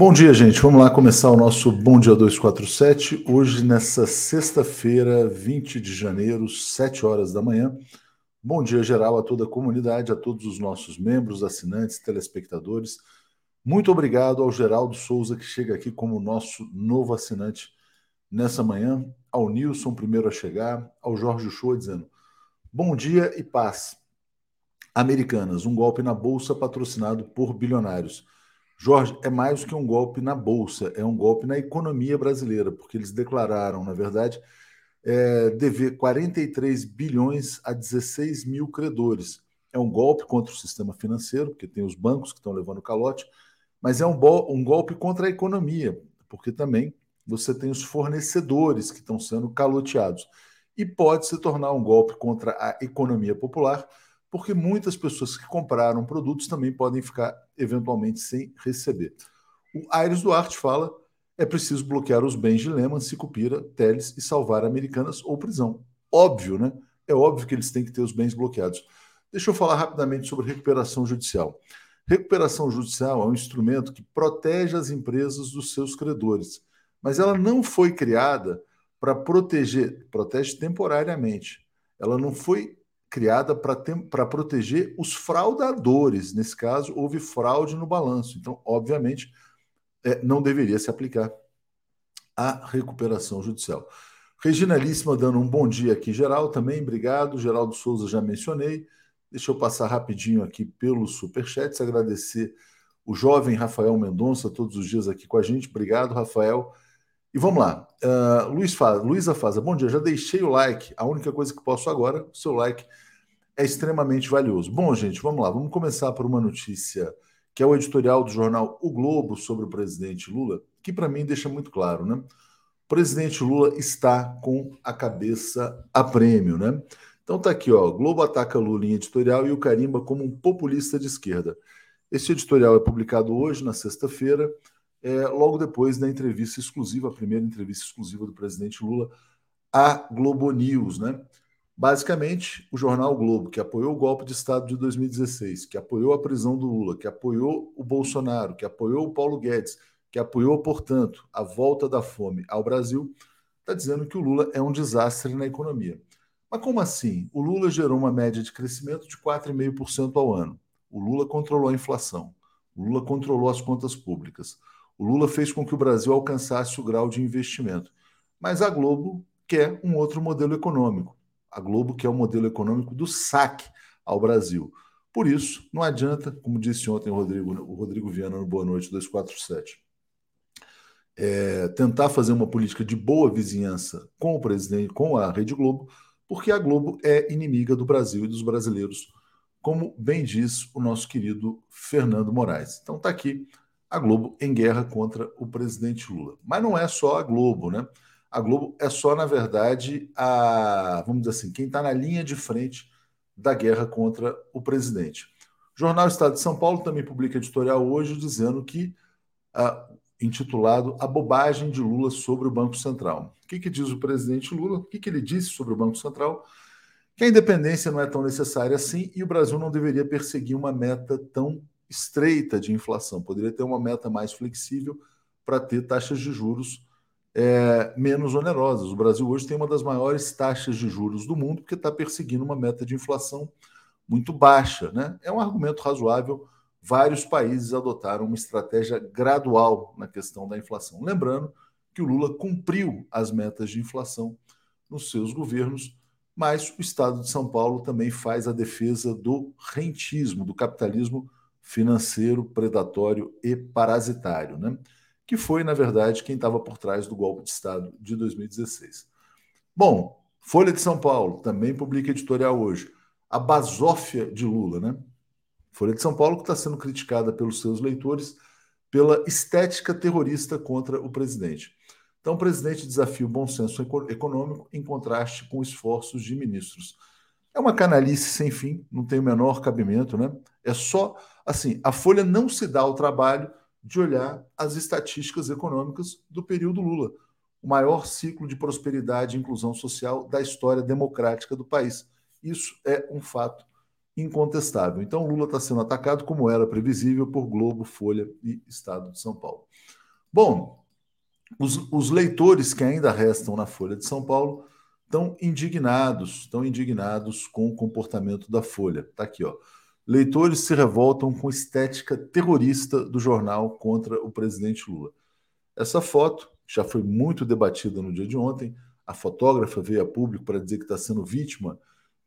Bom dia, gente. Vamos lá começar o nosso Bom Dia 247. Hoje, nessa sexta-feira, 20 de janeiro, 7 horas da manhã. Bom dia geral a toda a comunidade, a todos os nossos membros, assinantes, telespectadores. Muito obrigado ao Geraldo Souza, que chega aqui como nosso novo assinante nessa manhã. Ao Nilson, primeiro a chegar. Ao Jorge Shoa, dizendo: Bom dia e paz. Americanas, um golpe na bolsa patrocinado por bilionários. Jorge, é mais que um golpe na Bolsa, é um golpe na economia brasileira, porque eles declararam, na verdade, é, dever 43 bilhões a 16 mil credores. É um golpe contra o sistema financeiro, porque tem os bancos que estão levando calote, mas é um, um golpe contra a economia, porque também você tem os fornecedores que estão sendo caloteados. E pode se tornar um golpe contra a economia popular, porque muitas pessoas que compraram produtos também podem ficar eventualmente sem receber. O Aires Duarte fala: é preciso bloquear os bens de Lehman, Sicupira, Teles e salvar Americanas ou prisão. Óbvio, né? É óbvio que eles têm que ter os bens bloqueados. Deixa eu falar rapidamente sobre recuperação judicial. Recuperação judicial é um instrumento que protege as empresas dos seus credores, mas ela não foi criada para proteger, protege temporariamente. Ela não foi criada para proteger os fraudadores. Nesse caso, houve fraude no balanço. Então, obviamente, é, não deveria se aplicar a recuperação judicial. Regina Líssima dando um bom dia aqui, geral, também, obrigado. Geraldo Souza já mencionei. Deixa eu passar rapidinho aqui pelos superchats, agradecer o jovem Rafael Mendonça, todos os dias aqui com a gente. Obrigado, Rafael. E vamos lá. Uh, Luiz Faz, Luísa Faza, bom dia. Já deixei o like. A única coisa que posso agora, o seu like é extremamente valioso. Bom, gente, vamos lá. Vamos começar por uma notícia que é o editorial do jornal O Globo sobre o presidente Lula, que para mim deixa muito claro, né? O presidente Lula está com a cabeça a prêmio, né? Então tá aqui, ó. Globo ataca Lula em editorial e o carimba como um populista de esquerda. Esse editorial é publicado hoje, na sexta-feira é, logo depois da entrevista exclusiva, a primeira entrevista exclusiva do presidente Lula à Globo News, né? Basicamente, o jornal Globo, que apoiou o golpe de Estado de 2016, que apoiou a prisão do Lula, que apoiou o Bolsonaro, que apoiou o Paulo Guedes, que apoiou, portanto, a volta da fome ao Brasil, está dizendo que o Lula é um desastre na economia. Mas como assim? O Lula gerou uma média de crescimento de 4,5% ao ano. O Lula controlou a inflação. O Lula controlou as contas públicas. O Lula fez com que o Brasil alcançasse o grau de investimento. Mas a Globo quer um outro modelo econômico. A Globo quer o um modelo econômico do saque ao Brasil. Por isso, não adianta, como disse ontem o Rodrigo, o Rodrigo Viana no Boa Noite 247, é, tentar fazer uma política de boa vizinhança com o presidente, com a Rede Globo, porque a Globo é inimiga do Brasil e dos brasileiros, como bem diz o nosso querido Fernando Moraes. Então está aqui a Globo em guerra contra o presidente Lula. Mas não é só a Globo, né? A Globo é só, na verdade, a, vamos dizer assim, quem está na linha de frente da guerra contra o presidente. O Jornal Estado de São Paulo também publica editorial hoje dizendo que, intitulado A Bobagem de Lula sobre o Banco Central. O que, que diz o presidente Lula? O que, que ele disse sobre o Banco Central? Que a independência não é tão necessária assim e o Brasil não deveria perseguir uma meta tão estreita de inflação, poderia ter uma meta mais flexível para ter taxas de juros é, menos onerosas. O Brasil hoje tem uma das maiores taxas de juros do mundo, porque está perseguindo uma meta de inflação muito baixa. Né? É um argumento razoável. Vários países adotaram uma estratégia gradual na questão da inflação. Lembrando que o Lula cumpriu as metas de inflação nos seus governos, mas o Estado de São Paulo também faz a defesa do rentismo, do capitalismo financeiro, predatório e parasitário, né? que foi, na verdade, quem estava por trás do golpe de Estado de 2016. Bom, Folha de São Paulo também publica editorial hoje. A basófia de Lula, né? Folha de São Paulo que está sendo criticada pelos seus leitores pela estética terrorista contra o presidente. Então, o presidente desafia o bom senso econômico em contraste com esforços de ministros. É uma canalice sem fim, não tem o menor cabimento, né? É só assim, a Folha não se dá o trabalho de olhar as estatísticas econômicas do período Lula, o maior ciclo de prosperidade e inclusão social da história democrática do país. Isso é um fato incontestável. Então, Lula está sendo atacado, como era previsível, por Globo, Folha e Estado de São Paulo. Bom, os, os leitores que ainda restam na Folha de São Paulo estão indignados, estão indignados com o comportamento da Folha. Está aqui, ó. Leitores se revoltam com estética terrorista do jornal contra o presidente Lula. Essa foto já foi muito debatida no dia de ontem. A fotógrafa veio a público para dizer que está sendo vítima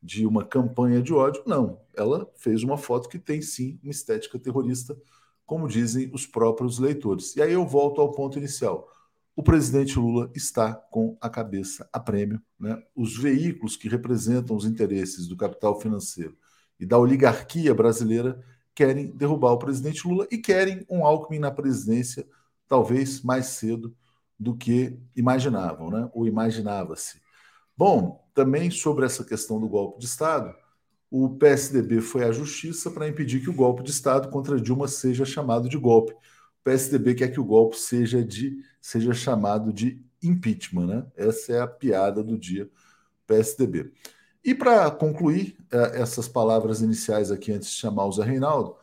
de uma campanha de ódio. Não, ela fez uma foto que tem sim uma estética terrorista, como dizem os próprios leitores. E aí eu volto ao ponto inicial. O presidente Lula está com a cabeça a prêmio. Né? Os veículos que representam os interesses do capital financeiro e da oligarquia brasileira querem derrubar o presidente Lula e querem um Alckmin na presidência, talvez mais cedo do que imaginavam, né? ou imaginava-se. Bom, também sobre essa questão do golpe de Estado, o PSDB foi à justiça para impedir que o golpe de Estado contra Dilma seja chamado de golpe. PSDB quer que o golpe seja, de, seja chamado de impeachment, né? Essa é a piada do dia PSDB. E para concluir é, essas palavras iniciais aqui antes de chamar o Zé Reinaldo,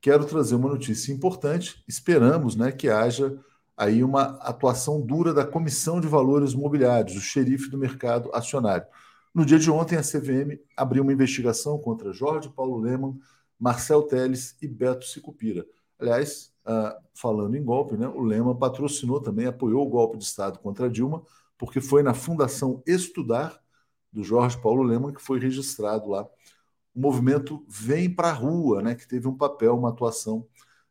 quero trazer uma notícia importante. Esperamos né, que haja aí uma atuação dura da Comissão de Valores Mobiliários, o xerife do mercado acionário. No dia de ontem, a CVM abriu uma investigação contra Jorge Paulo Leman, Marcel Teles e Beto Sicupira. Aliás, uh, falando em golpe, né, o Leman patrocinou também, apoiou o golpe de Estado contra Dilma, porque foi na Fundação Estudar, do Jorge Paulo Leman, que foi registrado lá. O movimento Vem para a Rua, né, que teve um papel, uma atuação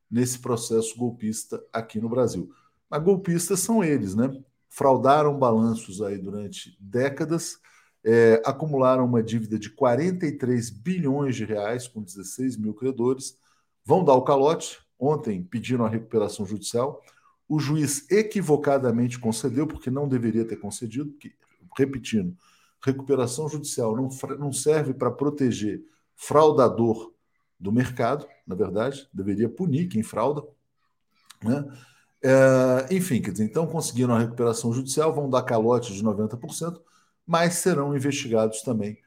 nesse processo golpista aqui no Brasil. Mas golpistas são eles, né? Fraudaram balanços aí durante décadas, é, acumularam uma dívida de 43 bilhões de reais com 16 mil credores, vão dar o calote. Ontem pediram a recuperação judicial. O juiz equivocadamente concedeu, porque não deveria ter concedido, porque, repetindo, recuperação judicial não, não serve para proteger fraudador do mercado, na verdade, deveria punir quem frauda. Né? É, enfim, quer dizer, então conseguiram a recuperação judicial, vão dar calote de 90%, mas serão investigados também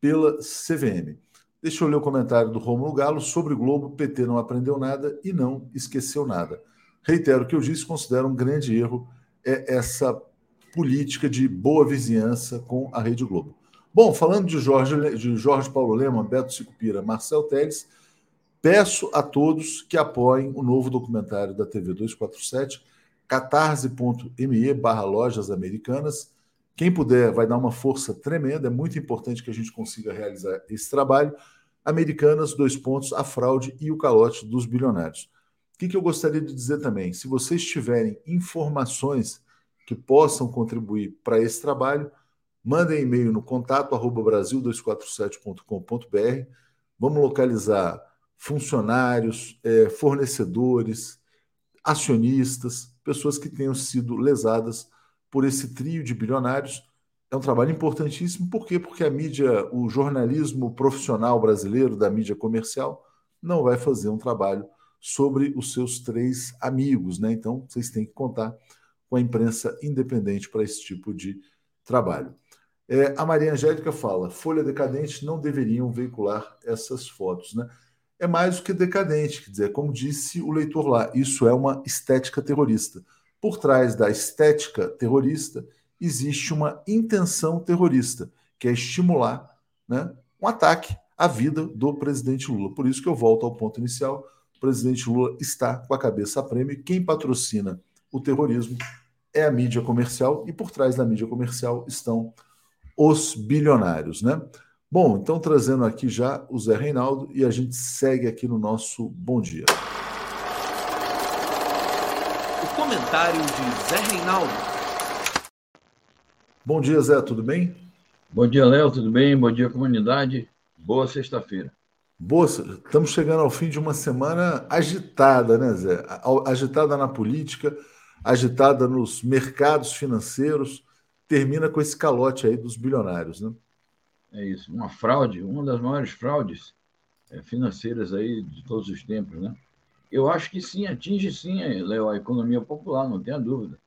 pela CVM. Deixa eu ler o comentário do Romulo Galo sobre o Globo. PT não aprendeu nada e não esqueceu nada. Reitero o que eu disse, considero um grande erro é essa política de boa vizinhança com a Rede Globo. Bom, falando de Jorge, de Jorge Paulo Lema, Beto Sicupira, Marcel Teles, Peço a todos que apoiem o novo documentário da TV 247, catarse.me barra lojas americanas. Quem puder vai dar uma força tremenda, é muito importante que a gente consiga realizar esse trabalho. Americanas, dois pontos, a fraude e o calote dos bilionários. O que, que eu gostaria de dizer também? Se vocês tiverem informações que possam contribuir para esse trabalho, mandem e-mail no contato arroba brasil247.com.br. Vamos localizar funcionários, é, fornecedores, acionistas, pessoas que tenham sido lesadas por esse trio de bilionários. É um trabalho importantíssimo, por quê? Porque a mídia, o jornalismo profissional brasileiro, da mídia comercial, não vai fazer um trabalho sobre os seus três amigos, né? Então, vocês têm que contar com a imprensa independente para esse tipo de trabalho. É, a Maria Angélica fala: Folha Decadente não deveriam veicular essas fotos, né? é mais do que decadente. Quer dizer, como disse o leitor lá, isso é uma estética terrorista. Por trás da estética terrorista existe uma intenção terrorista, que é estimular né, um ataque à vida do presidente Lula. Por isso que eu volto ao ponto inicial. O presidente Lula está com a cabeça a prêmio. Quem patrocina o terrorismo é a mídia comercial, e por trás da mídia comercial estão os bilionários. Né? Bom, então trazendo aqui já o Zé Reinaldo e a gente segue aqui no nosso Bom Dia. Comentário de Zé Reinaldo. Bom dia, Zé, tudo bem? Bom dia, Léo, tudo bem? Bom dia, comunidade. Boa sexta-feira. Boa, estamos chegando ao fim de uma semana agitada, né, Zé? Agitada na política, agitada nos mercados financeiros, termina com esse calote aí dos bilionários, né? É isso, uma fraude, uma das maiores fraudes é, financeiras aí de todos os tempos, né? Eu acho que sim, atinge sim, Léo, a economia popular, não tenha dúvida.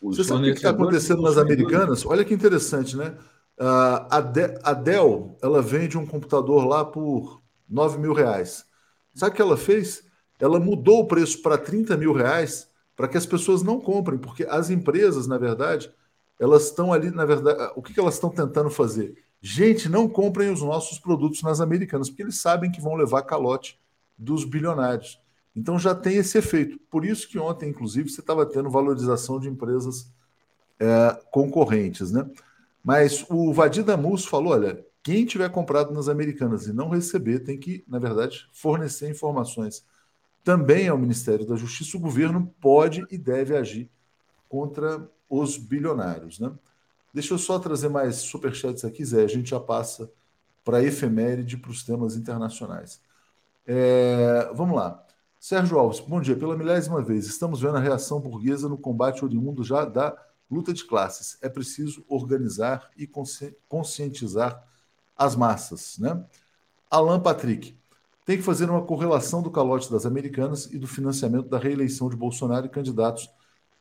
Os Você sabe o que está acontecendo nas americanas? Olha que interessante, né? A, De a Dell, ela vende um computador lá por 9 mil reais. Sabe o que ela fez? Ela mudou o preço para 30 mil reais para que as pessoas não comprem, porque as empresas, na verdade, elas estão ali, na verdade, o que, que elas estão tentando fazer? Gente, não comprem os nossos produtos nas americanas, porque eles sabem que vão levar calote dos bilionários. Então já tem esse efeito. Por isso que ontem, inclusive, você estava tendo valorização de empresas é, concorrentes, né? Mas o Vadir Damus falou: olha, quem tiver comprado nas americanas e não receber tem que, na verdade, fornecer informações também ao Ministério da Justiça. O governo pode e deve agir contra os bilionários, né? Deixa eu só trazer mais superchats aqui, Zé. A gente já passa para a efeméride, para os temas internacionais. É, vamos lá. Sérgio Alves, bom dia. Pela milésima vez, estamos vendo a reação burguesa no combate oriundo já da luta de classes. É preciso organizar e conscientizar as massas. Né? Alan Patrick, tem que fazer uma correlação do calote das americanas e do financiamento da reeleição de Bolsonaro e candidatos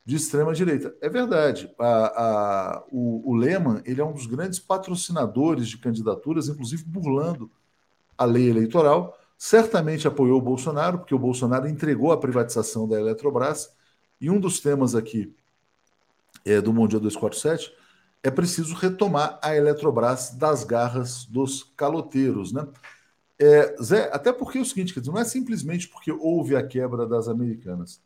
de extrema direita. É verdade. A, a, o, o Lehman ele é um dos grandes patrocinadores de candidaturas, inclusive burlando a lei eleitoral. Certamente apoiou o Bolsonaro, porque o Bolsonaro entregou a privatização da Eletrobras. E um dos temas aqui é, do Mundial 247 é preciso retomar a Eletrobras das garras dos caloteiros, né? É, Zé, até porque é o seguinte, quer dizer, não é simplesmente porque houve a quebra das americanas.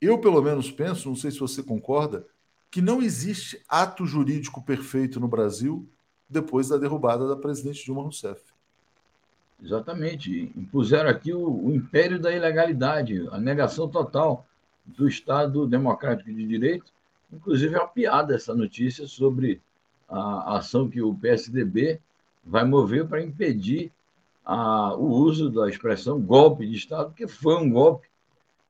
Eu, pelo menos, penso, não sei se você concorda, que não existe ato jurídico perfeito no Brasil depois da derrubada da presidente Dilma Rousseff. Exatamente. Impuseram aqui o, o império da ilegalidade, a negação total do Estado democrático de direito. Inclusive, é uma piada essa notícia sobre a ação que o PSDB vai mover para impedir a, o uso da expressão golpe de Estado, porque foi um golpe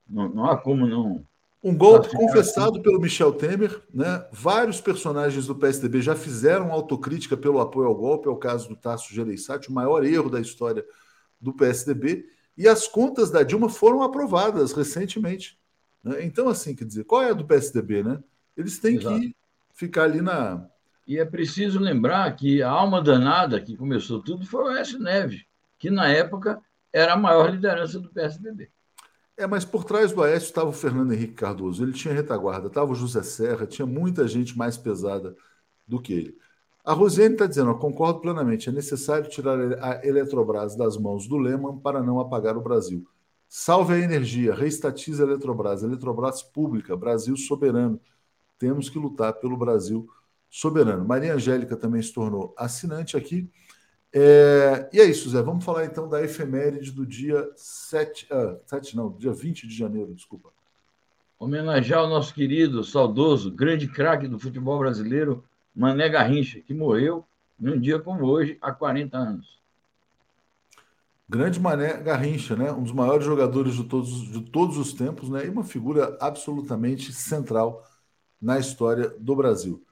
não, não há como não. Um golpe confessado assim. pelo Michel Temer, né? Vários personagens do PSDB já fizeram autocrítica pelo apoio ao golpe, é o caso do Tasso Gereissati, o maior erro da história do PSDB, e as contas da Dilma foram aprovadas recentemente. Né? Então, assim, quer dizer, qual é a do PSDB, né? Eles têm Exato. que ficar ali na. E é preciso lembrar que a alma danada que começou tudo foi o Aécio Neves, que na época era a maior liderança do PSDB. É, mas por trás do Aécio estava o Fernando Henrique Cardoso. Ele tinha retaguarda, estava o José Serra, tinha muita gente mais pesada do que ele. A Rosiane está dizendo, eu concordo plenamente, é necessário tirar a Eletrobras das mãos do Lehman para não apagar o Brasil. Salve a energia, reestatize a Eletrobras, Eletrobras pública, Brasil soberano. Temos que lutar pelo Brasil soberano. Maria Angélica também se tornou assinante aqui. É, e é isso, Zé. Vamos falar então da efeméride do dia 7, ah, 7 não, dia 20 de janeiro, desculpa. Homenagear o nosso querido, saudoso, grande craque do futebol brasileiro, Mané Garrincha, que morreu num dia como hoje, há 40 anos. Grande Mané Garrincha, né? um dos maiores jogadores de todos, de todos os tempos, né? e uma figura absolutamente central na história do Brasil.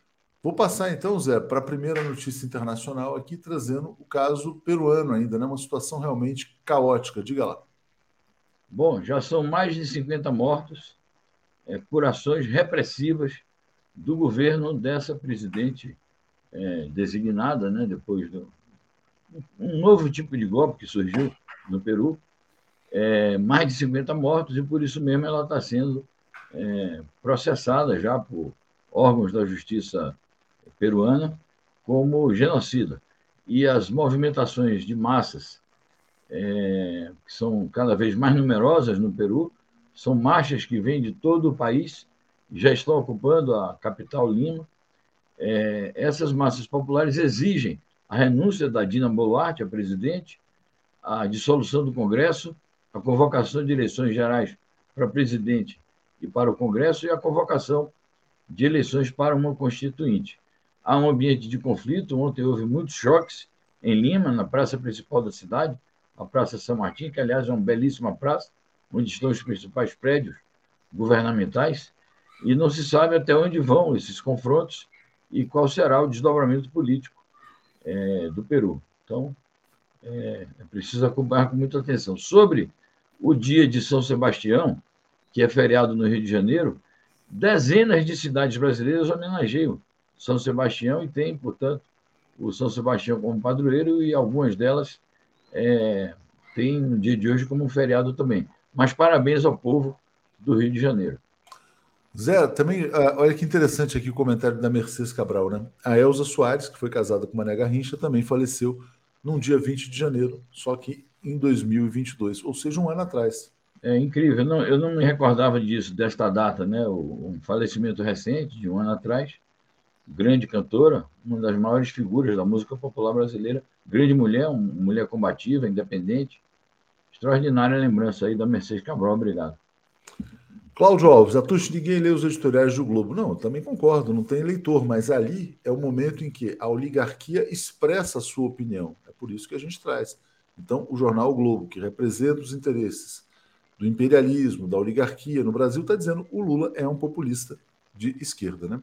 Vou passar então, Zé, para a primeira notícia internacional aqui, trazendo o caso peruano ainda, né? Uma situação realmente caótica. Diga lá. Bom, já são mais de 50 mortos é, por ações repressivas do governo dessa presidente é, designada, né? Depois do um novo tipo de golpe que surgiu no Peru, é, mais de 50 mortos e por isso mesmo ela está sendo é, processada já por órgãos da justiça peruana como genocida. E as movimentações de massas, é, que são cada vez mais numerosas no Peru, são marchas que vêm de todo o país, já estão ocupando a capital Lima. É, essas massas populares exigem a renúncia da Dina Boluarte, a presidente, a dissolução do Congresso, a convocação de eleições gerais para presidente e para o Congresso e a convocação de eleições para uma constituinte há um ambiente de conflito. Ontem houve muitos choques em Lima, na praça principal da cidade, a Praça São Martim, que, aliás, é uma belíssima praça, onde estão os principais prédios governamentais, e não se sabe até onde vão esses confrontos e qual será o desdobramento político é, do Peru. Então, é, é preciso acompanhar com muita atenção. Sobre o dia de São Sebastião, que é feriado no Rio de Janeiro, dezenas de cidades brasileiras homenageiam são Sebastião e tem, portanto, o São Sebastião como padroeiro e algumas delas é, têm no dia de hoje como um feriado também. Mas parabéns ao povo do Rio de Janeiro. Zé, também, ah, olha que interessante aqui o comentário da Mercedes Cabral, né? A Elza Soares, que foi casada com Mané Garrincha, também faleceu num dia 20 de janeiro, só que em 2022, ou seja, um ano atrás. É incrível, não, eu não me recordava disso, desta data, né? O, um falecimento recente, de um ano atrás. Grande cantora, uma das maiores figuras da música popular brasileira. Grande mulher, uma mulher combativa, independente. Extraordinária lembrança aí da Mercedes Cabral, obrigado. Cláudio Alves, Atush, ninguém lê os editoriais do Globo. Não, também concordo, não tem leitor, mas ali é o momento em que a oligarquia expressa a sua opinião. É por isso que a gente traz. Então, o jornal o Globo, que representa os interesses do imperialismo, da oligarquia no Brasil, está dizendo que o Lula é um populista de esquerda. Né?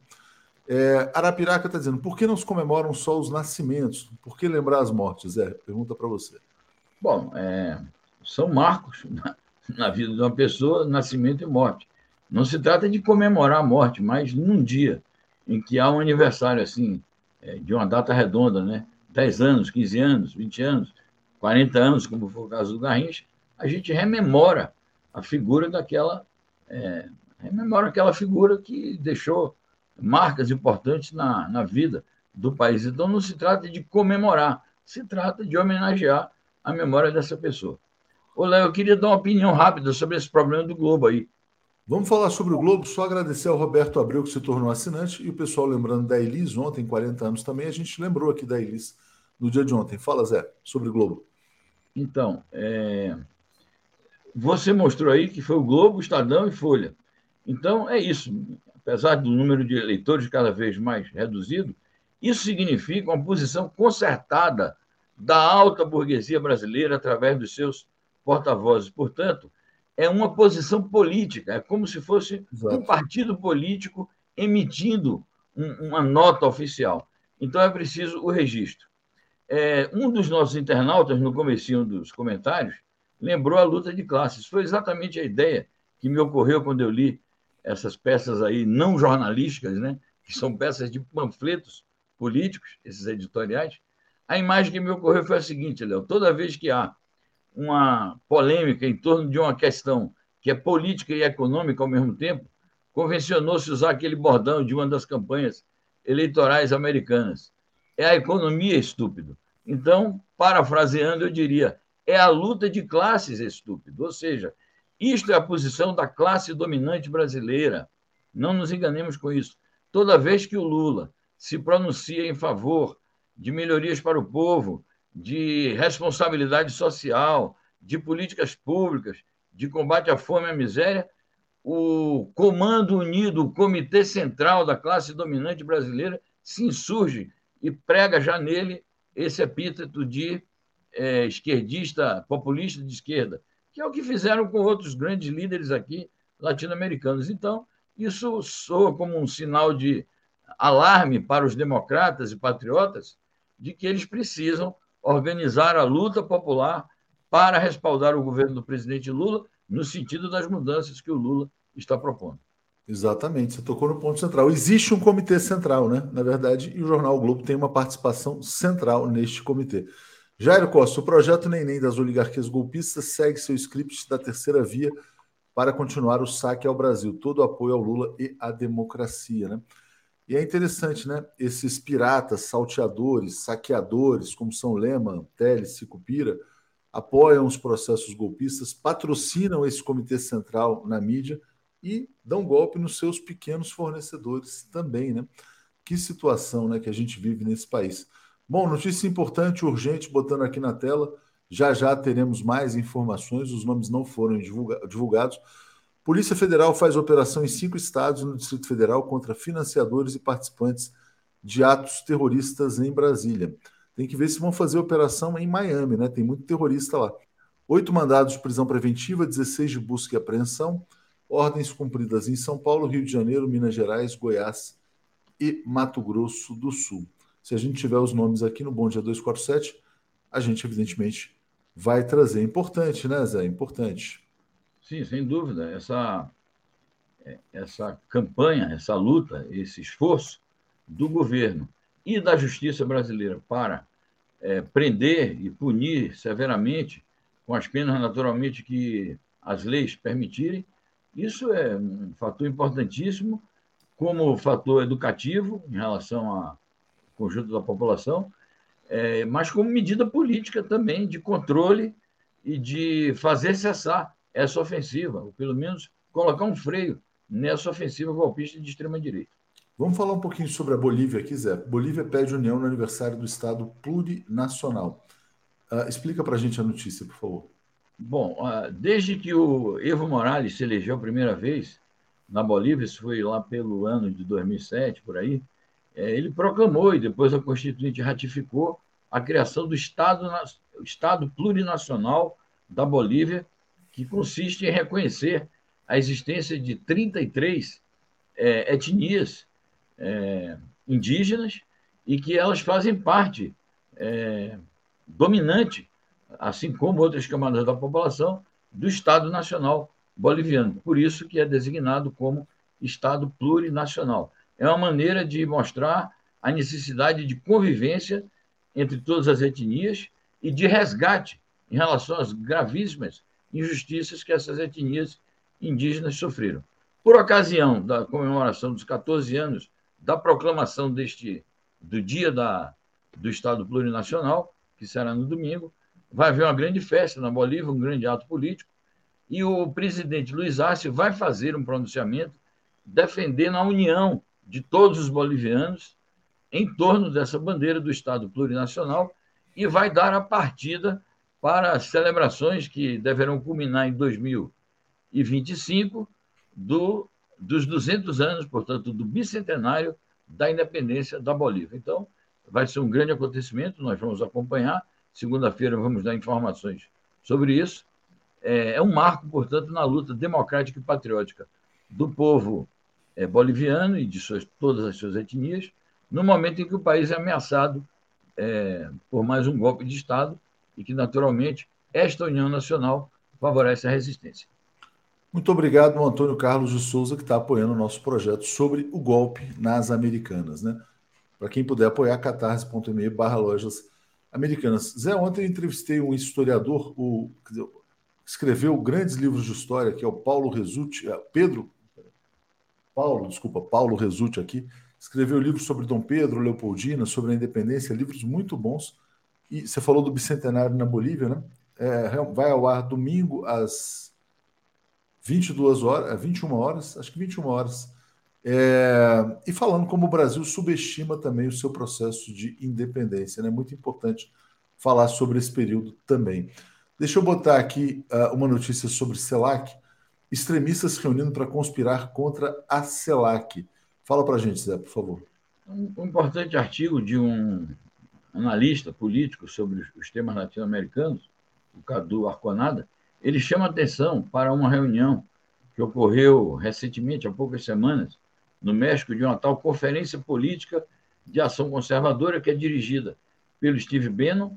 É, Arapiraca está dizendo, por que não se comemoram só os nascimentos? Por que lembrar as mortes? É, pergunta para você. Bom, é, são marcos na vida de uma pessoa, nascimento e morte. Não se trata de comemorar a morte, mas num dia em que há um aniversário assim, é, de uma data redonda, né? 10 anos, 15 anos, 20 anos, 40 anos, como foi o caso do Garrincha, a gente rememora a figura daquela. É, rememora aquela figura que deixou marcas importantes na, na vida do país. Então, não se trata de comemorar, se trata de homenagear a memória dessa pessoa. Ô, Léo, eu queria dar uma opinião rápida sobre esse problema do Globo aí. Vamos falar sobre o Globo, só agradecer ao Roberto Abreu, que se tornou assinante, e o pessoal lembrando da Elis ontem, 40 anos também, a gente lembrou aqui da Elis no dia de ontem. Fala, Zé, sobre o Globo. Então, é... você mostrou aí que foi o Globo, Estadão e Folha. Então, é isso. Apesar do número de eleitores cada vez mais reduzido, isso significa uma posição concertada da alta burguesia brasileira através dos seus porta-vozes. Portanto, é uma posição política, é como se fosse Exato. um partido político emitindo um, uma nota oficial. Então, é preciso o registro. É, um dos nossos internautas, no começo dos comentários, lembrou a luta de classes. Foi exatamente a ideia que me ocorreu quando eu li essas peças aí não jornalísticas, né? que são peças de panfletos políticos, esses editoriais. A imagem que me ocorreu foi a seguinte, Léo: toda vez que há uma polêmica em torno de uma questão que é política e econômica ao mesmo tempo, convencionou-se usar aquele bordão de uma das campanhas eleitorais americanas. É a economia estúpido. Então, parafraseando, eu diria: é a luta de classes estúpido. Ou seja, isto é a posição da classe dominante brasileira. Não nos enganemos com isso. Toda vez que o Lula se pronuncia em favor de melhorias para o povo, de responsabilidade social, de políticas públicas, de combate à fome e à miséria, o Comando Unido, o Comitê Central da classe dominante brasileira, se insurge e prega já nele esse epíteto de é, esquerdista, populista de esquerda, que é o que fizeram com outros grandes líderes aqui latino-americanos. Então, isso soa como um sinal de alarme para os democratas e patriotas de que eles precisam organizar a luta popular para respaldar o governo do presidente Lula no sentido das mudanças que o Lula está propondo. Exatamente, você tocou no ponto central. Existe um comitê central, né? Na verdade, e o Jornal o Globo tem uma participação central neste comitê. Jairo Costa, o projeto Neném das oligarquias golpistas segue seu script da terceira via para continuar o saque ao Brasil. Todo apoio ao Lula e à democracia, né? E é interessante, né? Esses piratas, salteadores, saqueadores, como são Lema, Teles, Sicupira, apoiam os processos golpistas, patrocinam esse comitê central na mídia e dão golpe nos seus pequenos fornecedores também, né? Que situação, né, que a gente vive nesse país. Bom, notícia importante, urgente, botando aqui na tela. Já já teremos mais informações, os nomes não foram divulgados. Polícia Federal faz operação em cinco estados no Distrito Federal contra financiadores e participantes de atos terroristas em Brasília. Tem que ver se vão fazer operação em Miami, né? Tem muito terrorista lá. Oito mandados de prisão preventiva, 16 de busca e apreensão, ordens cumpridas em São Paulo, Rio de Janeiro, Minas Gerais, Goiás e Mato Grosso do Sul. Se a gente tiver os nomes aqui no Bom Dia 247, a gente, evidentemente, vai trazer. Importante, né, Zé? Importante. Sim, sem dúvida. Essa, essa campanha, essa luta, esse esforço do governo e da justiça brasileira para é, prender e punir severamente, com as penas naturalmente que as leis permitirem, Isso é um fator importantíssimo, como fator educativo em relação ao conjunto da população, é, mas como medida política também de controle e de fazer cessar essa ofensiva, ou pelo menos colocar um freio nessa ofensiva golpista de extrema-direita. Vamos falar um pouquinho sobre a Bolívia aqui, Zé. Bolívia pede união no aniversário do Estado plurinacional. Uh, explica para a gente a notícia, por favor. Bom, uh, desde que o Evo Morales se elegeu a primeira vez na Bolívia, isso foi lá pelo ano de 2007, por aí, ele proclamou e depois a Constituinte ratificou a criação do Estado, Estado plurinacional da Bolívia, que consiste em reconhecer a existência de 33 é, etnias é, indígenas e que elas fazem parte é, dominante, assim como outras camadas da população, do Estado Nacional Boliviano. Por isso que é designado como Estado plurinacional. É uma maneira de mostrar a necessidade de convivência entre todas as etnias e de resgate em relação às gravíssimas injustiças que essas etnias indígenas sofreram. Por ocasião da comemoração dos 14 anos da proclamação deste do Dia da, do Estado Plurinacional, que será no domingo, vai haver uma grande festa na Bolívia, um grande ato político, e o presidente Luiz Arce vai fazer um pronunciamento defendendo a união de todos os bolivianos em torno dessa bandeira do Estado plurinacional e vai dar a partida para as celebrações que deverão culminar em 2025 do, dos 200 anos, portanto, do bicentenário da independência da Bolívia. Então, vai ser um grande acontecimento, nós vamos acompanhar. Segunda-feira vamos dar informações sobre isso. É, é, um marco, portanto, na luta democrática e patriótica do povo boliviano e de suas, todas as suas etnias, no momento em que o país é ameaçado é, por mais um golpe de Estado e que, naturalmente, esta União Nacional favorece a resistência. Muito obrigado, Antônio Carlos de Souza, que está apoiando o nosso projeto sobre o golpe nas Americanas. Né? Para quem puder apoiar, catarse.me barra lojas americanas. Zé, ontem entrevistei um historiador, o, dizer, escreveu grandes livros de história, que é o Paulo Resulti, é, Pedro, Paulo, desculpa, Paulo Resulti aqui, escreveu livros sobre Dom Pedro, Leopoldina, sobre a independência, livros muito bons. E você falou do bicentenário na Bolívia, né? É, vai ao ar domingo às 22 horas, 21 é, horas, acho que 21 horas. É, e falando como o Brasil subestima também o seu processo de independência, é né? muito importante falar sobre esse período também. Deixa eu botar aqui uh, uma notícia sobre CELAC. Extremistas se reunindo para conspirar contra a CELAC. Fala para a gente, Zé, por favor. Um importante artigo de um analista político sobre os temas latino-americanos, o Cadu Arconada, ele chama atenção para uma reunião que ocorreu recentemente, há poucas semanas, no México, de uma tal Conferência Política de Ação Conservadora, que é dirigida pelo Steve Bannon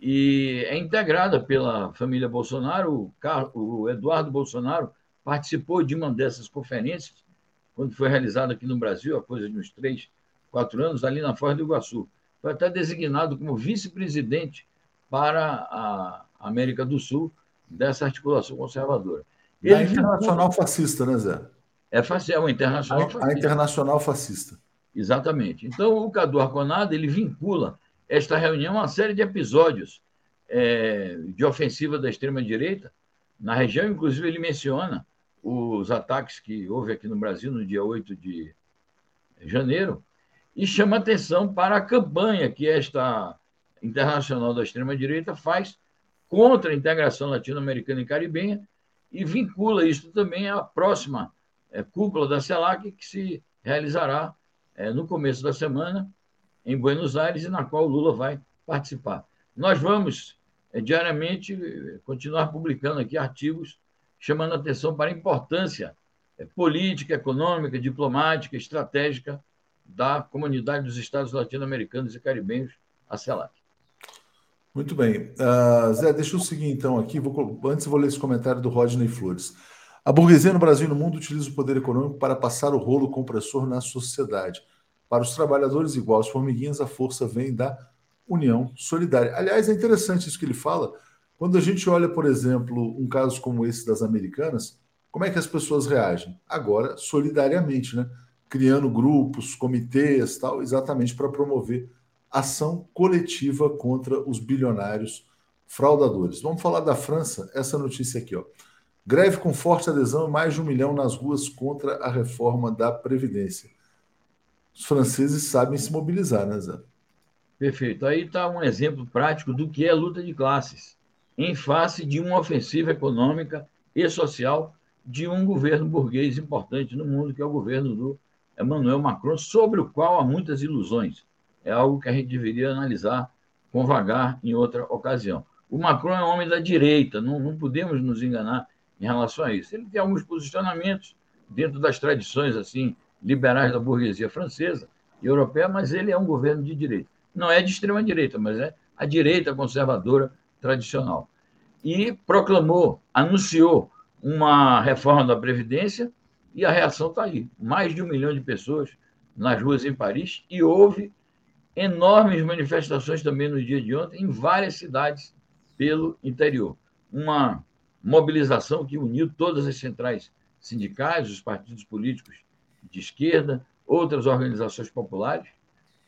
e é integrada pela família Bolsonaro. O Eduardo Bolsonaro participou de uma dessas conferências quando foi realizado aqui no Brasil, há coisa de uns três, quatro anos, ali na Foz do Iguaçu. Foi até designado como vice-presidente para a América do Sul dessa articulação conservadora. Ele é internacional fascista, né, Zé? É, é uma internacional a, fascista. A internacional fascista. Exatamente. Então, o Cadu Arconada ele vincula esta reunião a uma série de episódios é, de ofensiva da extrema-direita na região. Inclusive, ele menciona os ataques que houve aqui no Brasil no dia 8 de janeiro, e chama atenção para a campanha que esta internacional da extrema-direita faz contra a integração latino-americana e caribenha e vincula isso também à próxima é, cúpula da CELAC, que se realizará é, no começo da semana em Buenos Aires e na qual o Lula vai participar. Nós vamos é, diariamente continuar publicando aqui artigos chamando atenção para a importância é, política, econômica, diplomática, estratégica da comunidade dos Estados latino-americanos e caribenhos, a CELAC. Muito bem. Uh, Zé, deixa eu seguir então aqui. Vou, antes vou ler esse comentário do Rodney Flores. A burguesia no Brasil e no mundo utiliza o poder econômico para passar o rolo compressor na sociedade. Para os trabalhadores igual às formiguinhas, a força vem da união solidária. Aliás, é interessante isso que ele fala, quando a gente olha, por exemplo, um caso como esse das americanas, Como é que as pessoas reagem? Agora, solidariamente, né? criando grupos, comitês, tal, exatamente para promover ação coletiva contra os bilionários fraudadores. Vamos falar da França, essa notícia aqui, ó. Greve com forte adesão e mais de um milhão nas ruas contra a reforma da Previdência. Os franceses sabem se mobilizar, né, Zé? Perfeito. Aí está um exemplo prático do que é luta de classes, em face de uma ofensiva econômica e social de um governo burguês importante no mundo, que é o governo do Emmanuel Macron, sobre o qual há muitas ilusões. É algo que a gente deveria analisar com vagar em outra ocasião. O Macron é um homem da direita, não, não podemos nos enganar em relação a isso. Ele tem alguns posicionamentos dentro das tradições assim liberais da burguesia francesa e europeia, mas ele é um governo de direita. Não é de extrema direita, mas é a direita conservadora tradicional. E proclamou, anunciou uma reforma da Previdência e a reação está aí. Mais de um milhão de pessoas nas ruas em Paris e houve enormes manifestações também no dia de ontem em várias cidades pelo interior. Uma mobilização que uniu todas as centrais sindicais, os partidos políticos de esquerda, outras organizações populares.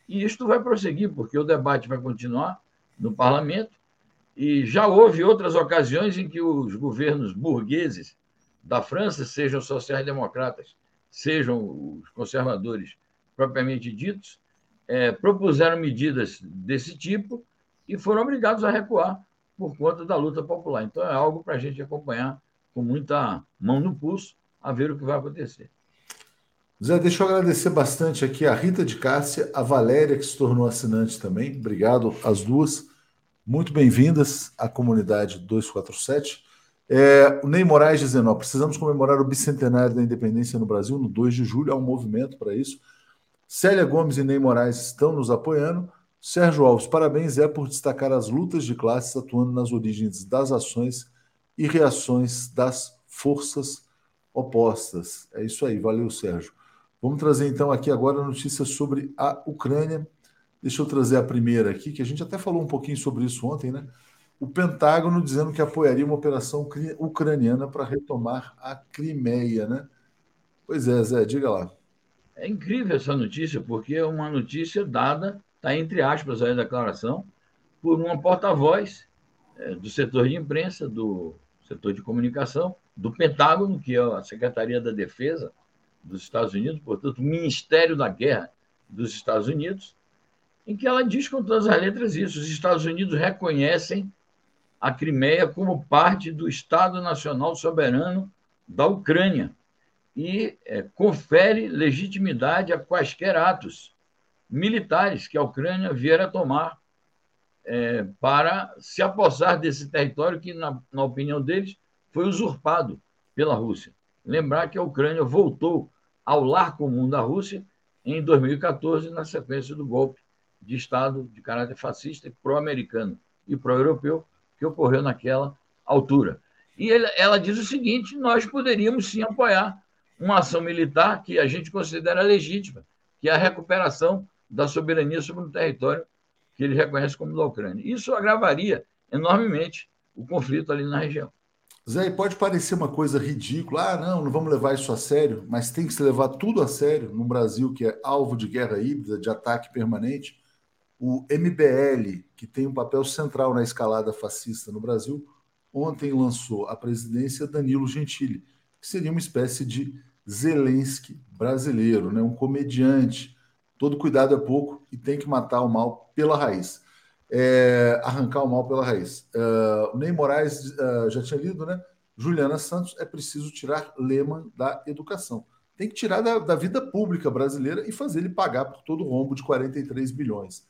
E isto vai prosseguir, porque o debate vai continuar no parlamento. E já houve outras ocasiões em que os governos burgueses da França, sejam sociais-democratas, sejam os conservadores propriamente ditos, é, propuseram medidas desse tipo e foram obrigados a recuar por conta da luta popular. Então, é algo para a gente acompanhar com muita mão no pulso, a ver o que vai acontecer. Zé, deixa eu agradecer bastante aqui a Rita de Cássia, a Valéria, que se tornou assinante também. Obrigado às duas. Muito bem-vindas à comunidade 247. É, o Ney Moraes dizendo: ó, precisamos comemorar o bicentenário da independência no Brasil no 2 de julho. Há um movimento para isso. Célia Gomes e Ney Moraes estão nos apoiando. Sérgio Alves, parabéns, é por destacar as lutas de classes atuando nas origens das ações e reações das forças opostas. É isso aí, valeu, Sérgio. Vamos trazer então aqui agora notícias sobre a Ucrânia. Deixa eu trazer a primeira aqui, que a gente até falou um pouquinho sobre isso ontem, né? O Pentágono dizendo que apoiaria uma operação ucraniana para retomar a Crimeia, né? Pois é, Zé, diga lá. É incrível essa notícia, porque é uma notícia dada, está entre aspas aí a declaração, por uma porta-voz é, do setor de imprensa, do setor de comunicação, do Pentágono, que é a Secretaria da Defesa dos Estados Unidos, portanto, o Ministério da Guerra dos Estados Unidos, em que ela diz com todas as letras isso: os Estados Unidos reconhecem a Crimeia como parte do Estado Nacional Soberano da Ucrânia e é, confere legitimidade a quaisquer atos militares que a Ucrânia vier a tomar é, para se apossar desse território que, na, na opinião deles, foi usurpado pela Rússia. Lembrar que a Ucrânia voltou ao lar comum da Rússia em 2014, na sequência do golpe de Estado de caráter fascista, pró-americano e pró-europeu, que ocorreu naquela altura. E ele, ela diz o seguinte: nós poderíamos sim apoiar uma ação militar que a gente considera legítima, que é a recuperação da soberania sobre o território que ele reconhece como da Ucrânia. Isso agravaria enormemente o conflito ali na região. Zé, pode parecer uma coisa ridícula, ah, não, não vamos levar isso a sério, mas tem que se levar tudo a sério no Brasil, que é alvo de guerra híbrida, de ataque permanente. O MBL, que tem um papel central na escalada fascista no Brasil, ontem lançou a presidência Danilo Gentili, que seria uma espécie de Zelensky brasileiro, né? um comediante. Todo cuidado é pouco e tem que matar o mal pela raiz. É, arrancar o mal pela raiz. Uh, Ney Moraes uh, já tinha lido, né? Juliana Santos, é preciso tirar Lehman da educação. Tem que tirar da, da vida pública brasileira e fazer ele pagar por todo o rombo de 43 bilhões,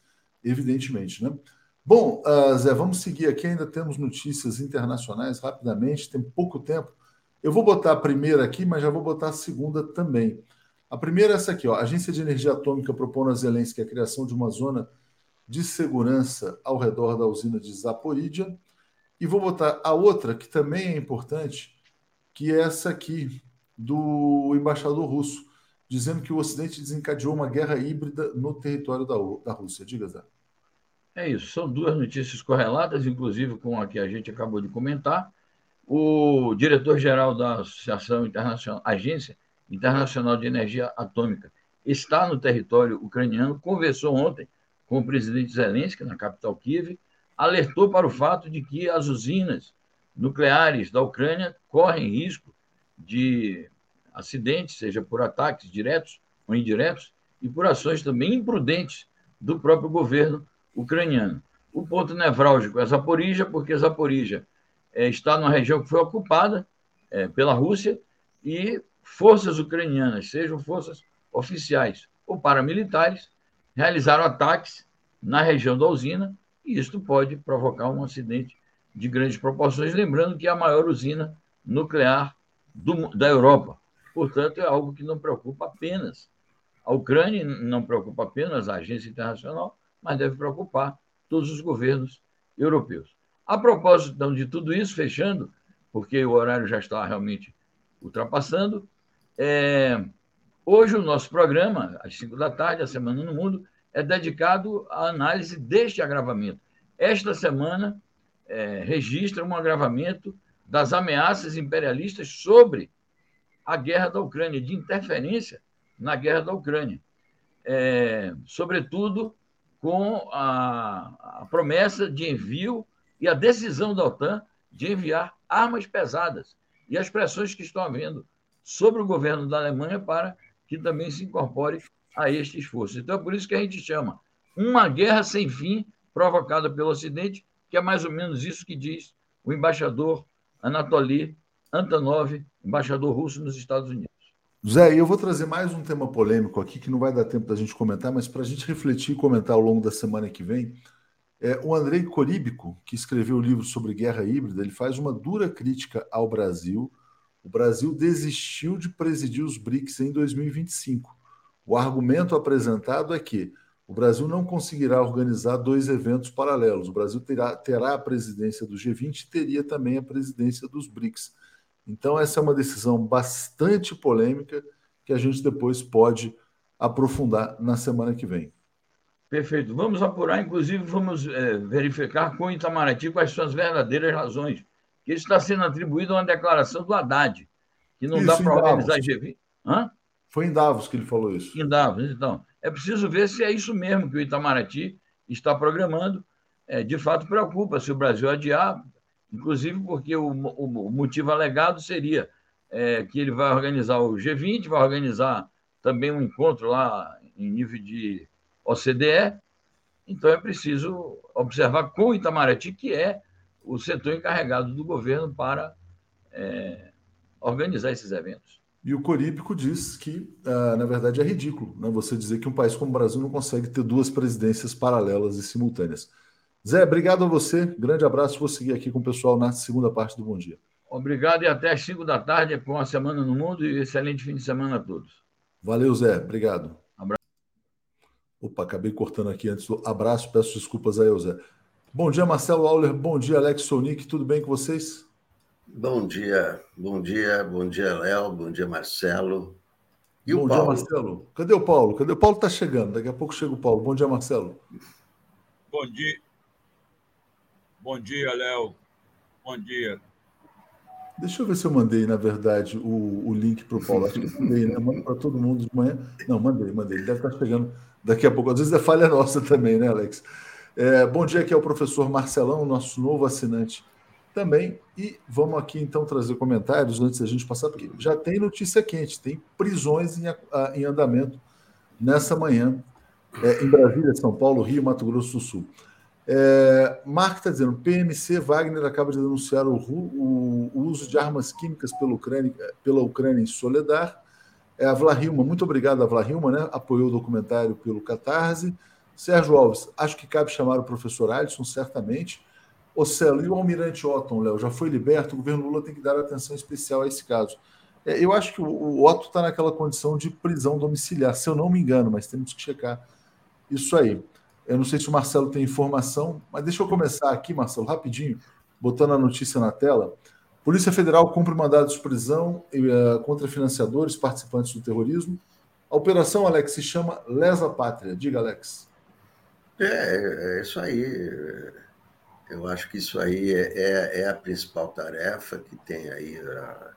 evidentemente, né? Bom, uh, Zé, vamos seguir aqui. Ainda temos notícias internacionais rapidamente, tem pouco tempo. Eu vou botar a primeira aqui, mas já vou botar a segunda também. A primeira é essa aqui, ó. A Agência de Energia Atômica propõe a Zelensky a criação de uma zona de segurança ao redor da usina de Zaporizhia. E vou botar a outra, que também é importante, que é essa aqui, do embaixador russo, dizendo que o Ocidente desencadeou uma guerra híbrida no território da, da Rússia. Diga, Zé. É isso, são duas notícias correlatas, inclusive com a que a gente acabou de comentar, o diretor-geral da Associação Internacional, Agência Internacional de Energia Atômica, está no território ucraniano, conversou ontem com o presidente Zelensky, na capital Kiev, alertou para o fato de que as usinas nucleares da Ucrânia correm risco de acidentes, seja por ataques diretos ou indiretos, e por ações também imprudentes do próprio governo ucraniano. O ponto nevrálgico é Zaporizhia, porque Zaporizhia é, está numa região que foi ocupada é, pela Rússia e forças ucranianas, sejam forças oficiais ou paramilitares, realizaram ataques na região da usina e isto pode provocar um acidente de grandes proporções, lembrando que é a maior usina nuclear do, da Europa. Portanto, é algo que não preocupa apenas a Ucrânia, não preocupa apenas a agência internacional, mas deve preocupar todos os governos europeus. A propósito então, de tudo isso, fechando, porque o horário já está realmente ultrapassando, é, hoje o nosso programa, às 5 da tarde, a Semana no Mundo, é dedicado à análise deste agravamento. Esta semana é, registra um agravamento das ameaças imperialistas sobre a guerra da Ucrânia, de interferência na guerra da Ucrânia. É, sobretudo com a, a promessa de envio e a decisão da OTAN de enviar armas pesadas e as pressões que estão havendo sobre o governo da Alemanha para que também se incorpore a este esforço. Então, é por isso que a gente chama uma guerra sem fim provocada pelo Ocidente, que é mais ou menos isso que diz o embaixador Anatoly Antonov, embaixador russo nos Estados Unidos. Zé, eu vou trazer mais um tema polêmico aqui que não vai dar tempo da gente comentar, mas para a gente refletir e comentar ao longo da semana que vem. É, o Andrei Coríbico, que escreveu o livro sobre guerra híbrida, ele faz uma dura crítica ao Brasil. O Brasil desistiu de presidir os BRICS em 2025. O argumento apresentado é que o Brasil não conseguirá organizar dois eventos paralelos. O Brasil terá, terá a presidência do G20 e teria também a presidência dos BRICS. Então, essa é uma decisão bastante polêmica que a gente depois pode aprofundar na semana que vem. Perfeito. Vamos apurar, inclusive, vamos é, verificar com o Itamaraty quais são as verdadeiras razões. Que isso está sendo atribuído a uma declaração do Haddad, que não isso, dá para organizar G20. Hã? Foi em Davos que ele falou isso. Em Davos, então. É preciso ver se é isso mesmo que o Itamaraty está programando. É, de fato, preocupa se o Brasil adiar, inclusive porque o, o, motivo alegado seria é, que ele vai organizar o G20, vai organizar também um encontro lá em nível de OCDE. Então é preciso observar com o Itamaraty, que é o setor encarregado do governo para é, organizar esses eventos. E o Corípico diz que, uh, na verdade, é ridículo né, você dizer que um país como o Brasil não consegue ter duas presidências paralelas e simultâneas. Zé, obrigado a você. Grande abraço. Vou seguir aqui com o pessoal na segunda parte do Bom Dia. Obrigado e até às 5 da tarde com a Semana no Mundo e excelente fim de semana a todos. Valeu, Zé. Obrigado. Abraço. Opa, acabei cortando aqui antes do abraço. Peço desculpas aí, Zé. Bom dia, Marcelo Auler. Bom dia, Alex Sonic. Tudo bem com vocês? Bom dia, bom dia, bom dia, Léo, bom dia, Marcelo. E bom o Paulo? dia, Marcelo. Cadê o Paulo? Cadê o Paulo? Está chegando. Daqui a pouco chega o Paulo. Bom dia, Marcelo. Bom dia. Bom dia, Léo. Bom dia. Deixa eu ver se eu mandei, na verdade, o, o link para o Paulo. Acho que eu mandei, né? Mando para todo mundo de manhã. Não, mandei, mandei. Ele deve estar chegando daqui a pouco. Às vezes é falha nossa também, né, Alex? É, bom dia aqui é o professor Marcelão, nosso novo assinante também. E vamos aqui então trazer comentários antes da gente passar, porque já tem notícia quente, tem prisões em, em andamento nessa manhã é, em Brasília, São Paulo, Rio, Mato Grosso do Sul. É, Mark está dizendo: PMC Wagner acaba de denunciar o, o, o, uso de armas químicas pela Ucrânia, pela Ucrânia em Soledar. É, a Vlahilma, muito obrigado a Vlahilma, né? Apoiou o documentário pelo Catarse. Sérgio Alves, acho que cabe chamar o professor Alisson, certamente. Ô Celo, e o Almirante Otton, Léo, já foi liberto? O governo Lula tem que dar atenção especial a esse caso. É, eu acho que o, o Otto está naquela condição de prisão domiciliar, se eu não me engano, mas temos que checar isso aí. Eu não sei se o Marcelo tem informação, mas deixa eu começar aqui, Marcelo, rapidinho, botando a notícia na tela. Polícia Federal cumpre mandado de prisão uh, contra financiadores participantes do terrorismo. A operação, Alex, se chama Lesa Pátria. Diga, Alex. É, é isso aí Eu acho que isso aí é, é, é a principal tarefa que tem aí a,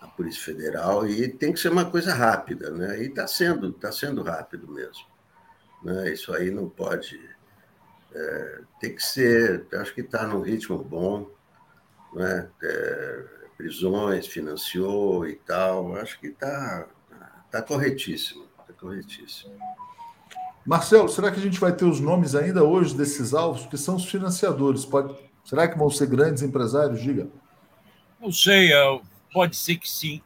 a, Polícia Federal e tem que ser uma coisa rápida, né? E está sendo, tá sendo rápido mesmo. Né? Isso aí não pode. É, tem que ser. Acho que está num ritmo bom, né? É, prisões, financiou e tal. Acho que está tá corretíssimo, está corretíssimo. Marcelo, será que a gente vai ter os nomes ainda hoje desses alvos, que são os financiadores? Pode... Será que vão ser grandes empresários? Diga. Não sei, é, pode ser que sim,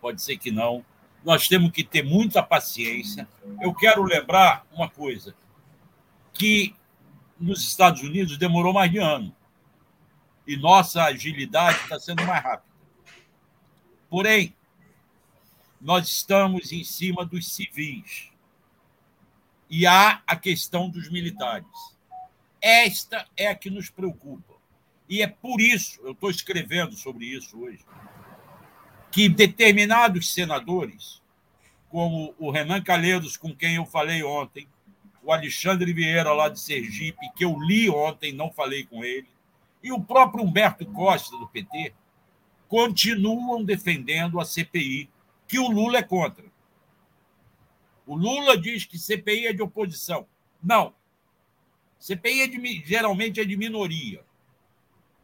pode ser que não. Nós temos que ter muita paciência. Eu quero lembrar uma coisa: que nos Estados Unidos demorou mais de ano. E nossa agilidade está sendo mais rápida. Porém, nós estamos em cima dos civis e há a questão dos militares. Esta é a que nos preocupa. E é por isso, eu estou escrevendo sobre isso hoje, que determinados senadores, como o Renan Calheiros, com quem eu falei ontem, o Alexandre Vieira, lá de Sergipe, que eu li ontem, não falei com ele, e o próprio Humberto Costa, do PT, continuam defendendo a CPI, que o Lula é contra. O Lula diz que CPI é de oposição. Não. CPI é de, geralmente é de minoria.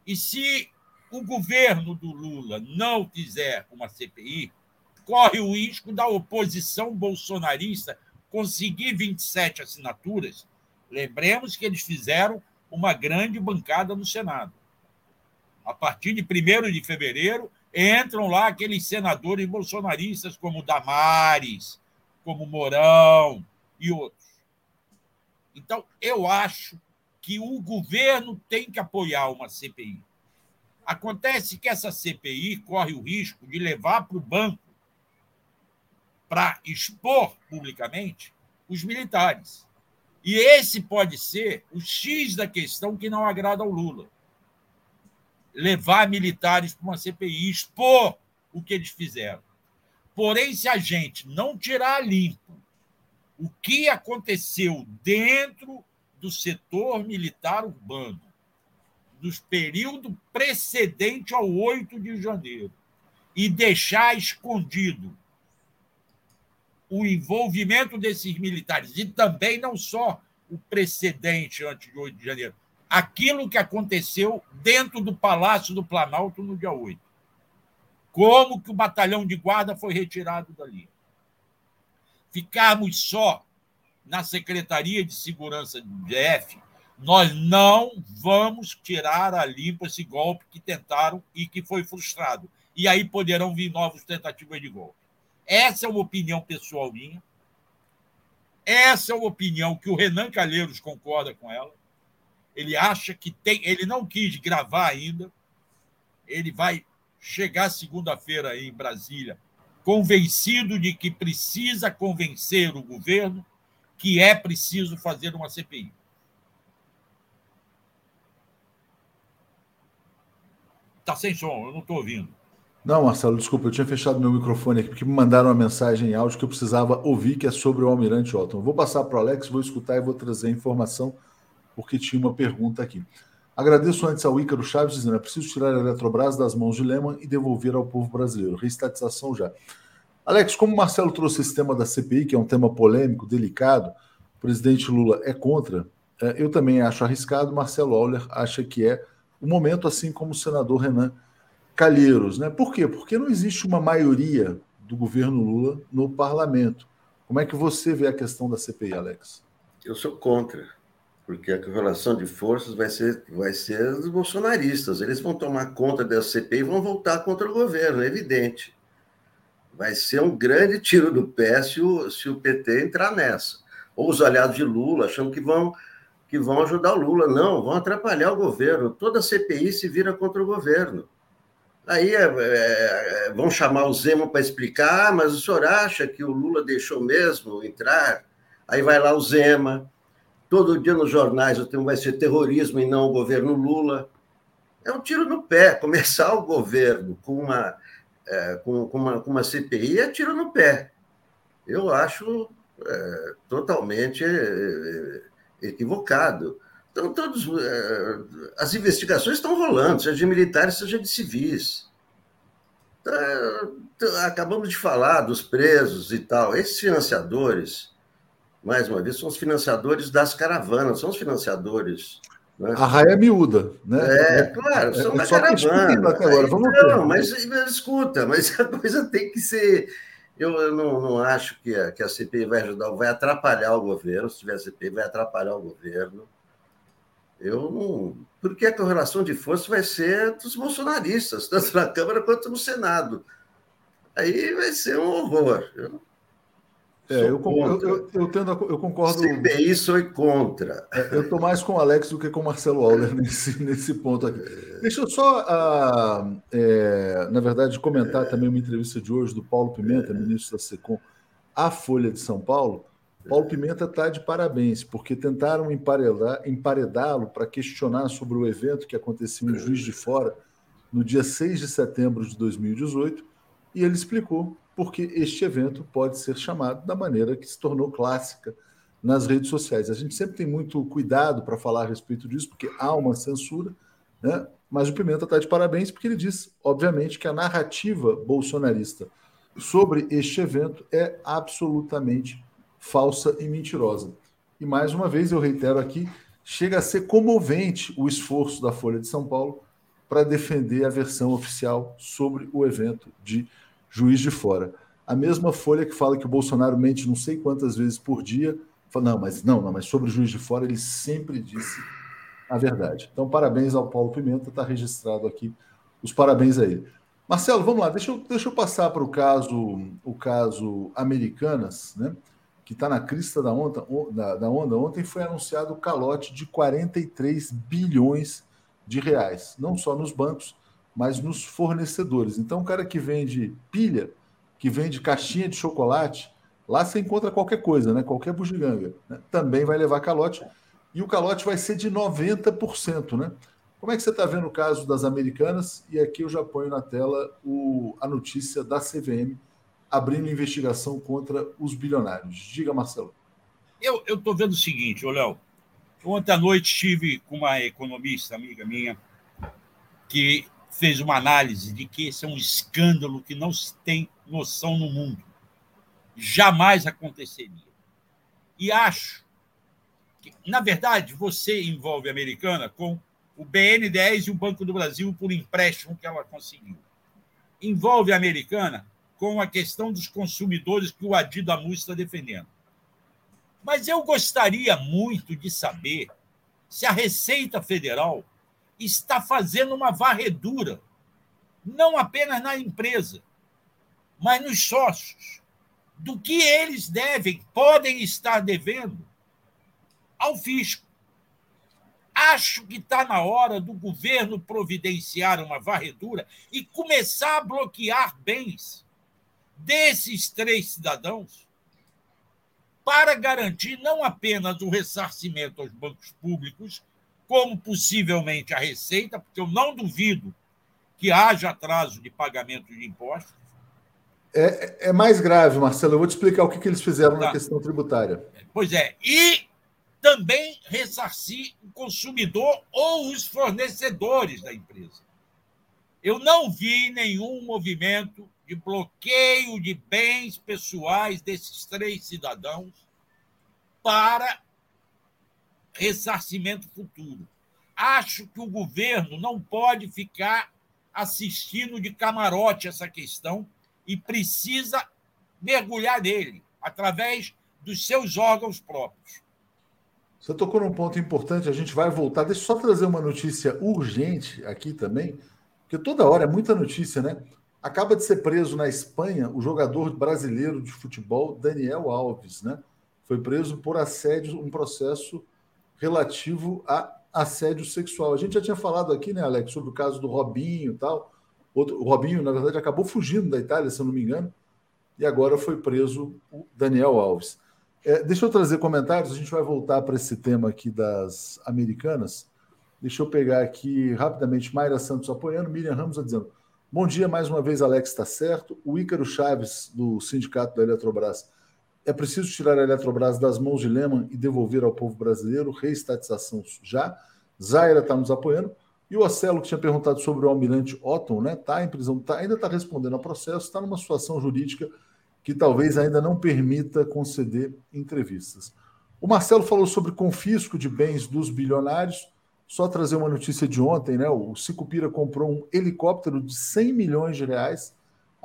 E se o governo do Lula não quiser uma CPI, corre o risco da oposição bolsonarista conseguir 27 assinaturas. Lembremos que eles fizeram uma grande bancada no Senado. A partir de 1 de fevereiro, entram lá aqueles senadores bolsonaristas como Damares, como Mourão e outros. Então, eu acho que o governo tem que apoiar uma CPI. Acontece que essa CPI corre o risco de levar para o banco para expor publicamente os militares. E esse pode ser o X da questão que não agrada ao Lula. Levar militares para uma CPI, expor o que eles fizeram. Porém, se a gente não tirar limpo o que aconteceu dentro do setor militar urbano, nos período precedente ao 8 de janeiro, e deixar escondido o envolvimento desses militares, e também não só o precedente antes de 8 de janeiro, aquilo que aconteceu dentro do Palácio do Planalto no dia 8. Como que o batalhão de guarda foi retirado dali? Ficarmos só na Secretaria de Segurança do DF, nós não vamos tirar a limpo esse golpe que tentaram e que foi frustrado. E aí poderão vir novas tentativas de golpe. Essa é uma opinião pessoal minha. Essa é uma opinião que o Renan Calheiros concorda com ela. Ele acha que tem. Ele não quis gravar ainda. Ele vai chegar segunda-feira em Brasília convencido de que precisa convencer o governo que é preciso fazer uma CPI. Está sem som, eu não estou ouvindo. Não, Marcelo, desculpa, eu tinha fechado meu microfone aqui porque me mandaram uma mensagem em áudio que eu precisava ouvir, que é sobre o Almirante Otton. Vou passar para o Alex, vou escutar e vou trazer a informação, porque tinha uma pergunta aqui. Agradeço antes ao Ícaro Chaves dizendo: é preciso tirar a Eletrobras das mãos de Lehman e devolver ao povo brasileiro. Reestatização já. Alex, como o Marcelo trouxe esse tema da CPI, que é um tema polêmico, delicado, o presidente Lula é contra, é, eu também acho arriscado. Marcelo Auler acha que é o momento, assim como o senador Renan Calheiros. Né? Por quê? Porque não existe uma maioria do governo Lula no parlamento. Como é que você vê a questão da CPI, Alex? Eu sou contra porque a correlação de forças vai ser, vai ser dos bolsonaristas. Eles vão tomar conta da CPI e vão voltar contra o governo, é evidente. Vai ser um grande tiro do pé se o, se o PT entrar nessa. Ou os aliados de Lula achando que vão, que vão ajudar o Lula. Não, vão atrapalhar o governo. Toda CPI se vira contra o governo. Aí é, é, vão chamar o Zema para explicar, ah, mas o senhor acha que o Lula deixou mesmo entrar? Aí vai lá o Zema, Todo dia nos jornais o tema vai ser terrorismo e não o governo Lula. É um tiro no pé. Começar o governo com uma, é, com, com, uma, com uma CPI é tiro no pé. Eu acho é, totalmente é, equivocado. Então, todos, é, as investigações estão rolando, seja de militares, seja de civis. Tá, tá, acabamos de falar dos presos e tal. Esses financiadores, mais uma vez, são os financiadores das caravanas, são os financiadores. Né? A raia é miúda, né? É, claro, é, são é, da caravana. Agora. Vamos não, mas, mas escuta, mas a coisa tem que ser. Eu, eu não, não acho que a, que a CPI vai ajudar, vai atrapalhar o governo. Se tiver CPI, vai atrapalhar o governo. Eu não. Porque a correlação de força vai ser dos bolsonaristas, tanto na Câmara quanto no Senado. Aí vai ser um horror. Eu, é, eu, eu, eu, eu, tendo a, eu concordo. CPI sou contra. É, eu estou mais com o Alex do que com o Marcelo Auler nesse, nesse ponto aqui. Deixa eu só, uh, é, na verdade, comentar também uma entrevista de hoje do Paulo Pimenta, ministro da SECOM, à Folha de São Paulo. Paulo Pimenta está de parabéns, porque tentaram emparedá-lo para questionar sobre o evento que aconteceu em Juiz de Fora no dia 6 de setembro de 2018, e ele explicou porque este evento pode ser chamado da maneira que se tornou clássica nas redes sociais. A gente sempre tem muito cuidado para falar a respeito disso, porque há uma censura, né? mas o Pimenta está de parabéns porque ele diz, obviamente, que a narrativa bolsonarista sobre este evento é absolutamente falsa e mentirosa. E mais uma vez eu reitero aqui, chega a ser comovente o esforço da Folha de São Paulo para defender a versão oficial sobre o evento de Juiz de Fora. A mesma Folha que fala que o Bolsonaro mente não sei quantas vezes por dia, fala, não, mas não, não, mas sobre o Juiz de Fora ele sempre disse a verdade. Então, parabéns ao Paulo Pimenta, está registrado aqui os parabéns a ele. Marcelo, vamos lá, deixa eu, deixa eu passar para o caso, o caso Americanas, né? que está na crista da onda, da, da onda, ontem foi anunciado o calote de 43 bilhões de reais, não só nos bancos, mas nos fornecedores. Então, o cara que vende pilha, que vende caixinha de chocolate, lá você encontra qualquer coisa, né? qualquer bugiganga, né? também vai levar calote, e o calote vai ser de 90%. Né? Como é que você está vendo o caso das americanas? E aqui eu já ponho na tela o, a notícia da CVM abrindo investigação contra os bilionários. Diga, Marcelo. Eu estou vendo o seguinte, Léo. Ontem à noite estive com uma economista, amiga minha, que fez uma análise de que esse é um escândalo que não se tem noção no mundo. Jamais aconteceria. E acho que, na verdade, você envolve a americana com o BN10 e o Banco do Brasil por empréstimo que ela conseguiu. Envolve a americana com a questão dos consumidores que o Adi Damus está defendendo. Mas eu gostaria muito de saber se a Receita Federal está fazendo uma varredura, não apenas na empresa, mas nos sócios, do que eles devem, podem estar devendo ao fisco. Acho que está na hora do governo providenciar uma varredura e começar a bloquear bens desses três cidadãos para garantir não apenas o ressarcimento aos bancos públicos, como possivelmente a Receita, porque eu não duvido que haja atraso de pagamento de impostos. É, é mais grave, Marcelo. Eu vou te explicar o que, que eles fizeram tá. na questão tributária. Pois é. E também ressarcir o consumidor ou os fornecedores da empresa. Eu não vi nenhum movimento de bloqueio de bens pessoais desses três cidadãos para ressarcimento futuro. Acho que o governo não pode ficar assistindo de camarote essa questão e precisa mergulhar nele através dos seus órgãos próprios. Você tocou num ponto importante, a gente vai voltar. Deixa eu só trazer uma notícia urgente aqui também, porque toda hora é muita notícia, né? Acaba de ser preso na Espanha o jogador brasileiro de futebol Daniel Alves, né? Foi preso por assédio, um processo relativo a assédio sexual. A gente já tinha falado aqui, né, Alex, sobre o caso do Robinho e tal. Outro, o Robinho, na verdade, acabou fugindo da Itália, se eu não me engano, e agora foi preso o Daniel Alves. É, deixa eu trazer comentários, a gente vai voltar para esse tema aqui das americanas. Deixa eu pegar aqui rapidamente Mayra Santos apoiando, Miriam Ramos dizendo: Bom dia mais uma vez, Alex está certo. O Ícaro Chaves, do Sindicato da Eletrobras, É preciso tirar a Eletrobras das mãos de Lehman e devolver ao povo brasileiro. Reestatização já. Zaira está nos apoiando. E o Ocelo, que tinha perguntado sobre o almirante Otton, né? Está em prisão, tá, ainda está respondendo ao processo, está numa situação jurídica que talvez ainda não permita conceder entrevistas. O Marcelo falou sobre confisco de bens dos bilionários. Só trazer uma notícia de ontem, né? O Sicupira comprou um helicóptero de 100 milhões de reais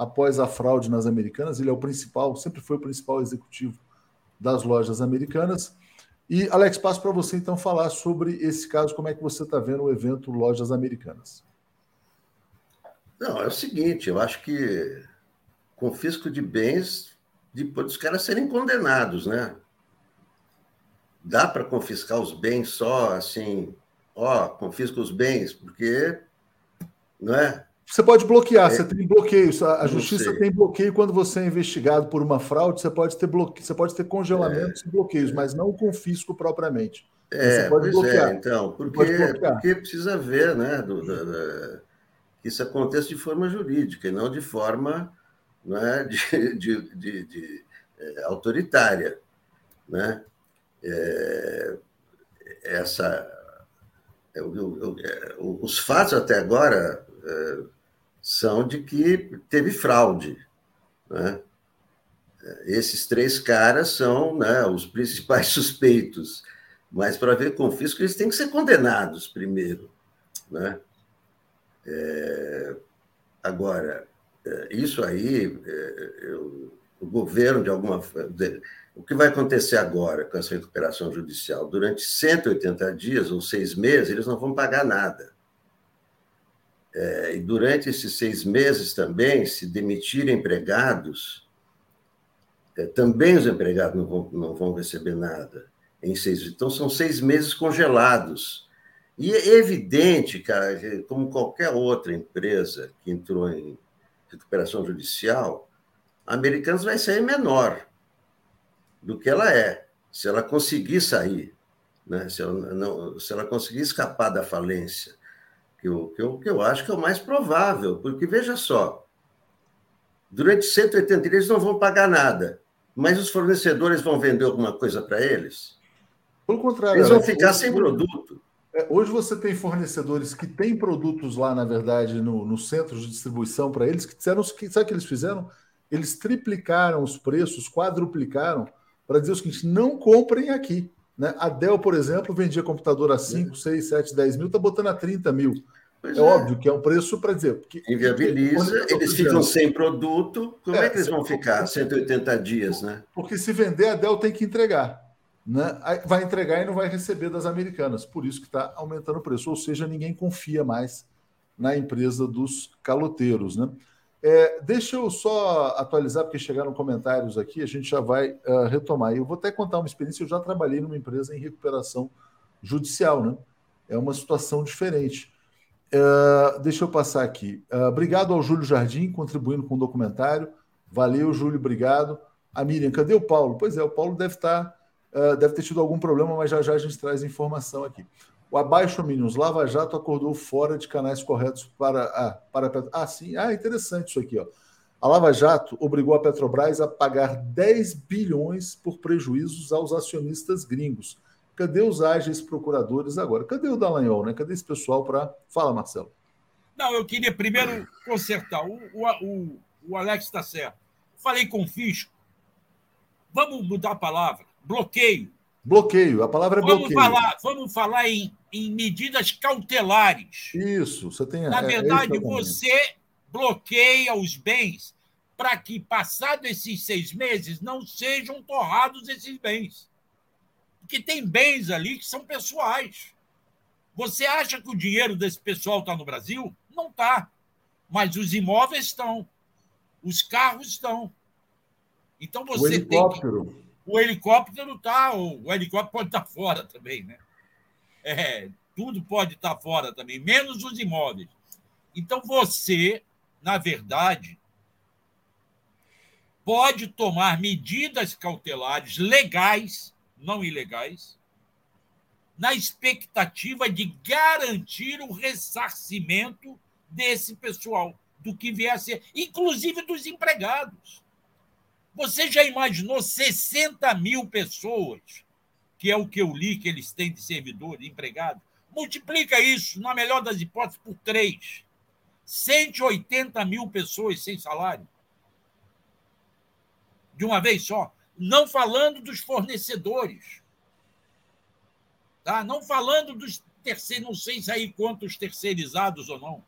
após a fraude nas americanas. Ele é o principal, sempre foi o principal executivo das lojas americanas. E, Alex, passo para você então falar sobre esse caso, como é que você está vendo o evento Lojas Americanas. Não, é o seguinte, eu acho que confisco de bens depois dos caras serem condenados, né? Dá para confiscar os bens só assim, ó, confisca os bens, porque não é? Você pode bloquear, é, você tem bloqueio. A justiça tem bloqueio quando você é investigado por uma fraude, você pode ter bloqueio, você pode ter congelamentos é, e bloqueios, mas não o confisco propriamente. É, você pode é, bloquear. é, então, porque, porque precisa ver, né, do, do, do, que isso aconteça de forma jurídica e não de forma né, de, de, de, de é, autoritária, né? É, essa, eu, eu, eu, os fatos até agora são de que teve fraude. Né? Esses três caras são né, os principais suspeitos, mas para ver confisco eles têm que ser condenados primeiro. Né? É, agora, é, isso aí, é, eu, o governo, de alguma forma. O que vai acontecer agora com essa recuperação judicial? Durante 180 dias ou seis meses, eles não vão pagar nada. É, e durante esses seis meses também, se demitirem empregados, é, também os empregados não vão, não vão receber nada em seis Então, são seis meses congelados. E é evidente, cara, como qualquer outra empresa que entrou em recuperação judicial, a Americanas vai sair menor do que ela é, se ela conseguir sair, né? se, ela não, se ela conseguir escapar da falência que eu, que, eu, que eu acho que é o mais provável, porque veja só, durante 180 dias eles não vão pagar nada, mas os fornecedores vão vender alguma coisa para eles? Pelo contrário. Eles vão ficar sem produto. É, hoje você tem fornecedores que têm produtos lá, na verdade, no, no centro de distribuição para eles, que disseram sabe o que eles fizeram? Eles triplicaram os preços, quadruplicaram, para dizer o seguinte: não comprem aqui. Né? A Dell, por exemplo, vendia computador a 5, 6, 7, 10 mil, está botando a 30 mil. É, é, óbvio que é um preço para dizer. Porque, Inviabiliza, eles ficam sem produto, como é, é que eles vão ficar 180 dias, né? Porque se vender, a Dell tem que entregar. Né? Vai entregar e não vai receber das americanas. Por isso que está aumentando o preço. Ou seja, ninguém confia mais na empresa dos caloteiros. Né? É, deixa eu só atualizar, porque chegaram comentários aqui, a gente já vai uh, retomar. Eu vou até contar uma experiência, eu já trabalhei numa empresa em recuperação judicial, né? É uma situação diferente. Uh, deixa eu passar aqui. Uh, obrigado ao Júlio Jardim, contribuindo com o documentário. Valeu, Júlio, obrigado. A Miriam, cadê o Paulo? Pois é, o Paulo deve estar, tá, deve ter tido algum problema, mas já já a gente traz informação aqui. O Abaixo Minions, Lava Jato acordou fora de canais corretos para. Ah, para ah, sim. Ah, interessante isso aqui. Ó. A Lava Jato obrigou a Petrobras a pagar 10 bilhões por prejuízos aos acionistas gringos. Cadê os ágeis procuradores agora? Cadê o Dallagnol, né? Cadê esse pessoal para. Fala, Marcelo. Não, eu queria primeiro consertar. O, o, o Alex está certo. Falei com o fisco. Vamos mudar a palavra. Bloqueio. Bloqueio, a palavra é vamos bloqueio. Falar, vamos falar em, em medidas cautelares. Isso, você tem. Na é, é verdade, é você bloqueia os bens para que, passados esses seis meses, não sejam torrados esses bens. Porque tem bens ali que são pessoais. Você acha que o dinheiro desse pessoal está no Brasil? Não está. Mas os imóveis estão. Os carros estão. Então você o helicóptero. tem que o helicóptero está, o helicóptero pode estar tá fora também, né? É, tudo pode estar tá fora também, menos os imóveis. Então você, na verdade, pode tomar medidas cautelares legais, não ilegais, na expectativa de garantir o ressarcimento desse pessoal, do que vier a ser, inclusive dos empregados. Você já imaginou 60 mil pessoas, que é o que eu li que eles têm de servidor, de empregado? Multiplica isso, na melhor das hipóteses, por três. 180 mil pessoas sem salário. De uma vez só. Não falando dos fornecedores. Tá? Não falando dos terceiros, não sei se aí quantos terceirizados ou não.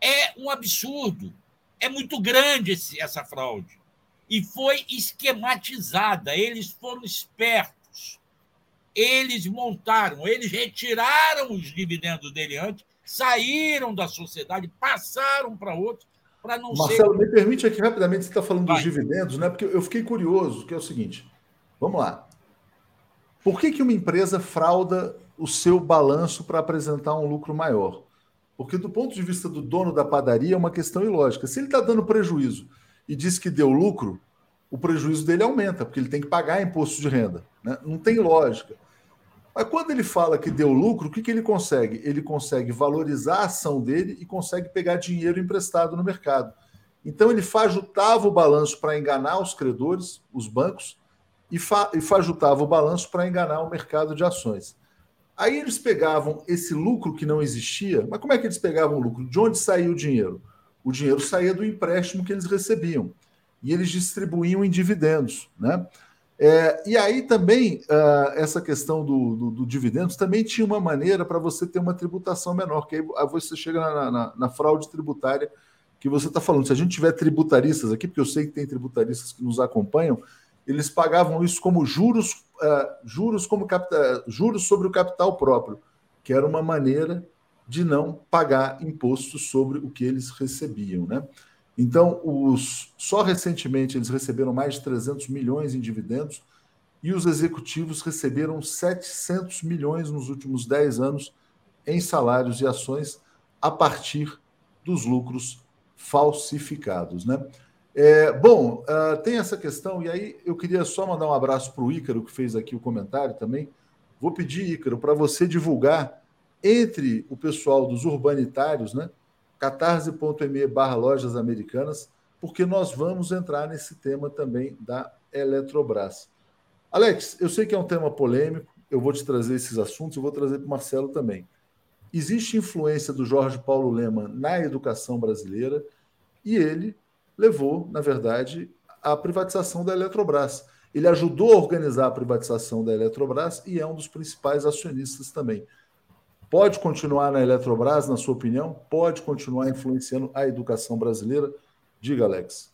É um absurdo. É muito grande esse, essa fraude. E foi esquematizada. Eles foram espertos. Eles montaram, eles retiraram os dividendos dele antes, saíram da sociedade, passaram para outros, para não Marcelo, ser... me permite aqui rapidamente, você está falando Vai. dos dividendos, né? Porque eu fiquei curioso, que é o seguinte. Vamos lá. Por que, que uma empresa frauda o seu balanço para apresentar um lucro maior? Porque, do ponto de vista do dono da padaria, é uma questão ilógica. Se ele está dando prejuízo e diz que deu lucro, o prejuízo dele aumenta, porque ele tem que pagar imposto de renda. Né? Não tem lógica. Mas quando ele fala que deu lucro, o que, que ele consegue? Ele consegue valorizar a ação dele e consegue pegar dinheiro emprestado no mercado. Então ele fajutava o balanço para enganar os credores, os bancos, e, fa e fajutava o balanço para enganar o mercado de ações. Aí eles pegavam esse lucro que não existia, mas como é que eles pegavam o lucro? De onde saía o dinheiro? O dinheiro saía do empréstimo que eles recebiam e eles distribuíam em dividendos, né? É, e aí também uh, essa questão do, do, do, dividendos também tinha uma maneira para você ter uma tributação menor, que aí você chega na, na, na fraude tributária que você está falando. Se a gente tiver tributaristas aqui, porque eu sei que tem tributaristas que nos acompanham, eles pagavam isso como juros, uh, juros, como juros sobre o capital próprio, que era uma maneira de não pagar impostos sobre o que eles recebiam, né? Então, os, só recentemente eles receberam mais de 300 milhões em dividendos e os executivos receberam 700 milhões nos últimos 10 anos em salários e ações a partir dos lucros falsificados, né? É, bom, uh, tem essa questão, e aí eu queria só mandar um abraço para o Ícaro, que fez aqui o comentário também. Vou pedir, Ícaro, para você divulgar entre o pessoal dos urbanitários, né? catarse.me barra lojas americanas, porque nós vamos entrar nesse tema também da Eletrobras. Alex, eu sei que é um tema polêmico, eu vou te trazer esses assuntos, eu vou trazer para o Marcelo também. Existe influência do Jorge Paulo Lema na educação brasileira e ele levou, na verdade, à privatização da Eletrobras. Ele ajudou a organizar a privatização da Eletrobras e é um dos principais acionistas também. Pode continuar na Eletrobras, na sua opinião? Pode continuar influenciando a educação brasileira? Diga, Alex.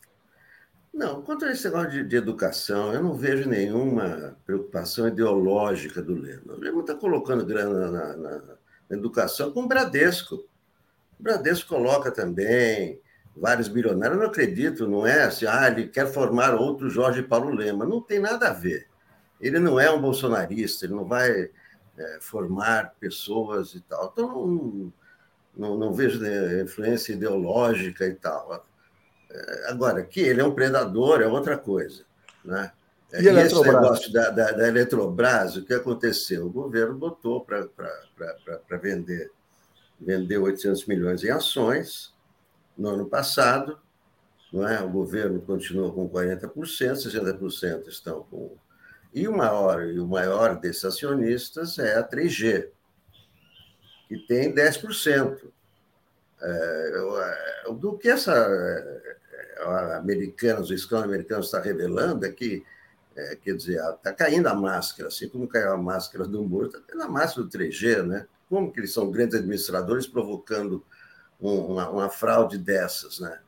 Não, quanto a esse negócio de, de educação, eu não vejo nenhuma preocupação ideológica do Lema. O Lema está colocando grana na, na, na educação com o Bradesco. O Bradesco coloca também, vários bilionários. Eu não acredito, não é assim, ah, ele quer formar outro Jorge Paulo Lema. Não tem nada a ver. Ele não é um bolsonarista, ele não vai é, formar pessoas e tal. Então, não, não, não vejo influência ideológica e tal. É, agora, que ele é um predador é outra coisa. Né? E, e esse negócio da, da, da, Eletrobras, o que aconteceu? O governo botou para vender, vender 800 milhões em ações, no ano passado, não é? o governo continuou com 40%, 60% estão com. E o maior, e o maior desses acionistas é a 3G, que tem 10%. É, é, do que essa é, americanos, o escândalo americano está revelando é que, é, quer dizer, está caindo a máscara, assim como caiu a máscara do Moro, está caindo a máscara do 3G, né? Como que eles são grandes administradores provocando uma, uma fraude dessas, né?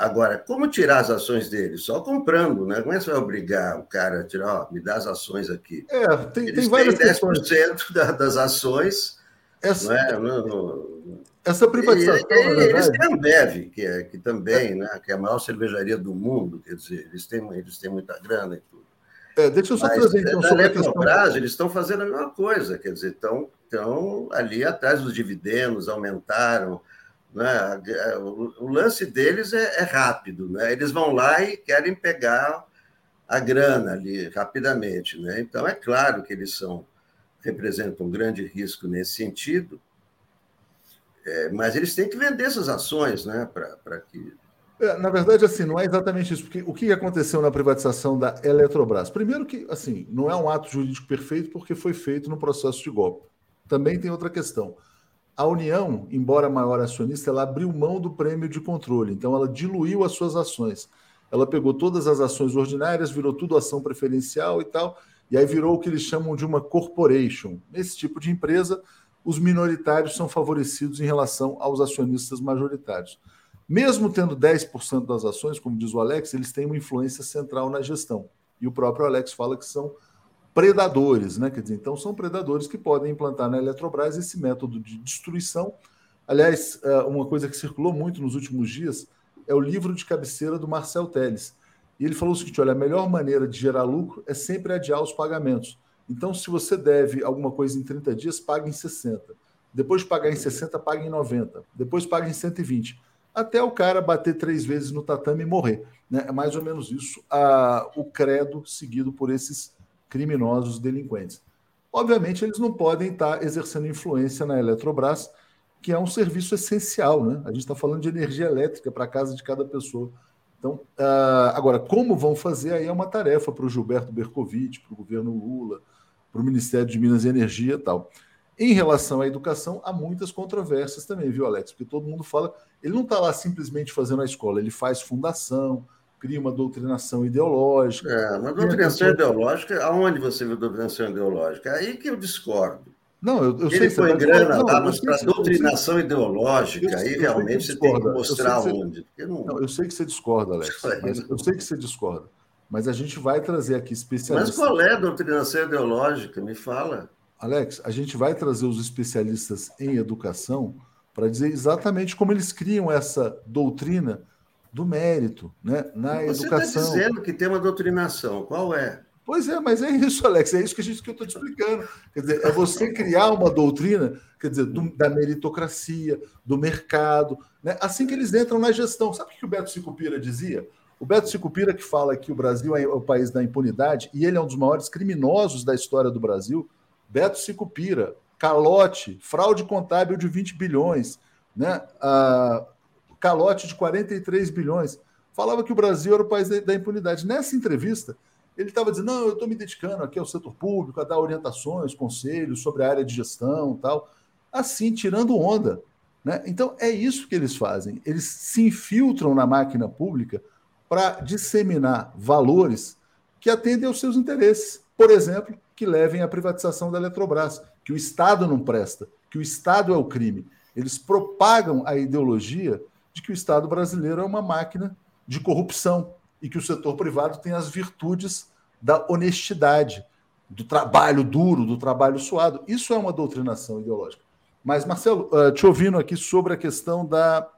Agora, como tirar as ações dele? Só comprando, né? Como é que você vai obrigar o cara a tirar, ó, me dá as ações aqui? É, tem, Eles tem várias têm 10% da, das ações. Essa, é? no, no, essa privatização. E, e, eles têm a Ambev, que, é, que também, é. né? Que é a maior cervejaria do mundo, quer dizer, eles têm, eles têm muita grana e tudo. É, deixa eu só Mas, trazer então sobre a questão. Eles estão fazendo a mesma coisa, quer dizer, estão, estão ali atrás dos dividendos, aumentaram né? O, lance deles é, é, rápido, né? eles vão lá e querem pegar a grana ali rapidamente. Né? Então, é claro que eles são, representam um grande risco nesse sentido, é, mas eles têm que vender essas ações né? para que É, na verdade, assim, não é exatamente isso. Porque o que aconteceu na privatização da Eletrobras? Primeiro que, assim, não é um ato jurídico perfeito porque foi feito no processo de golpe. Também tem outra questão. A União, embora maior acionista, ela abriu mão do prêmio de controle. Então, ela diluiu as suas ações. Ela pegou todas as ações ordinárias, virou tudo ação preferencial e tal, e aí virou o que eles chamam de uma corporation. Nesse tipo de empresa, os minoritários são favorecidos em relação aos acionistas majoritários. Mesmo tendo 10% das ações, como diz o Alex, eles têm uma influência central na gestão. E o próprio Alex fala que são predadores, né? Quer dizer, então são predadores que podem implantar na Eletrobras esse método de destruição. Aliás, é, uma coisa que circulou muito nos últimos dias é o livro de cabeceira do Marcel Teles. E ele falou o seguinte: olha, a melhor maneira de gerar lucro é sempre adiar os pagamentos. Então, se você deve alguma coisa em 30 dias, pague em 60. Depois de pagar em 60, pague em 90. Depois pague em 120 até o cara bater três vezes no tatame e morrer. Né? É mais ou menos isso a, o credo seguido por esses criminosos delinquentes. Obviamente, eles não podem estar exercendo influência na Eletrobras, que é um serviço essencial. Né? A gente está falando de energia elétrica para a casa de cada pessoa. Então, uh, agora, como vão fazer aí é uma tarefa para o Gilberto Bercovitch, para o governo Lula, para o Ministério de Minas e Energia e tal. Em relação à educação, há muitas controvérsias também, viu, Alex? Porque todo mundo fala, ele não está lá simplesmente fazendo a escola, ele faz fundação, cria uma doutrinação ideológica. É, uma doutrinação ideológica, aonde você vê doutrinação ideológica? É aí que eu discordo. Não, eu, eu ele sei põe grana não, lá, mas para doutrinação sei, ideológica, aí realmente você, tem que mostrar onde. Não... não... eu sei que você discorda, Alex. eu sei que você discorda. Mas a gente vai trazer aqui especialistas. Mas qual é a doutrinação ideológica? Me fala. Alex, a gente vai trazer os especialistas em educação para dizer exatamente como eles criam essa doutrina do mérito né, na Você tá educação. Você está dizendo que tem uma doutrinação, qual é? Pois é, mas é isso, Alex, é isso que, a gente, que eu estou te explicando. Quer dizer, é você criar uma doutrina, quer dizer, do, da meritocracia, do mercado, né? assim que eles entram na gestão. Sabe o que o Beto Sicupira dizia? O Beto Sicupira que fala que o Brasil é o país da impunidade, e ele é um dos maiores criminosos da história do Brasil, Beto Sicupira, calote, fraude contábil de 20 bilhões, né? Ah, calote de 43 bilhões. Falava que o Brasil era o país da impunidade. Nessa entrevista, ele estava dizendo: não, eu estou me dedicando aqui ao setor público, a dar orientações, conselhos sobre a área de gestão tal. Assim, tirando onda. Né? Então, é isso que eles fazem. Eles se infiltram na máquina pública para disseminar valores que atendem aos seus interesses. Por exemplo, que levem à privatização da Eletrobras, que o Estado não presta, que o Estado é o crime. Eles propagam a ideologia de que o Estado brasileiro é uma máquina de corrupção e que o setor privado tem as virtudes da honestidade, do trabalho duro, do trabalho suado. Isso é uma doutrinação ideológica. Mas, Marcelo, uh, te ouvindo aqui sobre a questão da,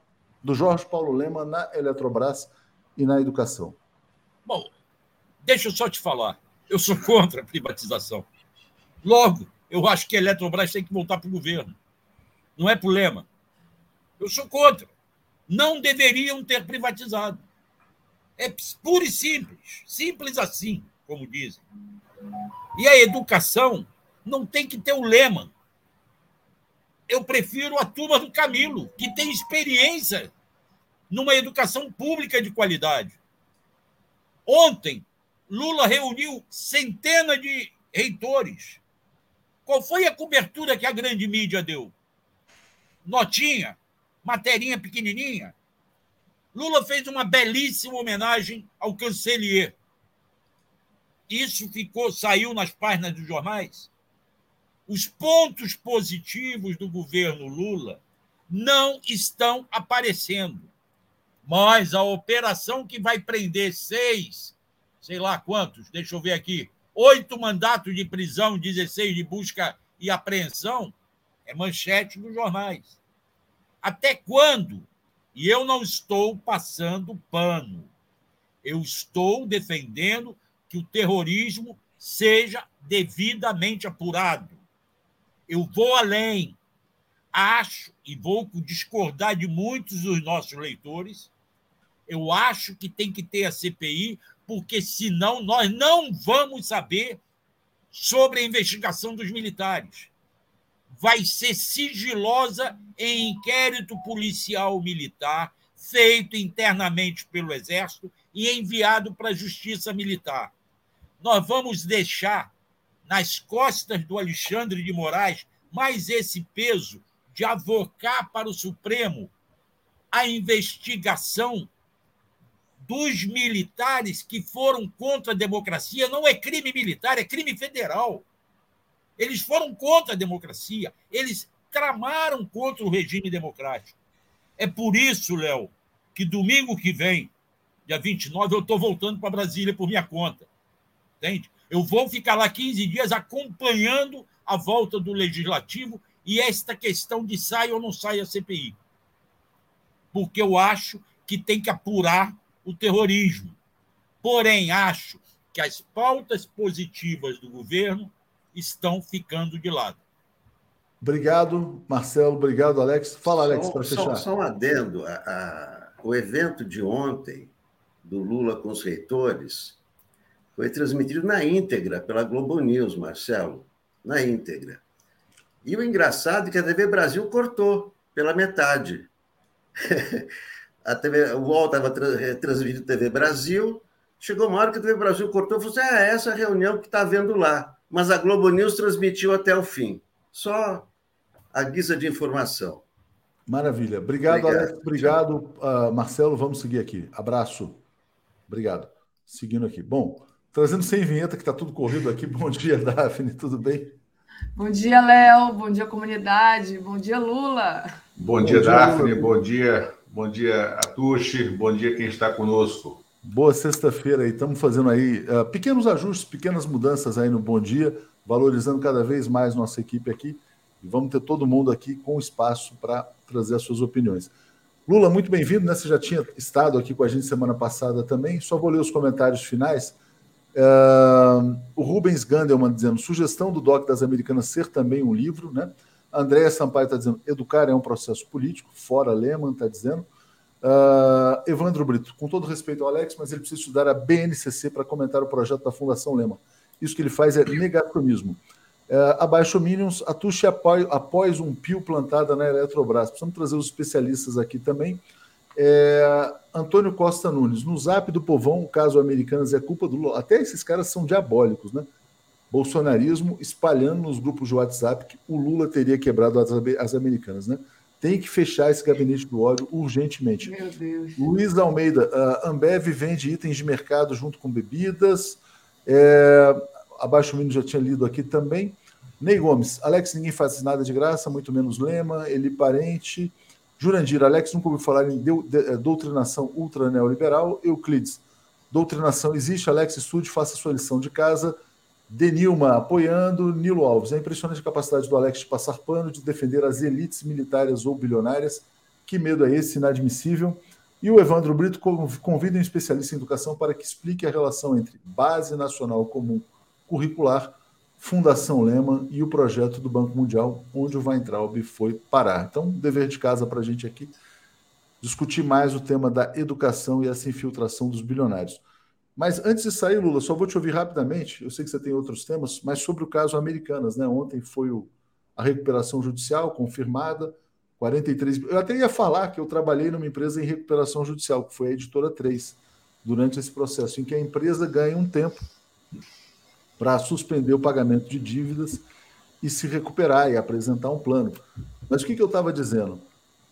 do Jorge Paulo Lema na Eletrobras e na educação. Bom, deixa eu só te falar. Eu sou contra a privatização. Logo, eu acho que a Eletrobras tem que voltar para o governo. Não é problema. Eu sou contra. Não deveriam ter privatizado. É puro e simples. Simples assim, como dizem. E a educação não tem que ter o lema. Eu prefiro a turma do Camilo, que tem experiência numa educação pública de qualidade. Ontem, Lula reuniu centenas de reitores. Qual foi a cobertura que a grande mídia deu? Notinha, materinha pequenininha. Lula fez uma belíssima homenagem ao cancelier. Isso ficou, saiu nas páginas dos jornais. Os pontos positivos do governo Lula não estão aparecendo. Mas a operação que vai prender seis sei lá quantos, deixa eu ver aqui, oito mandatos de prisão, 16 de busca e apreensão, é manchete dos jornais. Até quando? E eu não estou passando pano. Eu estou defendendo que o terrorismo seja devidamente apurado. Eu vou além. Acho, e vou discordar de muitos dos nossos leitores, eu acho que tem que ter a CPI porque senão nós não vamos saber sobre a investigação dos militares. Vai ser sigilosa em inquérito policial militar feito internamente pelo Exército e enviado para a Justiça Militar. Nós vamos deixar nas costas do Alexandre de Moraes mais esse peso de avocar para o Supremo a investigação dos militares que foram contra a democracia. Não é crime militar, é crime federal. Eles foram contra a democracia, eles tramaram contra o regime democrático. É por isso, Léo, que domingo que vem, dia 29, eu estou voltando para Brasília por minha conta. Entende? Eu vou ficar lá 15 dias acompanhando a volta do legislativo e esta questão de sai ou não sai a CPI. Porque eu acho que tem que apurar o terrorismo. Porém, acho que as pautas positivas do governo estão ficando de lado. Obrigado, Marcelo. Obrigado, Alex. Fala, Alex, para fechar. Só, só um adendo. A, a, o evento de ontem, do Lula com os reitores, foi transmitido na íntegra pela Globo News, Marcelo. Na íntegra. E o engraçado é que a TV Brasil cortou pela metade. a TV, o UOL estava transmitindo TV Brasil, chegou uma hora que a TV Brasil cortou e falou assim: ah, é essa reunião que está vendo lá. Mas a Globo News transmitiu até o fim. Só a guisa de informação. Maravilha. Obrigado, Obrigado. Alex. Obrigado, uh, Marcelo. Vamos seguir aqui. Abraço. Obrigado. Seguindo aqui. Bom, trazendo sem vinheta, que está tudo corrido aqui. Bom dia, Daphne. Tudo bem? Bom dia, Léo. Bom dia, comunidade. Bom dia, Lula. Bom, Bom dia, dia, Daphne. Lula. Bom dia, bom dia, Atushi. Bom dia, quem está conosco. Boa sexta-feira aí. Estamos fazendo aí uh, pequenos ajustes, pequenas mudanças aí no Bom Dia, valorizando cada vez mais nossa equipe aqui. E vamos ter todo mundo aqui com espaço para trazer as suas opiniões. Lula, muito bem-vindo, né? Você já tinha estado aqui com a gente semana passada também. Só vou ler os comentários finais. Uh, o Rubens Gandelman dizendo: sugestão do DOC das Americanas ser também um livro, né? Andréa Sampaio está dizendo: educar é um processo político, fora Lehman está dizendo. Uh, Evandro Brito, com todo respeito ao Alex, mas ele precisa estudar a BNCC para comentar o projeto da Fundação Lehman. Isso que ele faz é negacionismo. É, abaixo Minions, a Tuxa após, após um pio plantada na Eletrobras. Precisamos trazer os especialistas aqui também. É, Antônio Costa Nunes, no zap do povão, o caso Americanas é culpa do Lula. Até esses caras são diabólicos, né? Bolsonarismo espalhando nos grupos de WhatsApp que o Lula teria quebrado as, as americanas, né? Tem que fechar esse gabinete do ódio urgentemente. Meu Deus. Luiz Almeida, uh, Ambev vende itens de mercado junto com bebidas. É, abaixo Mino já tinha lido aqui também. Ney Gomes, Alex, ninguém faz nada de graça, muito menos Lema, ele parente. Jurandir, Alex nunca ouviu falar em é, doutrinação ultra neoliberal. Euclides, doutrinação existe, Alex, estude, faça sua lição de casa. Denilma apoiando, Nilo Alves. É impressionante a capacidade do Alex de passar pano, de defender as elites militares ou bilionárias. Que medo é esse, inadmissível. E o Evandro Brito convida um especialista em educação para que explique a relação entre base nacional comum curricular, Fundação Lema e o projeto do Banco Mundial, onde o Weintraub foi parar. Então, dever de casa para a gente aqui discutir mais o tema da educação e essa infiltração dos bilionários. Mas antes de sair, Lula, só vou te ouvir rapidamente. Eu sei que você tem outros temas, mas sobre o caso Americanas, né? Ontem foi o, a recuperação judicial confirmada, 43. Eu até ia falar que eu trabalhei numa empresa em recuperação judicial, que foi a editora 3, durante esse processo, em que a empresa ganha um tempo para suspender o pagamento de dívidas e se recuperar e apresentar um plano. Mas o que, que eu estava dizendo?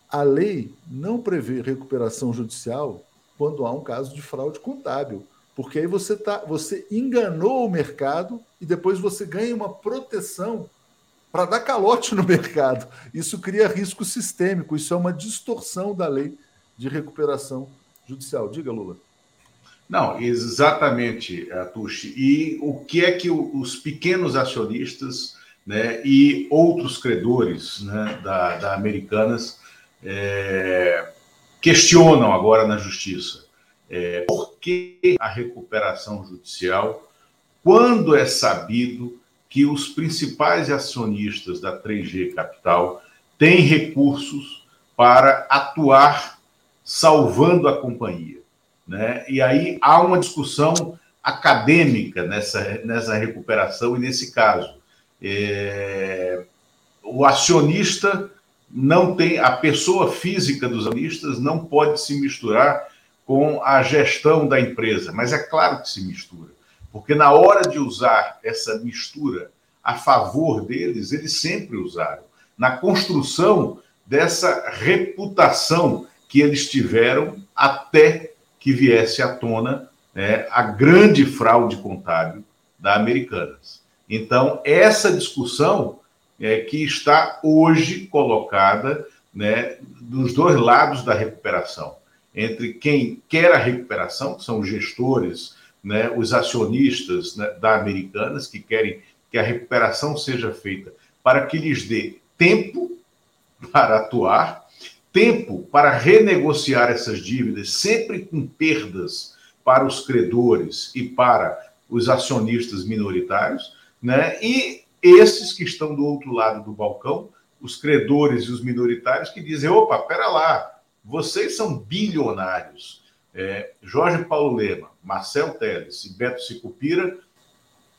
A lei não prevê recuperação judicial quando há um caso de fraude contábil, porque aí você tá, você enganou o mercado e depois você ganha uma proteção para dar calote no mercado. Isso cria risco sistêmico, isso é uma distorção da lei de recuperação judicial. Diga, Lula. Não, exatamente, Atushi. E o que é que os pequenos acionistas né, e outros credores né, da, da Americanas é, questionam agora na justiça? É, por que a recuperação judicial, quando é sabido que os principais acionistas da 3G Capital têm recursos para atuar salvando a companhia? Né? E aí há uma discussão acadêmica nessa, nessa recuperação e nesse caso. É, o acionista não tem a pessoa física dos acionistas não pode se misturar com a gestão da empresa, mas é claro que se mistura, porque na hora de usar essa mistura a favor deles, eles sempre usaram na construção dessa reputação que eles tiveram até que viesse à tona né, a grande fraude contábil da Americanas. Então, essa discussão é que está hoje colocada né, dos dois lados da recuperação, entre quem quer a recuperação, que são os gestores, né, os acionistas né, da Americanas, que querem que a recuperação seja feita para que lhes dê tempo para atuar, tempo para renegociar essas dívidas, sempre com perdas para os credores e para os acionistas minoritários, né? E esses que estão do outro lado do balcão, os credores e os minoritários, que dizem: opa, pera lá, vocês são bilionários. É, Jorge Paulo Lema, Marcel Teles e Beto Sicupira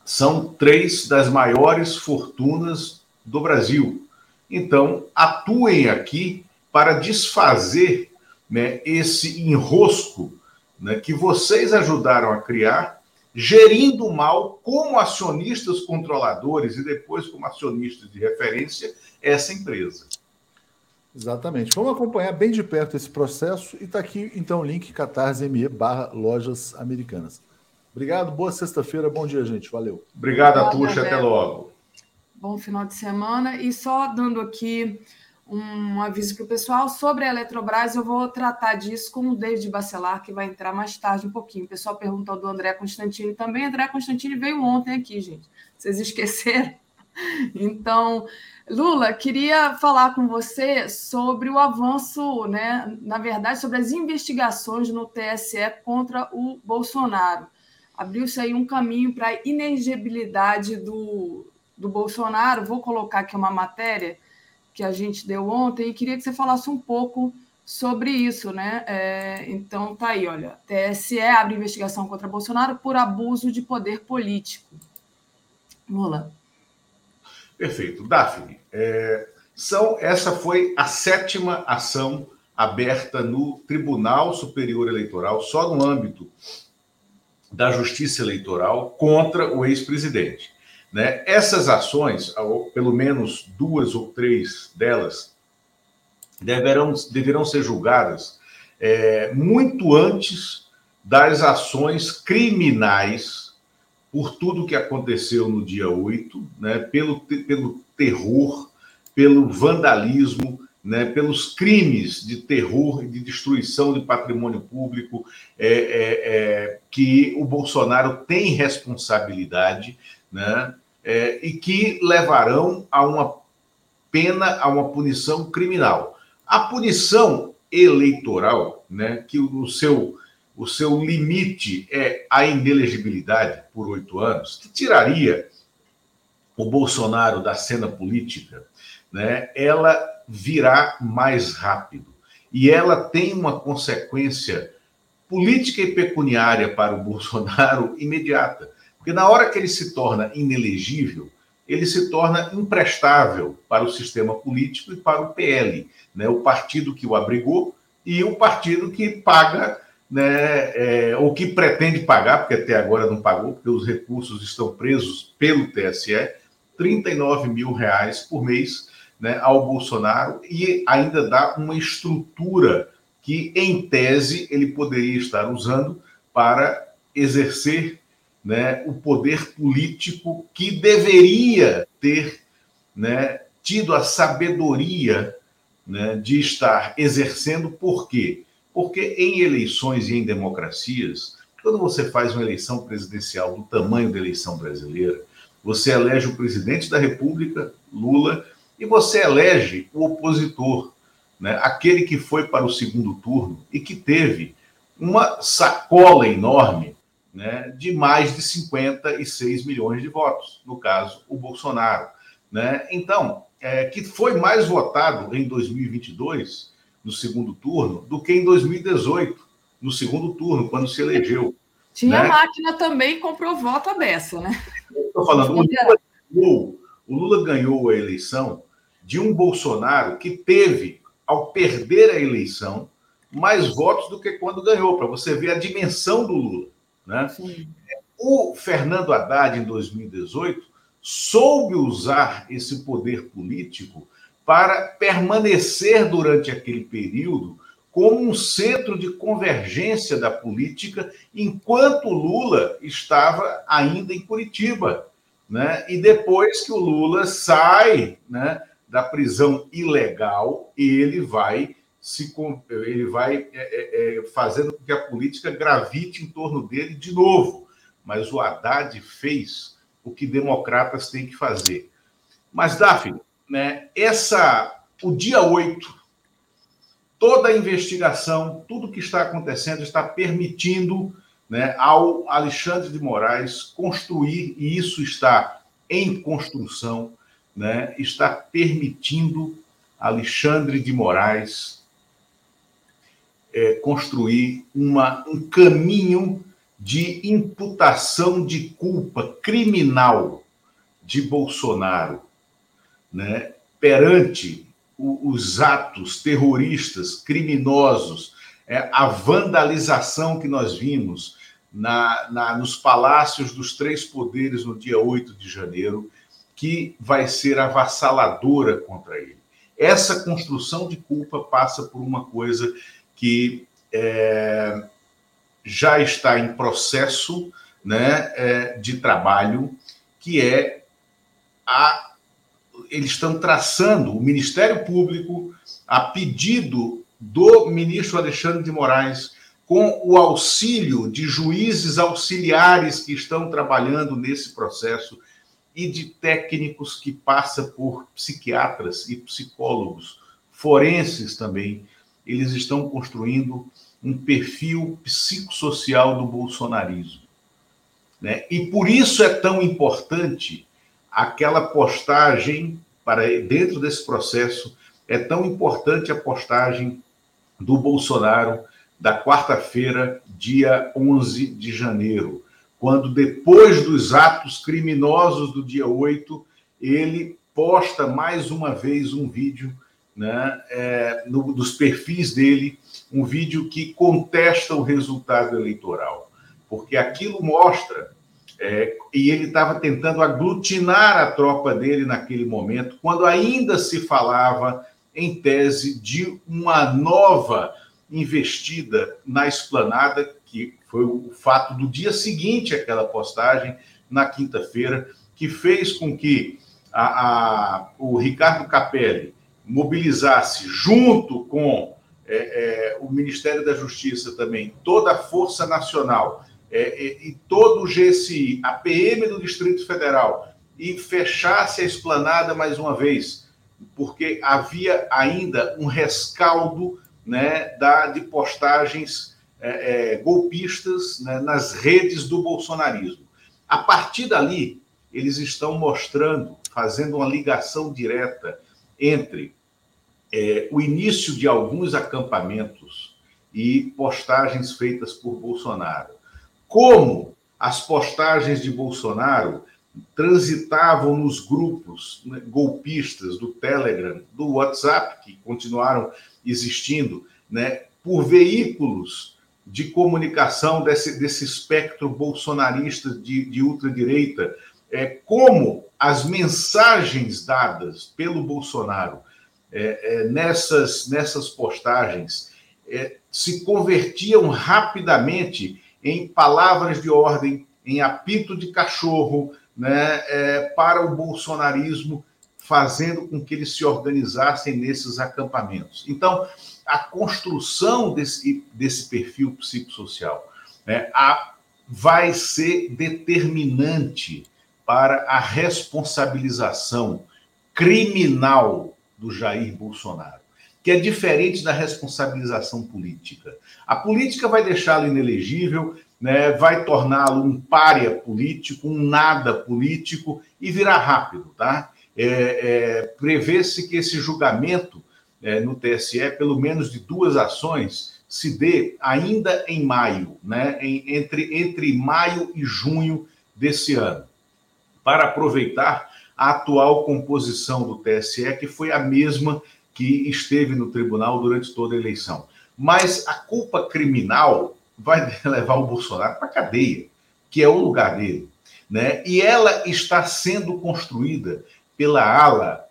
são três das maiores fortunas do Brasil. Então, atuem aqui para desfazer né, esse enrosco né, que vocês ajudaram a criar, gerindo mal como acionistas controladores e depois como acionistas de referência essa empresa. Exatamente. Vamos acompanhar bem de perto esse processo e está aqui então o link catarse.me barra lojas americanas. Obrigado, boa sexta-feira, bom dia, gente. Valeu. Obrigado, Atuxa, até logo. Bom final de semana. E só dando aqui um aviso para o pessoal sobre a Eletrobras, eu vou tratar disso com o David Bacelar, que vai entrar mais tarde um pouquinho. O pessoal perguntou do André Constantini também. André Constantini veio ontem aqui, gente. Vocês esqueceram? Então, Lula, queria falar com você sobre o avanço, né? Na verdade, sobre as investigações no TSE contra o Bolsonaro. Abriu-se aí um caminho para a inegibilidade do, do Bolsonaro. Vou colocar aqui uma matéria que a gente deu ontem e queria que você falasse um pouco sobre isso, né? É, então tá aí, olha, TSE abre investigação contra Bolsonaro por abuso de poder político. Lula. Perfeito, Daphne. É, são essa foi a sétima ação aberta no Tribunal Superior Eleitoral, só no âmbito da Justiça Eleitoral contra o ex-presidente. Né? Essas ações, pelo menos duas ou três delas, deverão, deverão ser julgadas é, muito antes das ações criminais por tudo que aconteceu no dia 8, né? pelo, pelo terror, pelo vandalismo, né, pelos crimes de terror de destruição de patrimônio público é, é, é, que o Bolsonaro tem responsabilidade, né, é, e que levarão a uma pena, a uma punição criminal. A punição eleitoral, né, que o seu, o seu limite é a inelegibilidade por oito anos, que tiraria o Bolsonaro da cena política, né, ela virá mais rápido. E ela tem uma consequência política e pecuniária para o Bolsonaro imediata. Porque na hora que ele se torna inelegível, ele se torna imprestável para o sistema político e para o PL, né? o partido que o abrigou e o partido que paga, né, é, ou que pretende pagar, porque até agora não pagou, porque os recursos estão presos pelo TSE, 39 mil reais por mês né, ao Bolsonaro e ainda dá uma estrutura que, em tese, ele poderia estar usando para exercer né, o poder político que deveria ter né, tido a sabedoria né, de estar exercendo, por quê? Porque em eleições e em democracias, quando você faz uma eleição presidencial do tamanho da eleição brasileira, você elege o presidente da República, Lula, e você elege o opositor, né, aquele que foi para o segundo turno e que teve uma sacola enorme né, de mais de 56 milhões de votos, no caso, o Bolsonaro. Né? Então, é, que foi mais votado em 2022, no segundo turno, do que em 2018, no segundo turno, quando se elegeu. Tinha né? máquina também comprou voto a beça, né? Estou falando, o Lula, ganhou, o Lula ganhou a eleição de um Bolsonaro que teve, ao perder a eleição, mais votos do que quando ganhou, para você ver a dimensão do Lula. Né? O Fernando Haddad, em 2018, soube usar esse poder político para permanecer durante aquele período como um centro de convergência da política, enquanto Lula estava ainda em Curitiba. Né? E depois que o Lula sai né, da prisão ilegal, ele vai se ele vai é, é, é, fazendo com que a política gravite em torno dele de novo. Mas o Haddad fez o que democratas têm que fazer. Mas, Daphne, né, essa, o dia 8 toda a investigação, tudo que está acontecendo está permitindo né, ao Alexandre de Moraes construir, e isso está em construção, né, está permitindo Alexandre de Moraes é, construir uma, um caminho de imputação de culpa criminal de Bolsonaro né, perante os atos terroristas, criminosos, é, a vandalização que nós vimos na, na, nos palácios dos três poderes no dia 8 de janeiro, que vai ser avassaladora contra ele. Essa construção de culpa passa por uma coisa que é, já está em processo né, é, de trabalho, que é a eles estão traçando, o Ministério Público, a pedido do ministro Alexandre de Moraes, com o auxílio de juízes auxiliares que estão trabalhando nesse processo e de técnicos que passa por psiquiatras e psicólogos, forenses também, eles estão construindo um perfil psicossocial do bolsonarismo. Né? E por isso é tão importante aquela postagem para dentro desse processo é tão importante a postagem do Bolsonaro da quarta-feira, dia 11 de janeiro, quando depois dos atos criminosos do dia 8, ele posta mais uma vez um vídeo né, é, no, dos perfis dele, um vídeo que contesta o resultado eleitoral, porque aquilo mostra é, e ele estava tentando aglutinar a tropa dele naquele momento, quando ainda se falava, em tese, de uma nova investida na esplanada, que foi o fato do dia seguinte àquela postagem, na quinta-feira, que fez com que a, a, o Ricardo Capelli mobilizasse, junto com é, é, o Ministério da Justiça também, toda a Força Nacional é, é, e todo o GSI, a PM do Distrito Federal, e fechasse a esplanada mais uma vez, porque havia ainda um rescaldo né, da, de postagens é, é, golpistas né, nas redes do bolsonarismo. A partir dali, eles estão mostrando, fazendo uma ligação direta entre é, o início de alguns acampamentos e postagens feitas por Bolsonaro como as postagens de Bolsonaro transitavam nos grupos né, golpistas do Telegram, do WhatsApp, que continuaram existindo, né, por veículos de comunicação desse, desse espectro bolsonarista de, de ultradireita, é, como as mensagens dadas pelo Bolsonaro é, é, nessas, nessas postagens é, se convertiam rapidamente em palavras de ordem, em apito de cachorro, né, é, para o bolsonarismo, fazendo com que eles se organizassem nesses acampamentos. Então, a construção desse, desse perfil psicossocial né, a, vai ser determinante para a responsabilização criminal do Jair Bolsonaro que é diferente da responsabilização política. A política vai deixá-lo inelegível, né, vai torná-lo um párea político, um nada político e virá rápido, tá? É, é, Prevê-se que esse julgamento é, no TSE, pelo menos de duas ações, se dê ainda em maio, né, em, entre, entre maio e junho desse ano, para aproveitar a atual composição do TSE, que foi a mesma que esteve no tribunal durante toda a eleição. Mas a culpa criminal vai levar o Bolsonaro para a cadeia, que é o lugar dele. Né? E ela está sendo construída pela ala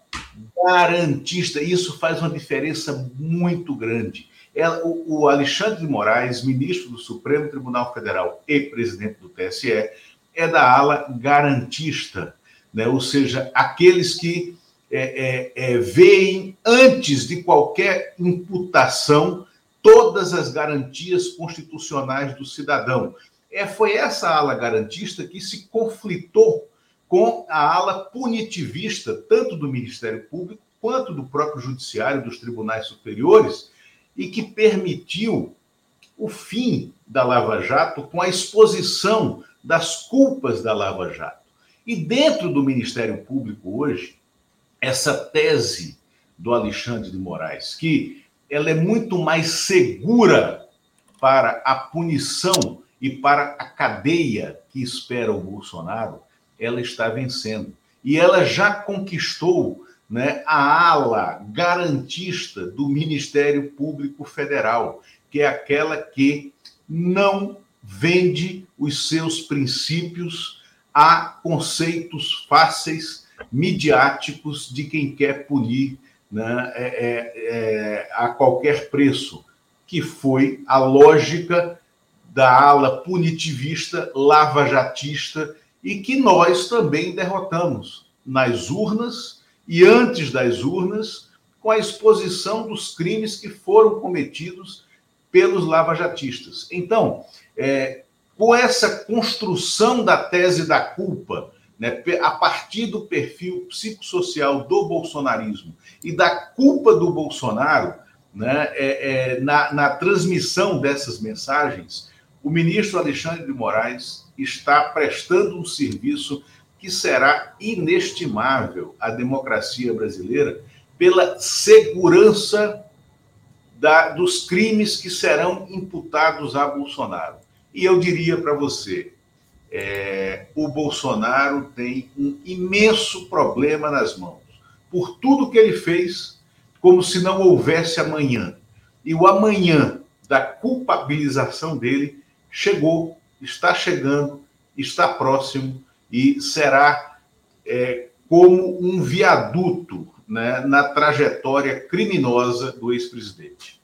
garantista. Isso faz uma diferença muito grande. Ela, o, o Alexandre de Moraes, ministro do Supremo Tribunal Federal e presidente do TSE, é da ala garantista, né? ou seja, aqueles que é, é, é, veem antes de qualquer imputação todas as garantias constitucionais do cidadão. É, foi essa ala garantista que se conflitou com a ala punitivista, tanto do Ministério Público quanto do próprio Judiciário, dos tribunais superiores, e que permitiu o fim da Lava Jato com a exposição das culpas da Lava Jato. E dentro do Ministério Público hoje, essa tese do Alexandre de Moraes, que ela é muito mais segura para a punição e para a cadeia que espera o Bolsonaro, ela está vencendo. E ela já conquistou né, a ala garantista do Ministério Público Federal, que é aquela que não vende os seus princípios a conceitos fáceis, midiáticos de quem quer punir né, é, é, é, a qualquer preço, que foi a lógica da ala punitivista, lavajatista, e que nós também derrotamos nas urnas e antes das urnas, com a exposição dos crimes que foram cometidos pelos lavajatistas. Então, é, com essa construção da tese da culpa, né, a partir do perfil psicossocial do bolsonarismo e da culpa do Bolsonaro, né, é, é, na, na transmissão dessas mensagens, o ministro Alexandre de Moraes está prestando um serviço que será inestimável à democracia brasileira pela segurança da, dos crimes que serão imputados a Bolsonaro. E eu diria para você, é, o Bolsonaro tem um imenso problema nas mãos, por tudo que ele fez, como se não houvesse amanhã. E o amanhã da culpabilização dele chegou, está chegando, está próximo e será é, como um viaduto né, na trajetória criminosa do ex-presidente.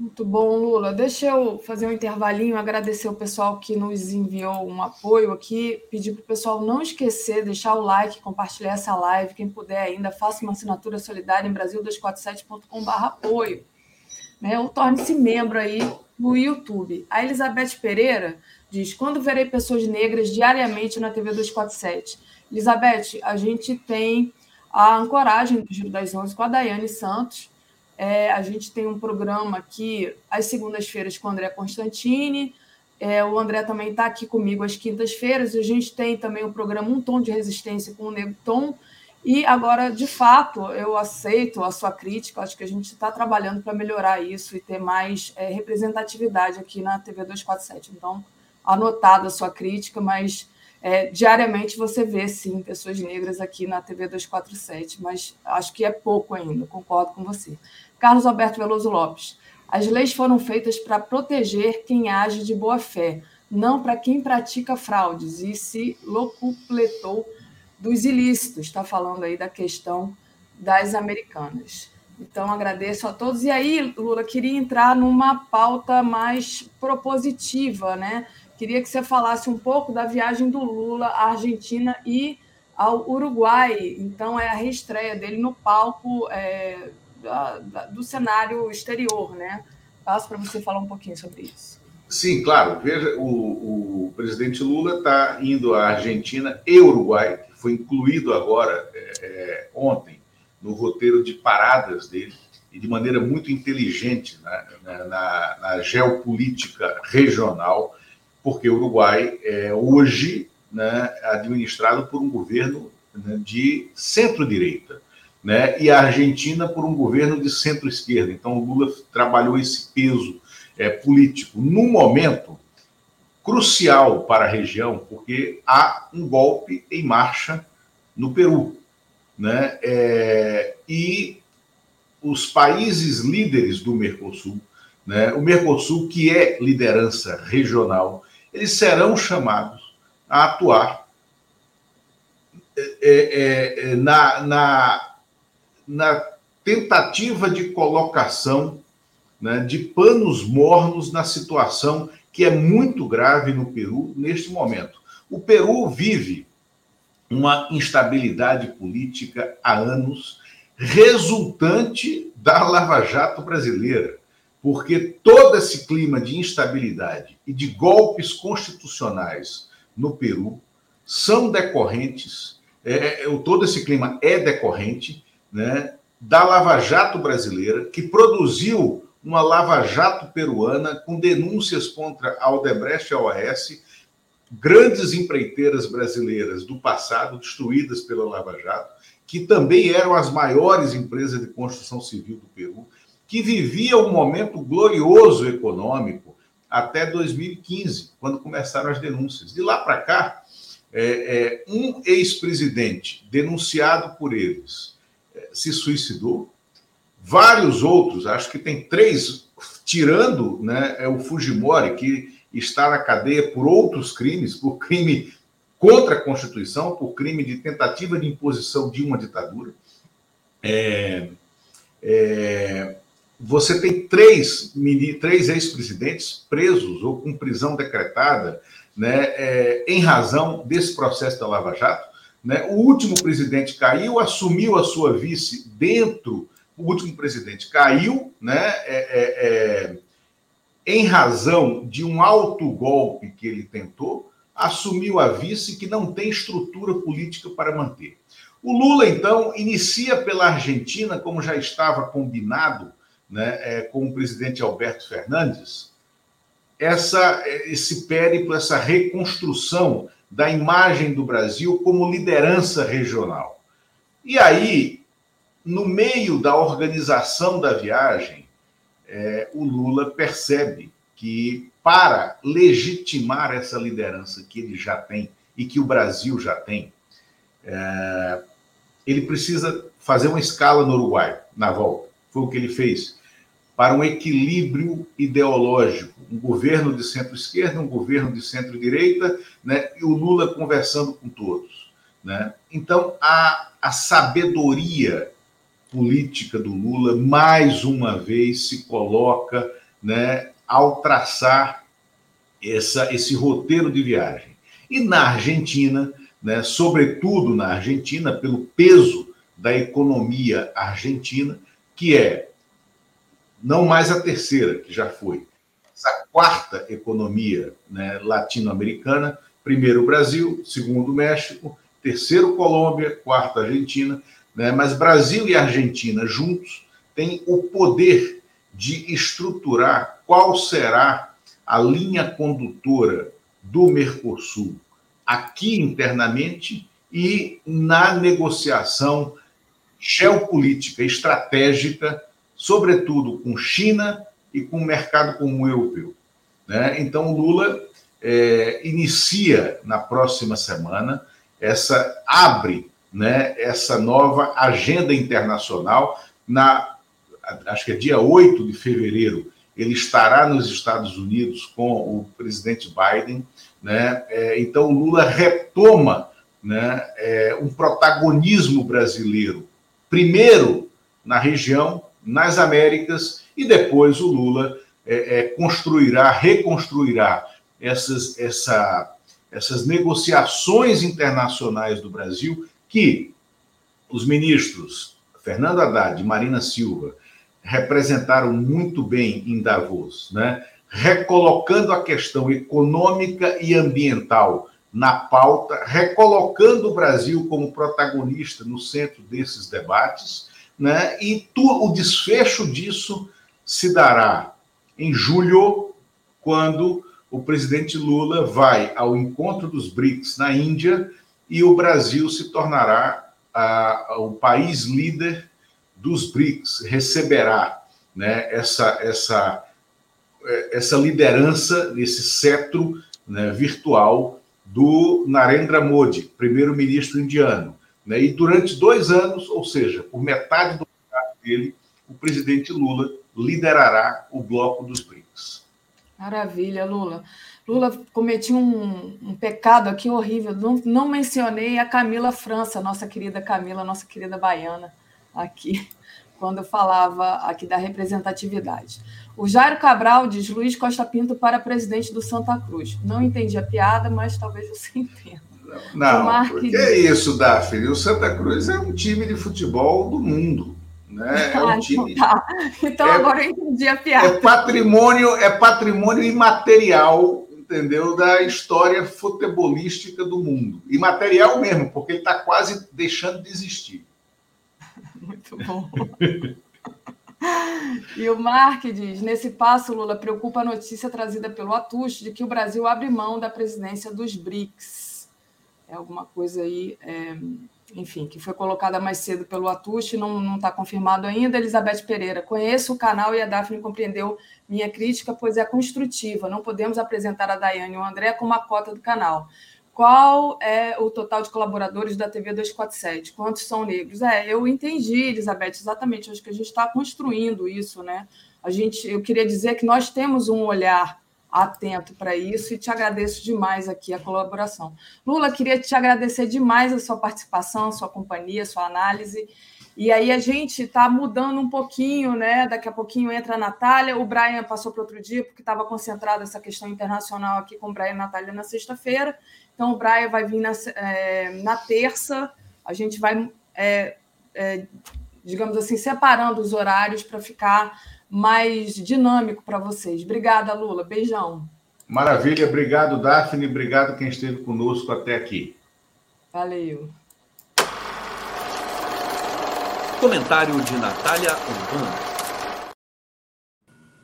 Muito bom, Lula. Deixa eu fazer um intervalinho, agradecer o pessoal que nos enviou um apoio aqui, pedir para o pessoal não esquecer, deixar o like, compartilhar essa live. Quem puder ainda, faça uma assinatura solidária em brasil247.com.br apoio. Né? Ou torne-se membro aí no YouTube. A Elizabeth Pereira diz: Quando verei pessoas negras diariamente na TV 247? Elizabeth, a gente tem a ancoragem do Giro das Onze com a Daiane Santos é, a gente tem um programa aqui às segundas-feiras com o André Constantini. É, o André também está aqui comigo às quintas-feiras. A gente tem também o programa Um Tom de Resistência com o Nego Tom. E agora, de fato, eu aceito a sua crítica. Acho que a gente está trabalhando para melhorar isso e ter mais é, representatividade aqui na TV 247. Então, anotada a sua crítica, mas é, diariamente você vê, sim, pessoas negras aqui na TV 247, mas acho que é pouco ainda, concordo com você. Carlos Alberto Veloso Lopes. As leis foram feitas para proteger quem age de boa fé, não para quem pratica fraudes e se locupletou dos ilícitos. Está falando aí da questão das americanas. Então, agradeço a todos. E aí, Lula, queria entrar numa pauta mais propositiva, né? Queria que você falasse um pouco da viagem do Lula à Argentina e ao Uruguai. Então, é a reestreia dele no palco é, do cenário exterior, né? Passo para você falar um pouquinho sobre isso. Sim, claro. Veja, o, o presidente Lula está indo à Argentina e Uruguai, que foi incluído agora, é, é, ontem, no roteiro de paradas dele, e de maneira muito inteligente na, na, na geopolítica regional, porque o Uruguai é hoje né, administrado por um governo né, de centro-direita né? e a Argentina por um governo de centro-esquerda. Então, o Lula trabalhou esse peso é, político num momento crucial para a região, porque há um golpe em marcha no Peru. Né? É, e os países líderes do Mercosul, né? o Mercosul, que é liderança regional, eles serão chamados a atuar é, é, é na, na, na tentativa de colocação né, de panos mornos na situação que é muito grave no Peru neste momento. O Peru vive uma instabilidade política há anos, resultante da Lava Jato brasileira, porque todo esse clima de instabilidade e de golpes constitucionais no Peru são decorrentes, é, é todo esse clima é decorrente né, da Lava Jato brasileira, que produziu uma Lava Jato peruana com denúncias contra a Odebrecht e a grandes empreiteiras brasileiras do passado destruídas pela Lava Jato, que também eram as maiores empresas de construção civil do Peru, que viviam um momento glorioso econômico até 2015, quando começaram as denúncias. De lá para cá, é, é, um ex-presidente denunciado por eles se suicidou, vários outros, acho que tem três, tirando né, é o Fujimori, que está na cadeia por outros crimes, por crime contra a Constituição, por crime de tentativa de imposição de uma ditadura. É, é, você tem três, três ex-presidentes presos ou com prisão decretada né, é, em razão desse processo da Lava Jato. Né? O último presidente caiu, assumiu a sua vice dentro. O último presidente caiu, né, é, é, é em razão de um alto golpe que ele tentou, assumiu a vice que não tem estrutura política para manter. O Lula, então, inicia pela Argentina, como já estava combinado né, é, com o presidente Alberto Fernandes, essa, esse périplo, essa reconstrução da imagem do Brasil como liderança regional. E aí, no meio da organização da viagem, é, o Lula percebe que, para legitimar essa liderança que ele já tem e que o Brasil já tem, é, ele precisa fazer uma escala no Uruguai, na volta. Foi o que ele fez para um equilíbrio ideológico, um governo de centro-esquerda, um governo de centro-direita, né, e o Lula conversando com todos. Né? Então, a, a sabedoria política do Lula, mais uma vez, se coloca né, ao traçar essa, esse roteiro de viagem. E na Argentina, né, sobretudo na Argentina, pelo peso da economia argentina, que é não mais a terceira, que já foi, a quarta economia né, latino-americana, primeiro Brasil, segundo México, terceiro Colômbia, quarta Argentina, né, mas Brasil e Argentina juntos têm o poder de estruturar qual será a linha condutora do Mercosul aqui internamente e na negociação geopolítica estratégica sobretudo com China e com o mercado comum europeu. Né? Então, Lula é, inicia na próxima semana essa abre né, essa nova agenda internacional na acho que é dia 8 de fevereiro ele estará nos Estados Unidos com o presidente Biden né? É, então Lula retoma né, é, um protagonismo brasileiro primeiro na região nas Américas e depois o Lula é, é, construirá, reconstruirá essas, essa, essas negociações internacionais do Brasil que os ministros Fernando Haddad e Marina Silva representaram muito bem em Davos, né? recolocando a questão econômica e ambiental na pauta, recolocando o Brasil como protagonista no centro desses debates né? E tu, o desfecho disso se dará em julho, quando o presidente Lula vai ao encontro dos BRICS na Índia e o Brasil se tornará a, o país líder dos BRICS, receberá né, essa, essa, essa liderança, esse cetro né, virtual do Narendra Modi, primeiro-ministro indiano Né? E durante dois anos, ou seja, por metade do mandato dele, o presidente Lula liderará o bloco dos BRICS. Maravilha, Lula. Lula cometi um, um pecado aqui horrível. Não, não, mencionei a Camila França, nossa querida Camila, nossa querida baiana, aqui, quando eu falava aqui da representatividade. O Jairo Cabral diz Luiz Costa Pinto para presidente do Santa Cruz. Não entendi a piada, mas talvez você entenda. Não, não porque é isso, Daphne. O Santa Cruz é um time de futebol do mundo. Né? É um time. Então, tá. então é, agora eu entendi a piada. É patrimônio, é patrimônio imaterial, entendeu? Da história futebolística do mundo. Imaterial mesmo, porque ele está quase deixando de existir. Muito bom. E o Mark diz: nesse passo, Lula preocupa a notícia trazida pelo Atush de que o Brasil abre mão da presidência dos BRICS. É alguma coisa aí. É enfim, que foi colocada mais cedo pelo Atush, não está confirmado ainda. Elizabeth Pereira, conheço o canal e a Daphne compreendeu minha crítica, pois é construtiva. Não podemos apresentar a Daiane e o André como a cota do canal. Qual é o total de colaboradores da TV 247? Quantos são negros? É, eu entendi, Elizabeth, exatamente. Acho que a gente está construindo isso, né? A gente, eu queria dizer que nós temos um olhar atento para isso e te agradeço demais aqui a colaboração. Lula, queria te agradecer demais a sua participação, a sua companhia, a sua análise. E aí a gente está mudando um pouquinho, né? Daqui a pouquinho entra a Natália. O Brian passou para outro dia porque estava concentrado essa questão internacional aqui com o Brian e a Natália na sexta-feira. Então o Brian vai vir na, é, na terça. A gente vai, é, é, digamos assim, separando os horários para ficar mais dinâmico para vocês. Obrigada, Lula. Beijão. Maravilha, obrigado, Daphne. Obrigado quem esteve conosco até aqui. Valeu. Comentário de Natália Urbano.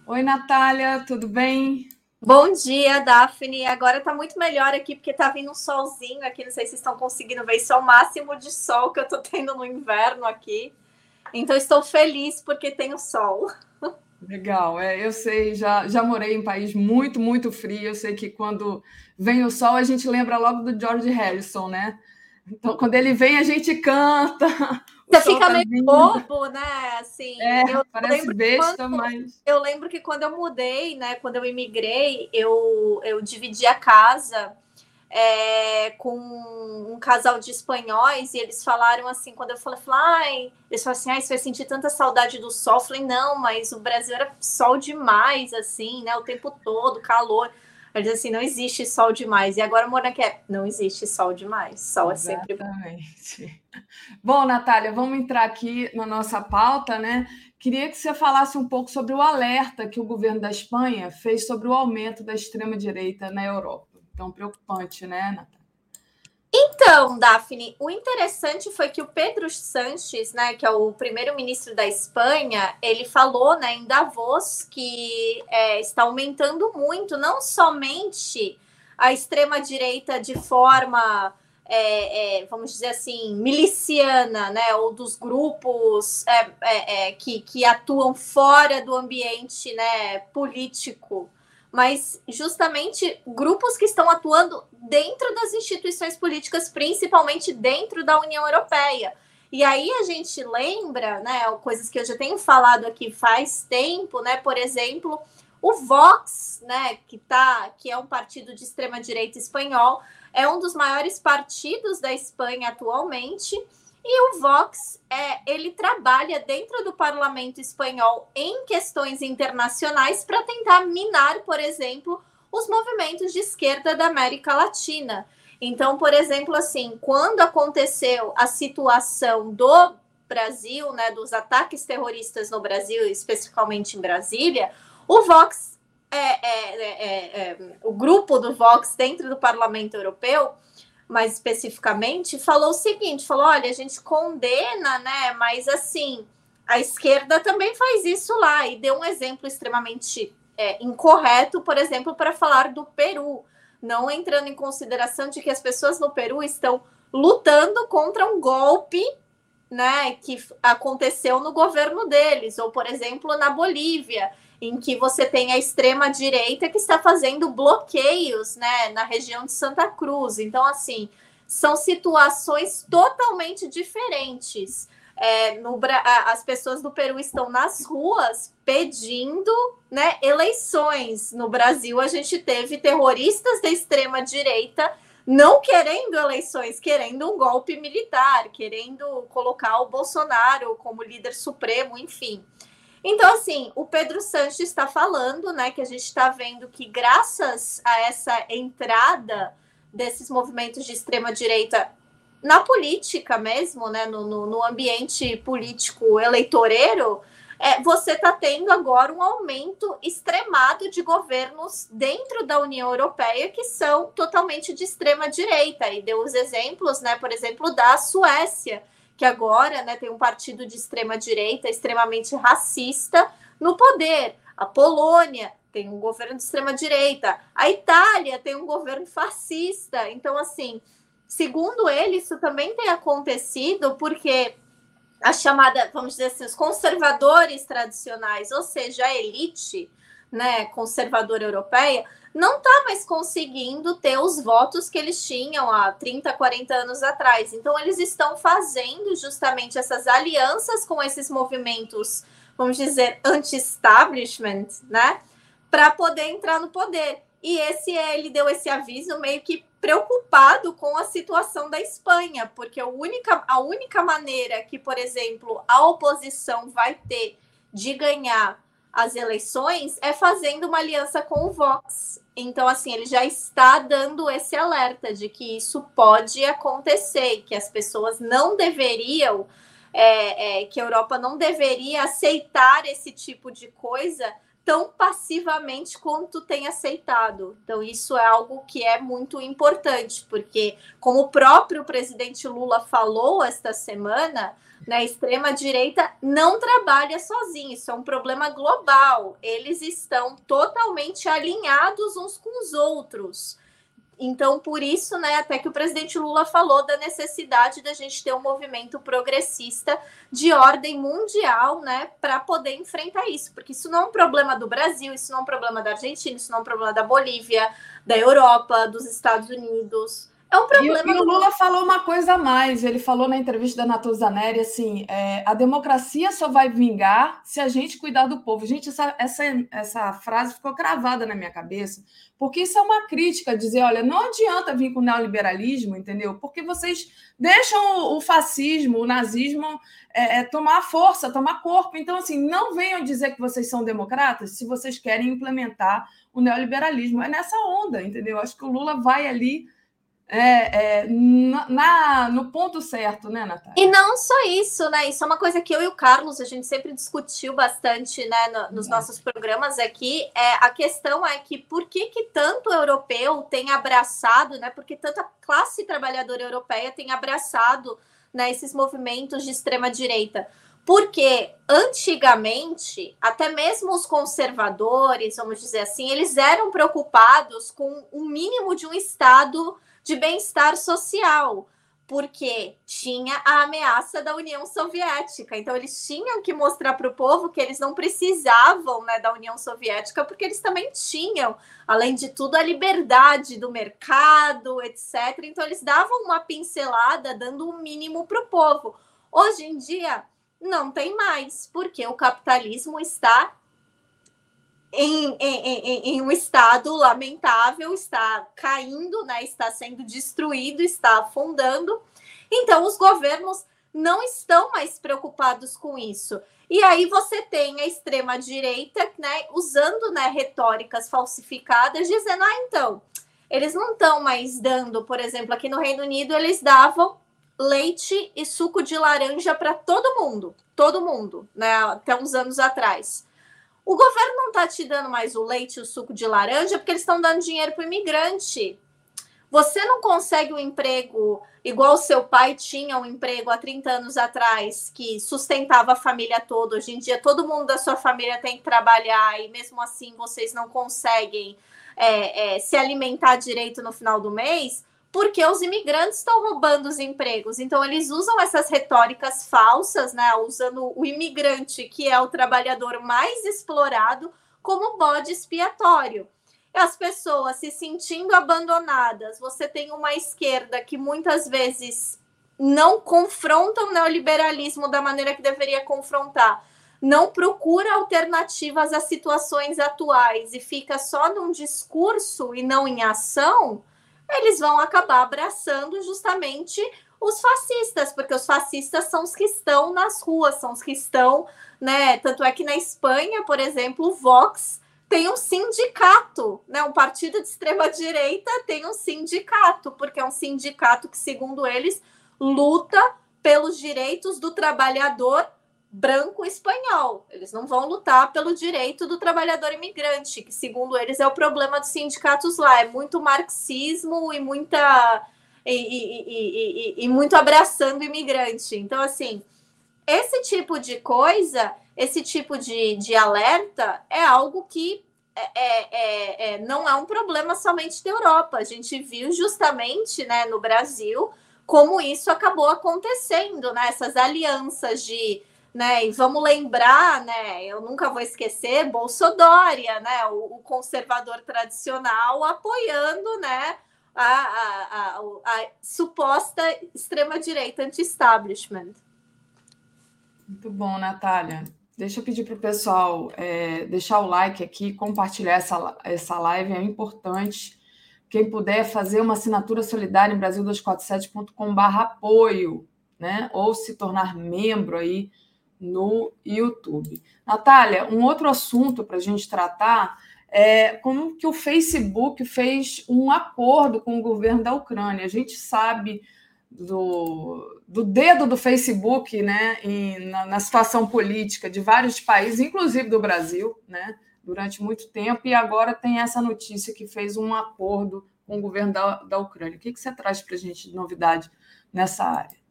Oi, Natália, tudo bem? Bom dia, Daphne. Agora está muito melhor aqui, porque está vindo um solzinho aqui. Não sei se vocês estão conseguindo ver. Isso é o máximo de sol que eu estou tendo no inverno aqui. Então, estou feliz porque tem o sol. Legal, é, eu sei, já, já morei em um país muito, muito frio. Eu sei que quando vem o sol, a gente lembra logo do George Harrison, né? Então, quando ele vem, a gente canta. Você fica tá meio vindo. bobo, né? Assim, é, eu parece besta, quando, mas. Eu lembro que quando eu mudei, né? Quando eu imigrei, eu, eu dividi a casa é, com um casal de espanhóis e eles falaram assim, quando eu falei, falei eles falaram assim, ah, você vai sentir tanta saudade do sol. Eu falei, não, mas o Brasil era sol demais, assim, né? O tempo todo, calor. Eles assim, não existe sol demais. E agora morando aqui é, não existe sol demais. Sol Exatamente. é sempre bom. Bom, Natália, vamos entrar aqui na nossa pauta, né? Queria que você falasse um pouco sobre o alerta que o governo da Espanha fez sobre o aumento da extrema-direita na Europa tão preocupante, né, Natália? Então, Daphne, o interessante foi que o Pedro Sanches, né, que é o primeiro-ministro da Espanha, ele falou, né, em Davos que é, está aumentando muito, não somente a extrema direita de forma, é, é, vamos dizer assim, miliciana, né, ou dos grupos é, é, é, que, que atuam fora do ambiente, né, político mas justamente grupos que estão atuando dentro das instituições políticas, principalmente dentro da União Europeia. E aí a gente lembra, né, coisas que eu já tenho falado aqui faz tempo, né, por exemplo, o Vox, né, que tá, que é um partido de extrema direita espanhol, é um dos maiores partidos da Espanha atualmente e o Vox, é, ele trabalha dentro do parlamento espanhol em questões internacionais para tentar minar, por exemplo, os movimentos de esquerda da América Latina. Então, por exemplo, assim, quando aconteceu a situação do Brasil, né, dos ataques terroristas no Brasil, especificamente em Brasília, o Vox, é, é, é, é o grupo do Vox dentro do Parlamento Europeu mais especificamente, falou o seguinte: falou, olha, a gente condena, né? Mas assim, a esquerda também faz isso lá, e deu um exemplo extremamente é, incorreto, por exemplo, para falar do Peru, não entrando em consideração de que as pessoas no Peru estão lutando contra um golpe né, que aconteceu no governo deles, ou, por exemplo, na Bolívia em que você tem a extrema direita que está fazendo bloqueios, né, na região de Santa Cruz. Então, assim, são situações totalmente diferentes. É, no, as pessoas do Peru estão nas ruas pedindo né, eleições. No Brasil, a gente teve terroristas da extrema direita não querendo eleições, querendo um golpe militar, querendo colocar o Bolsonaro como líder supremo, enfim. Então, assim, o Pedro Sanches está falando, né, que a gente está vendo que graças a essa entrada desses movimentos de extrema direita na política mesmo, né, no, no, no ambiente político eleitoreiro, é, você está tendo agora um aumento extremado de governos dentro da União Europeia que são totalmente de extrema direita. E deu os exemplos, né, por exemplo, da Suécia, que agora né, tem um partido de extrema direita extremamente racista no poder. A Polônia tem um governo de extrema direita. A Itália tem um governo fascista. Então, assim, segundo ele, isso também tem acontecido porque a chamada, vamos dizer assim, os conservadores tradicionais, ou seja, a elite né, conservadora europeia, não está mais conseguindo ter os votos que eles tinham há 30, 40 anos atrás. Então, eles estão fazendo justamente essas alianças com esses movimentos, vamos dizer, anti-establishment, né? Para poder entrar no poder. E esse ele deu esse aviso meio que preocupado com a situação da Espanha, porque a única, a única maneira que, por exemplo, a oposição vai ter de ganhar as eleições é fazendo uma aliança com o Vox. Então, assim, ele já está dando esse alerta de que isso pode acontecer, que as pessoas não deveriam, é, é, que a Europa não deveria aceitar esse tipo de coisa tão passivamente quanto tem aceitado. Então, isso é algo que é muito importante, porque, como o próprio presidente Lula falou esta semana, né, a extrema-direita não trabalha sozinha, isso é um problema global. Eles estão totalmente alinhados uns com os outros. Então, por isso, né, até que o presidente Lula falou da necessidade da gente ter um movimento progressista de ordem mundial, né, para poder enfrentar isso, porque isso não é um problema do Brasil, isso não é um problema da Argentina, isso não é um problema da Bolívia, da Europa, dos Estados Unidos. É um problema. E, e o Lula falou uma coisa a mais. Ele falou na entrevista da Natuza Neri assim: é, a democracia só vai vingar se a gente cuidar do povo. Gente, essa, essa, essa frase ficou cravada na minha cabeça, porque isso é uma crítica, dizer, olha, não adianta vir com o neoliberalismo, entendeu? Porque vocês deixam o, o fascismo, o nazismo é, é, tomar força, tomar corpo. Então, assim, não venham dizer que vocês são democratas se vocês querem implementar o neoliberalismo. É nessa onda, entendeu? Acho que o Lula vai ali é, é, na, no ponto certo, né, Natália? E não só isso, né? Isso é uma coisa que eu e o Carlos a gente sempre discutiu bastante né, no, nos é. nossos programas aqui. É, a questão é que por que, que tanto europeu tem abraçado, né? Porque tanta classe trabalhadora europeia tem abraçado né, esses movimentos de extrema direita. Porque antigamente, até mesmo os conservadores, vamos dizer assim, eles eram preocupados com o mínimo de um Estado de bem-estar social, porque tinha a ameaça da União Soviética. Então, eles tinham que mostrar para o povo que eles não precisavam né, da União Soviética, porque eles também tinham, além de tudo, a liberdade do mercado, etc. Então, eles davam uma pincelada, dando o um mínimo para o povo. Hoje em dia, não tem mais, porque o capitalismo está em, em, em, um estado lamentável, está caindo, né, está sendo destruído, está afundando. Então, os governos não estão mais preocupados com isso. E aí você tem a extrema-direita né, usando né, retóricas falsificadas, dizendo: ah, então, eles não estão mais dando, por exemplo, aqui no Reino Unido, eles davam leite e suco de laranja para todo mundo, todo mundo, né, até uns anos atrás. O governo não está te dando mais o leite e o suco de laranja porque eles estão dando dinheiro para o imigrante. Você não consegue um emprego igual seu pai tinha um emprego há 30 anos atrás, que sustentava a família toda. Hoje em dia, todo mundo da sua família tem que trabalhar e mesmo assim vocês não conseguem é, é, se alimentar direito no final do mês porque os imigrantes estão roubando os empregos. Então, eles usam essas retóricas falsas, né? Usando o imigrante, que é o trabalhador mais explorado, como bode expiatório. as pessoas se sentindo abandonadas, você tem uma esquerda que muitas vezes não confronta o neoliberalismo da maneira que deveria confrontar, não procura alternativas às situações atuais e fica só num discurso e não em ação, eles vão acabar abraçando justamente os fascistas, porque os fascistas são os que estão nas ruas, são os que estão, né? Tanto é que na Espanha, por exemplo, o Vox tem um sindicato, né? Um partido de extrema direita tem um sindicato, porque é um sindicato que, segundo eles, luta pelos direitos do trabalhador branco espanhol. Eles não vão lutar pelo direito do trabalhador imigrante, que segundo eles é o problema dos sindicatos lá, é muito marxismo e muita e, e, e, e muito abraçando o imigrante. Então, assim, esse tipo de coisa, esse tipo de, de alerta é algo que é, é, é, é não é um problema somente da Europa. A gente viu justamente né, no Brasil como isso acabou acontecendo, né? Essas alianças de né? E vamos lembrar, né? Eu nunca vou esquecer Bolsonaro, né? O, o conservador tradicional apoiando, né? A, a, a, a suposta extrema-direita anti-establishment. Muito bom, Natália. Deixa eu pedir para o pessoal é, deixar o like aqui, compartilhar essa, essa live, é importante. Quem puder fazer uma assinatura solidária em Brasil247.com.br apoio, né? Ou se tornar membro aí no YouTube. Natália, um outro assunto para a gente tratar é como que o Facebook fez um acordo com o governo da Ucrânia. A gente sabe do, do dedo do Facebook né, em, na, na, situação política de vários países, inclusive do Brasil, né, durante muito tempo, e agora tem essa notícia que fez um acordo com o governo da, da Ucrânia. O que, que você traz para a gente de novidade nessa área?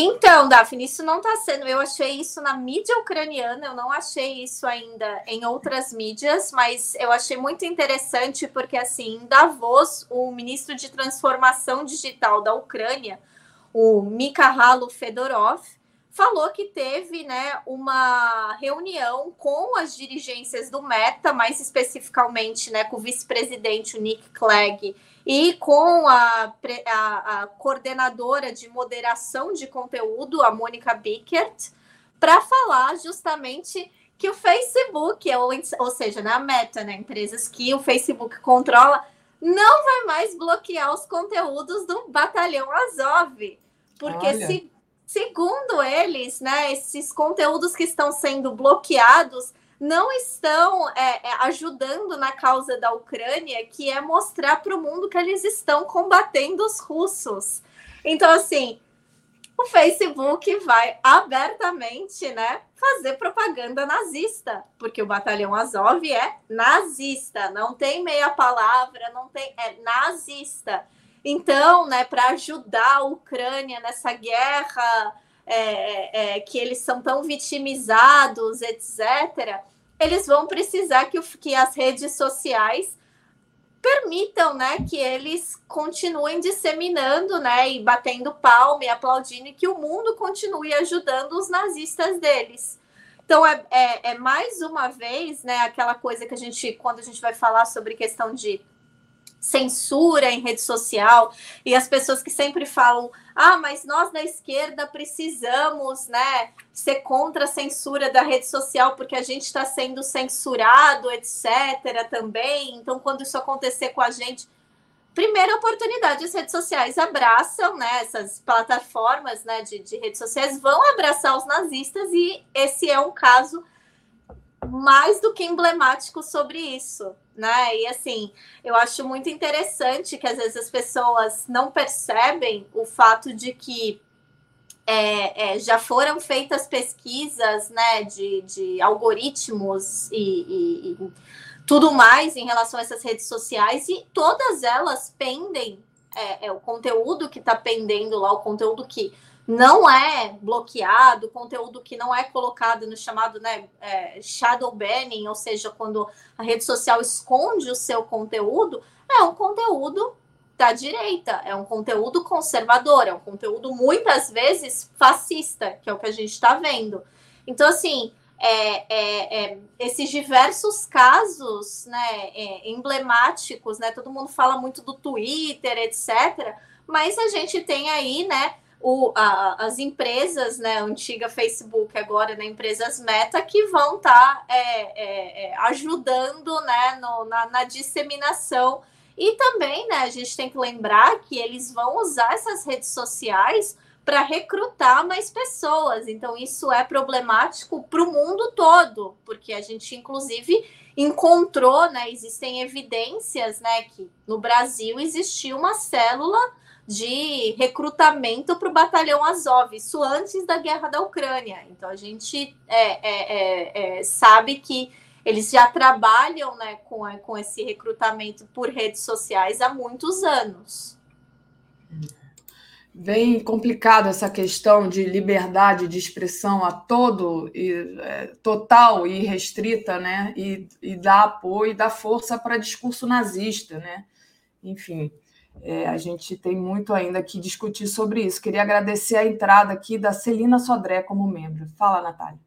Então, Daphne, isso não está sendo. Eu achei isso na mídia ucraniana, eu não achei isso ainda em outras mídias, mas eu achei muito interessante porque, assim, em Davos, o ministro de Transformação Digital da Ucrânia, o Mikhailo Fedorov, falou que teve né, uma reunião com as dirigências do Meta, mais especificamente né, com o vice-presidente Nick Clegg e com a, a, a, coordenadora de moderação de conteúdo, a Mônica Bickert, para falar justamente que o Facebook, ou, ou seja, na né, Meta, né, empresas que o Facebook controla, não vai mais bloquear os conteúdos do Batalhão Azov. Porque se, segundo eles, né, esses conteúdos que estão sendo bloqueados não estão é, é, ajudando na causa da Ucrânia, que é mostrar para o mundo que eles estão combatendo os russos. Então, assim, o Facebook vai abertamente, né, fazer propaganda nazista, porque o Batalhão Azov é nazista, não tem meia palavra, não tem é nazista. Então, né, para ajudar a Ucrânia nessa guerra é, é, é, que eles são tão vitimizados, etc., eles vão precisar que, que as redes sociais permitam né, que eles continuem disseminando né, e batendo palma e aplaudindo e que o mundo continue ajudando os nazistas deles. Então, é, é, é mais uma vez né, aquela coisa que a gente, quando a gente vai falar sobre questão de censura em rede social e as pessoas que sempre falam ah mas nós da esquerda precisamos né ser contra a censura da rede social porque a gente está sendo censurado etc também. Então quando isso acontecer com a gente primeira oportunidade as redes sociais abraçam né essas plataformas né de, de redes sociais vão abraçar os nazistas e esse é um caso mais do que emblemático sobre isso, né? E assim, eu acho muito interessante que às vezes as pessoas não percebem o fato de que é, é, já foram feitas pesquisas, né, de, de algoritmos e, e, e, tudo mais em relação a essas redes sociais e todas elas pendem é, é o conteúdo que está pendendo lá, o conteúdo que não é bloqueado, conteúdo que não é colocado no chamado né, é, shadow banning, ou seja, quando a rede social esconde o seu conteúdo, é um conteúdo da direita, é um conteúdo conservador, é um conteúdo muitas vezes fascista, que é o que a gente está vendo. Então, assim, é, é, é, esses diversos casos né, é, emblemáticos, né? Todo mundo fala muito do Twitter, etc. Mas a gente tem aí, né? O, a, as empresas, né, antiga Facebook, agora né, empresas Meta, que vão estar tá, é, é, ajudando né, no, na, na disseminação. E também, né, a gente tem que lembrar que eles vão usar essas redes sociais para recrutar mais pessoas. Então, isso é problemático para o mundo todo, porque a gente, inclusive, encontrou, né? Existem evidências, né, que no Brasil existiu uma célula de recrutamento para o batalhão Azov, isso antes da guerra da Ucrânia. Então, a gente é, é, é, é sabe que eles já trabalham né, com, com esse recrutamento por redes sociais há muitos anos bem complicado essa questão de liberdade de expressão a todo e é, total e restrita, né? E, e dar apoio e dar força para discurso nazista, né? Enfim, é, a gente tem muito ainda que discutir sobre isso. Queria agradecer a entrada aqui da Celina Sodré como membro. Fala, Natália.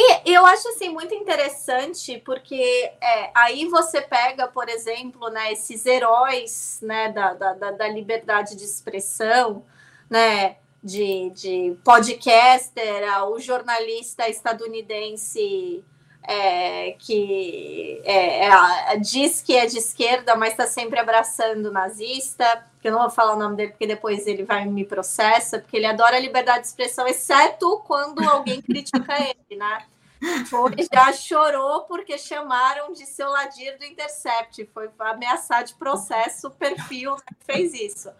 E eu acho assim muito interessante porque é, aí você pega, por exemplo, né, esses heróis né, da, da, da liberdade de expressão, né, de, de podcaster, o jornalista estadunidense é, que é, é, diz que é de esquerda, mas está sempre abraçando nazista. Que eu não vou falar o nome dele porque depois ele vai me processa, porque ele adora a liberdade de expressão, exceto quando alguém critica ele, né? Foi, já chorou porque chamaram de seu Ladir do Intercept. Foi ameaçar de processo o perfil que fez isso.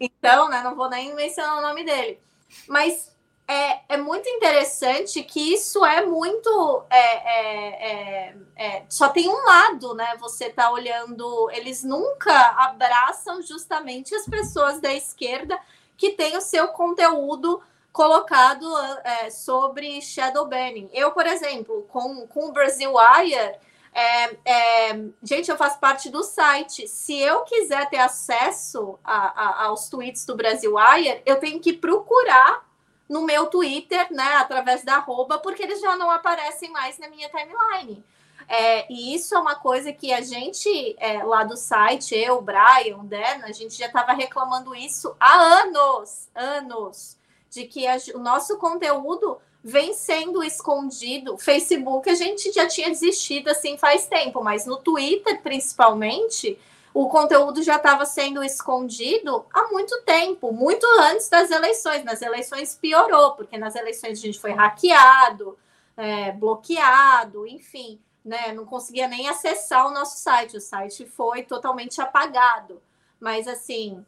Então, né, não vou nem mencionar o nome dele. Mas é, é muito interessante que isso é muito. É, é, é, é só tem um lado, né? Você tá olhando. Eles nunca abraçam justamente as pessoas da esquerda que têm o seu conteúdo colocado é, sobre shadow banning. Eu, por exemplo, com, com o Brasil Wire, é, é, gente, eu faço parte do site. Se eu quiser ter acesso a, a, aos tweets do Brasil Wire, eu tenho que procurar no meu Twitter, né, através da arroba, porque eles já não aparecem mais na minha timeline. É, e isso é uma coisa que a gente é, lá do site, eu, Brian, Dan, a gente já estava reclamando isso há anos, anos de que a, o nosso conteúdo vem sendo escondido. Facebook a gente já tinha desistido assim faz tempo, mas no Twitter principalmente o conteúdo já estava sendo escondido há muito tempo, muito antes das eleições. Nas eleições piorou, porque nas eleições a gente foi hackeado, é, bloqueado, enfim, né? Não conseguia nem acessar o nosso site. O site foi totalmente apagado. Mas assim,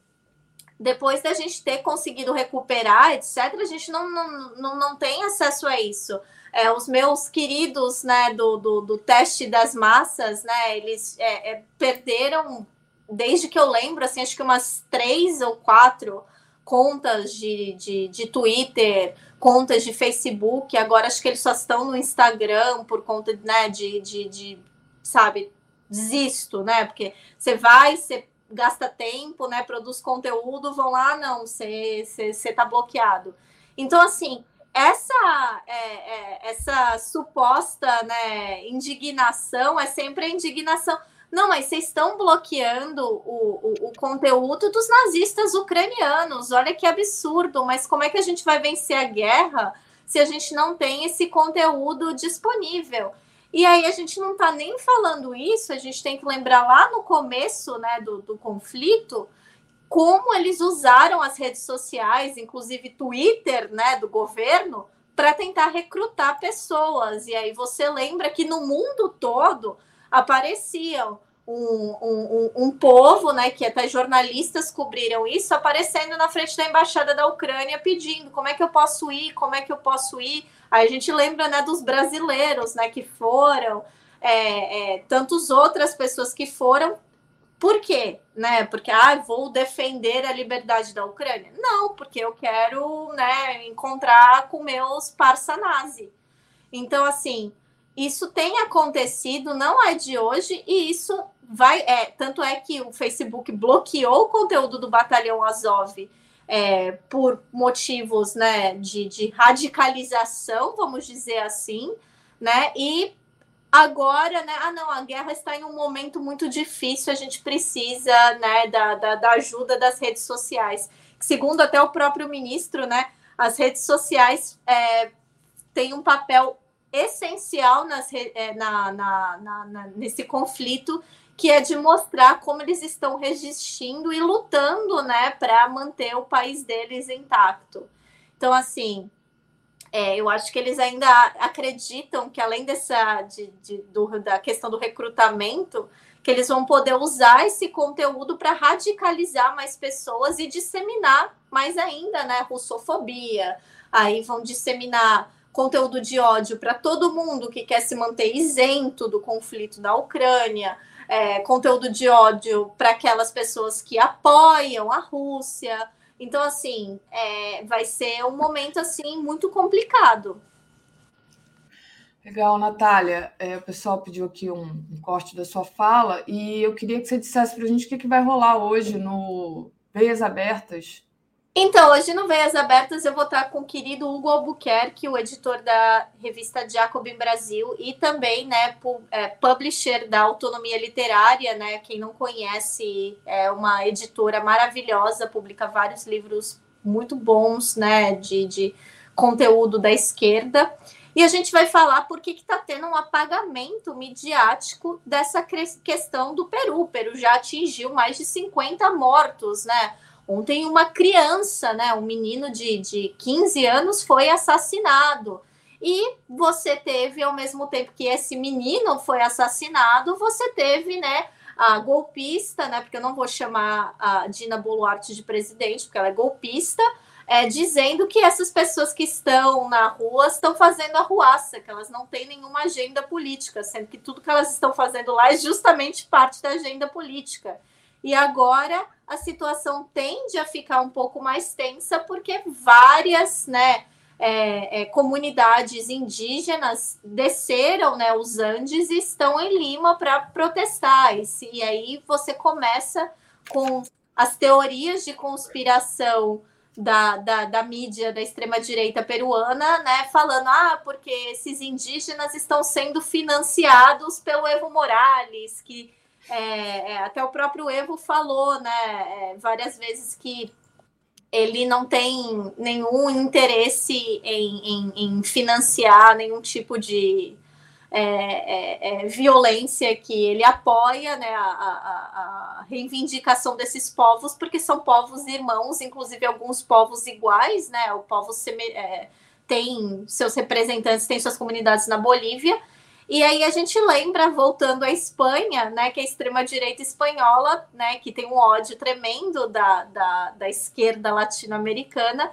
depois da gente ter conseguido recuperar, etc., a gente não, não, não, não tem acesso a isso. É, os meus queridos né, do, do, do, teste das massas, né, eles é, é, perderam, desde que eu lembro, assim, acho que umas três ou quatro contas de, de, de Twitter, contas de Facebook, agora acho que eles só estão no Instagram por conta né, de, de, de sabe, desisto, né? Porque você vai, você gasta tempo, né? Produz conteúdo, vão lá, não, você está bloqueado. Então, assim, essa é, é, essa suposta né, indignação é sempre a indignação. Não, mas vocês estão bloqueando o, o, o, conteúdo dos nazistas ucranianos. Olha que absurdo, mas como é que a gente vai vencer a guerra se a gente não tem esse conteúdo disponível? E aí a gente não está nem falando isso, a gente tem que lembrar lá no começo né, do, do conflito como eles usaram as redes sociais, inclusive Twitter, né, do governo, para tentar recrutar pessoas. E aí você lembra que no mundo todo apareciam um, um, um, povo, né, que até jornalistas cobriram isso, aparecendo na frente da embaixada da Ucrânia pedindo como é que eu posso ir, como é que eu posso ir. Aí a gente lembra, né, dos brasileiros, né, que foram, é, é, tantas outras pessoas que foram. Por quê? Né? Porque ah, vou defender a liberdade da Ucrânia? Não, porque eu quero, né, encontrar com meus parça nazi. Então, assim, isso tem acontecido, não é de hoje, e isso vai. É, tanto é que o Facebook bloqueou o conteúdo do Batalhão Azov é, por motivos né, de, de radicalização, vamos dizer assim. né? E agora, né? Ah, não, a guerra está em um momento muito difícil, a gente precisa, né, da, da, da ajuda das redes sociais. Segundo até o próprio ministro, né, as redes sociais é, têm um papel essencial nas, é, na, na, na, nesse conflito, que é de mostrar como eles estão resistindo e lutando, né, para manter o país deles intacto. Então, assim, é, eu acho que eles ainda acreditam que além dessa de, de, do, da questão do recrutamento, que eles vão poder usar esse conteúdo para radicalizar mais pessoas e disseminar mais ainda, né, russofobia. Aí vão disseminar conteúdo de ódio para todo mundo que quer se manter isento do conflito da Ucrânia, é, conteúdo de ódio para aquelas pessoas que apoiam a Rússia. Então, assim, é, vai ser um momento assim muito complicado. Legal, Natália. É, o pessoal pediu aqui um, um, corte da sua fala e eu queria que você dissesse para a gente o que, que vai rolar hoje no Veias Abertas então, hoje no Veias Abertas eu vou estar com o querido Hugo Albuquerque, o editor da revista Jacobin Brasil e também, né, é, publisher da Autonomia Literária, né, quem não conhece, é uma editora maravilhosa, publica vários livros muito bons, né, de, de conteúdo da esquerda. E a gente vai falar por que está tendo um apagamento midiático dessa questão do Peru. O Peru já atingiu mais de 50 mortos, né? Ontem, uma criança, né, um menino de, de 15 anos, foi assassinado. E você teve, ao mesmo tempo que esse menino foi assassinado, você teve, né, a golpista, né, porque eu não vou chamar a Dina Boluarte de presidente, porque ela é golpista, é, dizendo que essas pessoas que estão na rua estão fazendo arruaça, que elas não têm nenhuma agenda política, sendo que tudo que elas estão fazendo lá é justamente parte da agenda política. E agora a situação tende a ficar um pouco mais tensa, porque várias né, é, é, comunidades indígenas desceram né, os Andes e estão em Lima para protestar. E, e aí você começa com as teorias de conspiração da, da, da, mídia da extrema-direita peruana, né, falando, ah, porque esses indígenas estão sendo financiados pelo Evo Morales, que é, é, até o próprio Evo falou, né, é, várias vezes que ele não tem nenhum interesse em, em, em financiar nenhum tipo de é, é, é, violência que ele apoia né, a, a, a, reivindicação desses povos, porque são povos irmãos, inclusive alguns povos iguais, né? O povo tem seus representantes, tem suas comunidades na Bolívia, e aí a gente lembra, voltando à Espanha, né, que a extrema-direita espanhola, né, que tem um ódio tremendo da, da, da esquerda latino-americana,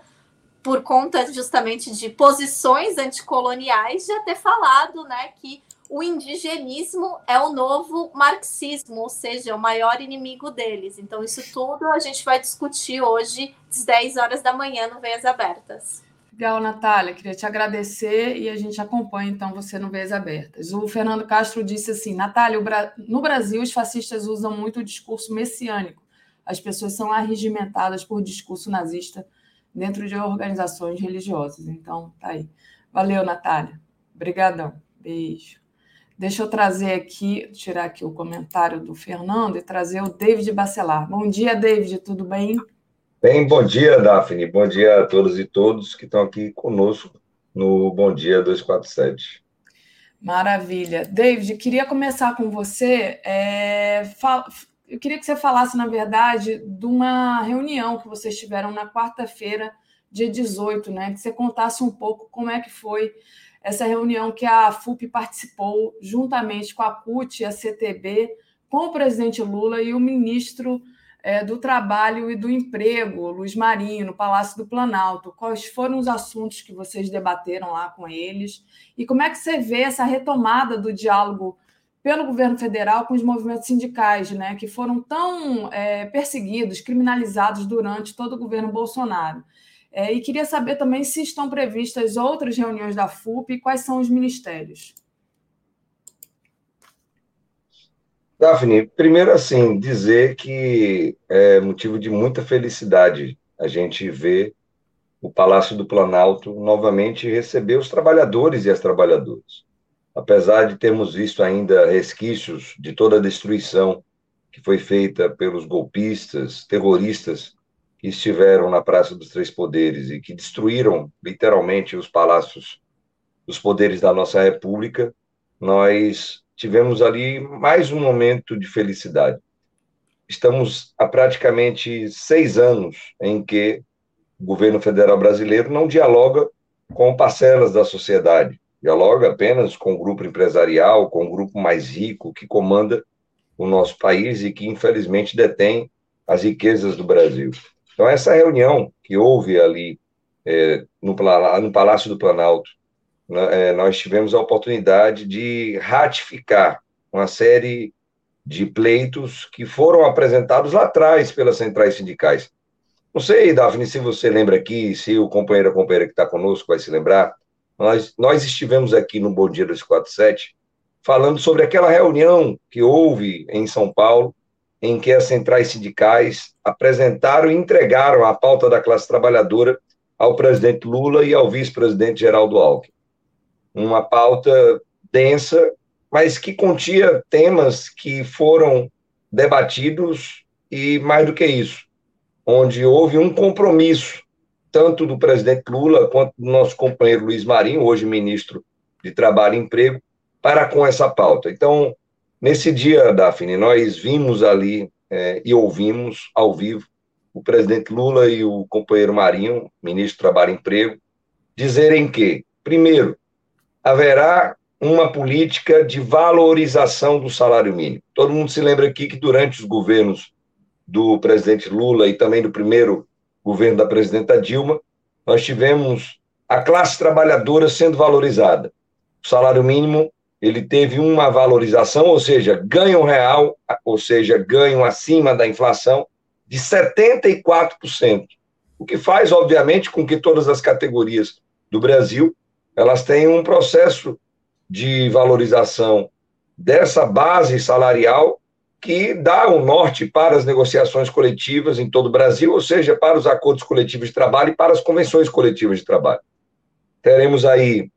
por conta justamente de posições anticoloniais, já ter falado né, que o indigenismo é o novo marxismo, ou seja, o maior inimigo deles. Então, isso tudo a gente vai discutir hoje, às 10 horas da manhã, no Veias Abertas. Legal, Natália, queria te agradecer e a gente acompanha então você no Veias Abertas. O Fernando Castro disse assim: Natália, no Brasil os fascistas usam muito o discurso messiânico. As pessoas são arregimentadas por discurso nazista dentro de organizações religiosas. Então, tá aí. Valeu, Natália. Obrigadão. Beijo. Deixa eu trazer aqui, tirar aqui o comentário do Fernando e trazer o David Bacelar. Bom dia, David, tudo bem? Bem, bom dia, Daphne. Bom dia a todos e todos que estão aqui conosco no Bom Dia 247. Maravilha. David, queria começar com você. É, eu queria que você falasse, na verdade, de uma reunião que vocês tiveram na quarta-feira, dia 18, né? Que você contasse um pouco como é que foi essa reunião que a FUP participou juntamente com a CUT a CTB, com o presidente Lula e o ministro é, do Trabalho e do Emprego, Luiz Marinho, no Palácio do Planalto. Quais foram os assuntos que vocês debateram lá com eles? E como é que você vê essa retomada do diálogo pelo governo federal com os movimentos sindicais, né, que foram tão é, perseguidos, criminalizados durante todo o governo Bolsonaro? É, e queria saber também se estão previstas outras reuniões da FUP e quais são os ministérios. Daphne, primeiro assim, dizer que é motivo de muita felicidade a gente ver o Palácio do Planalto novamente receber os trabalhadores e as trabalhadoras. apesar de termos visto ainda resquícios de toda a destruição que foi feita pelos golpistas, terroristas que estiveram na Praça dos Três Poderes e que destruíram literalmente os palácios dos poderes da nossa República, nós tivemos ali mais um momento de felicidade. Estamos há praticamente seis anos em que o governo federal brasileiro não dialoga com parcelas da sociedade, dialoga apenas com o grupo empresarial, com o grupo mais rico que comanda o nosso país e que, infelizmente, detém as riquezas do Brasil. Então, essa reunião que houve ali é, no, no, Palácio do Planalto, nós tivemos a oportunidade de ratificar uma série de pleitos que foram apresentados lá atrás pelas centrais sindicais. Não sei, Daphne, se você lembra aqui, se o companheiro ou companheira que está conosco vai se lembrar, nós, nós estivemos aqui no Bom Dia 247 falando sobre aquela reunião que houve em São Paulo, em que as centrais sindicais apresentaram e entregaram a pauta da classe trabalhadora ao presidente Lula e ao vice-presidente Geraldo Alckmin. Uma pauta densa, mas que continha temas que foram debatidos e, mais do que isso, onde houve um compromisso, tanto do presidente Lula quanto do nosso companheiro Luiz Marinho, hoje ministro de Trabalho e Emprego, para com essa pauta. Então, nesse dia, Daphne, nós vimos ali é, e ouvimos ao vivo o presidente Lula e o companheiro Marinho, ministro do Trabalho e Emprego, dizerem que, primeiro, haverá uma política de valorização do salário mínimo. Todo mundo se lembra aqui que durante os governos do presidente Lula e também do primeiro governo da presidenta Dilma, nós tivemos a classe trabalhadora sendo valorizada. O salário mínimo ele teve uma valorização, ou seja, ganho real, ou seja, ganho acima da inflação, de 74%, o que faz, obviamente, com que todas as categorias do Brasil elas tenham um processo de valorização dessa base salarial que dá um norte para as negociações coletivas em todo o Brasil, ou seja, para os acordos coletivos de trabalho e para as convenções coletivas de trabalho. Teremos aí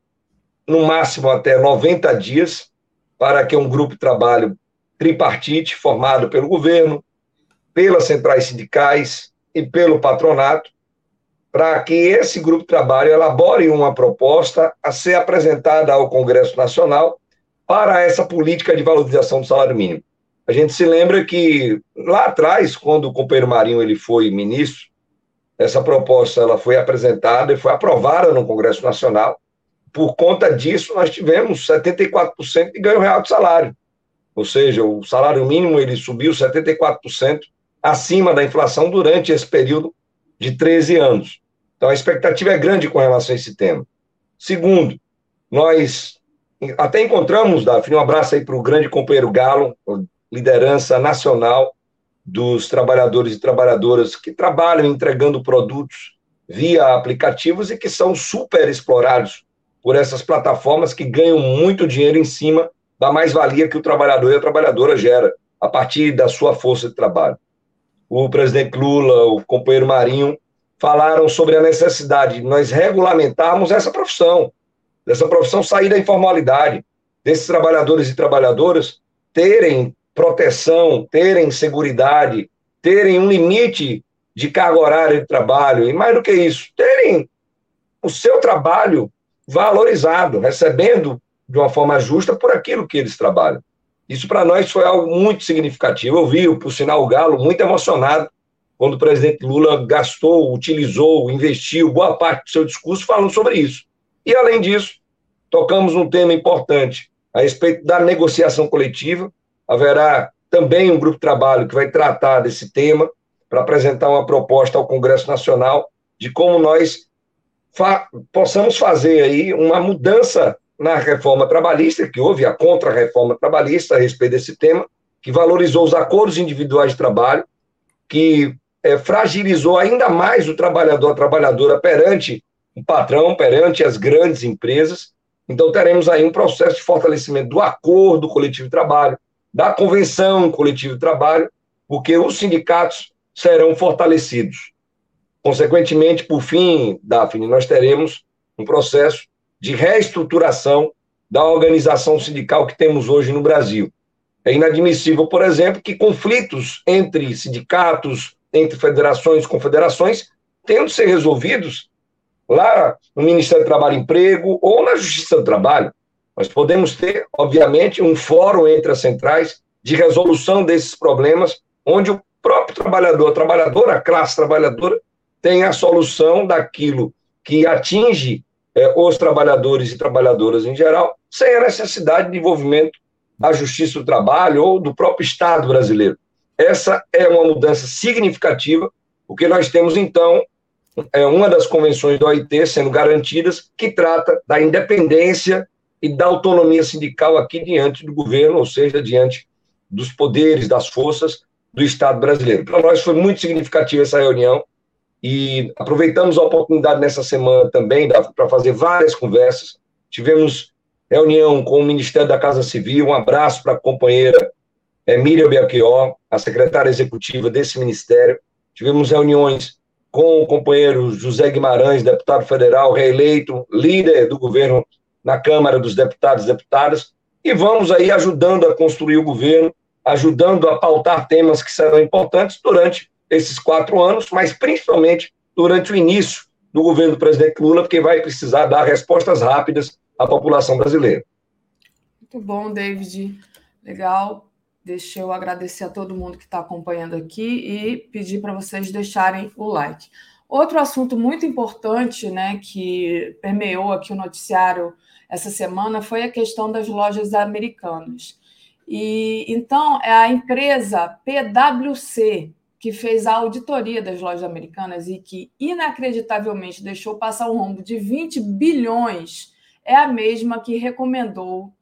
no máximo até 90 dias, para que um grupo de trabalho tripartite, formado pelo governo, pelas centrais sindicais e pelo patronato, para que esse grupo de trabalho elabore uma proposta a ser apresentada ao Congresso Nacional para essa política de valorização do salário mínimo. A gente se lembra que lá atrás, quando o companheiro Marinho ele foi ministro, essa proposta ela foi apresentada e foi aprovada no Congresso Nacional por conta disso, nós tivemos 74% de ganho real de salário. Ou seja, o salário mínimo ele subiu 74% acima da inflação durante esse período de 13 anos. Então, a expectativa é grande com relação a esse tema. Segundo, nós até encontramos, Daphne, um abraço aí para o grande companheiro Galo, liderança nacional dos trabalhadores e trabalhadoras que trabalham entregando produtos via aplicativos e que são super explorados por essas plataformas que ganham muito dinheiro em cima da mais-valia que o trabalhador e a trabalhadora gera a partir da sua força de trabalho. O presidente Lula, o companheiro Marinho, falaram sobre a necessidade de nós regulamentarmos essa profissão, dessa profissão sair da informalidade, desses trabalhadores e trabalhadoras terem proteção, terem segurança, terem um limite de carga horária de trabalho, e mais do que isso, terem o seu trabalho valorizado, recebendo de uma forma justa por aquilo que eles trabalham. Isso para nós foi algo muito significativo. Eu vi, por sinal, o Galo muito emocionado quando o presidente Lula gastou, utilizou, investiu boa parte do seu discurso falando sobre isso. E, além disso, tocamos um tema importante a respeito da negociação coletiva. Haverá também um grupo de trabalho que vai tratar desse tema para apresentar uma proposta ao Congresso Nacional de como nós fa possamos fazer aí uma mudança na reforma trabalhista, que houve a contra-reforma trabalhista a respeito desse tema, que valorizou os acordos individuais de trabalho, que é, fragilizou ainda mais o trabalhador, a trabalhadora perante o patrão, perante as grandes empresas. Então, teremos aí um processo de fortalecimento do acordo coletivo de trabalho, da convenção coletiva de trabalho, porque os sindicatos serão fortalecidos. Consequentemente, por fim, Daphne, nós teremos um processo de reestruturação da organização sindical que temos hoje no Brasil. É inadmissível, por exemplo, que conflitos entre sindicatos, entre federações e confederações, tenham de ser resolvidos lá no Ministério do Trabalho e Emprego ou na Justiça do Trabalho. Nós podemos ter, obviamente, um fórum entre as centrais de resolução desses problemas, onde o próprio trabalhador, a trabalhadora, a classe trabalhadora, tem a solução daquilo que atinge é, os trabalhadores e trabalhadoras em geral, sem a necessidade de envolvimento da Justiça do Trabalho ou do próprio Estado brasileiro. Essa é uma mudança significativa, porque nós temos, então, é uma das convenções da OIT sendo garantidas, que trata da independência e da autonomia sindical aqui diante do governo, ou seja, diante dos poderes, das forças do Estado brasileiro. Para nós foi muito significativa essa reunião e aproveitamos a oportunidade nessa semana também para fazer várias conversas. Tivemos reunião com o Ministério da Casa Civil, um abraço para a companheira é, Miriam Belchior, a secretária executiva desse ministério. Tivemos reuniões com o companheiro José Guimarães, deputado federal, reeleito, líder do governo na Câmara dos Deputados e Deputadas, e vamos aí ajudando a construir o governo, ajudando a pautar temas que serão importantes durante esses quatro anos, mas principalmente durante o início do governo do presidente Lula, porque vai precisar dar respostas rápidas à população brasileira. Muito bom, David. Legal. Deixa eu agradecer a todo mundo que está acompanhando aqui e pedir para vocês deixarem o like. Outro assunto muito importante, né, que permeou aqui o noticiário essa semana foi a questão das lojas americanas. E então é a empresa PwC que fez a auditoria das lojas americanas e que inacreditavelmente deixou passar um rombo de 20 bilhões é a mesma que recomendou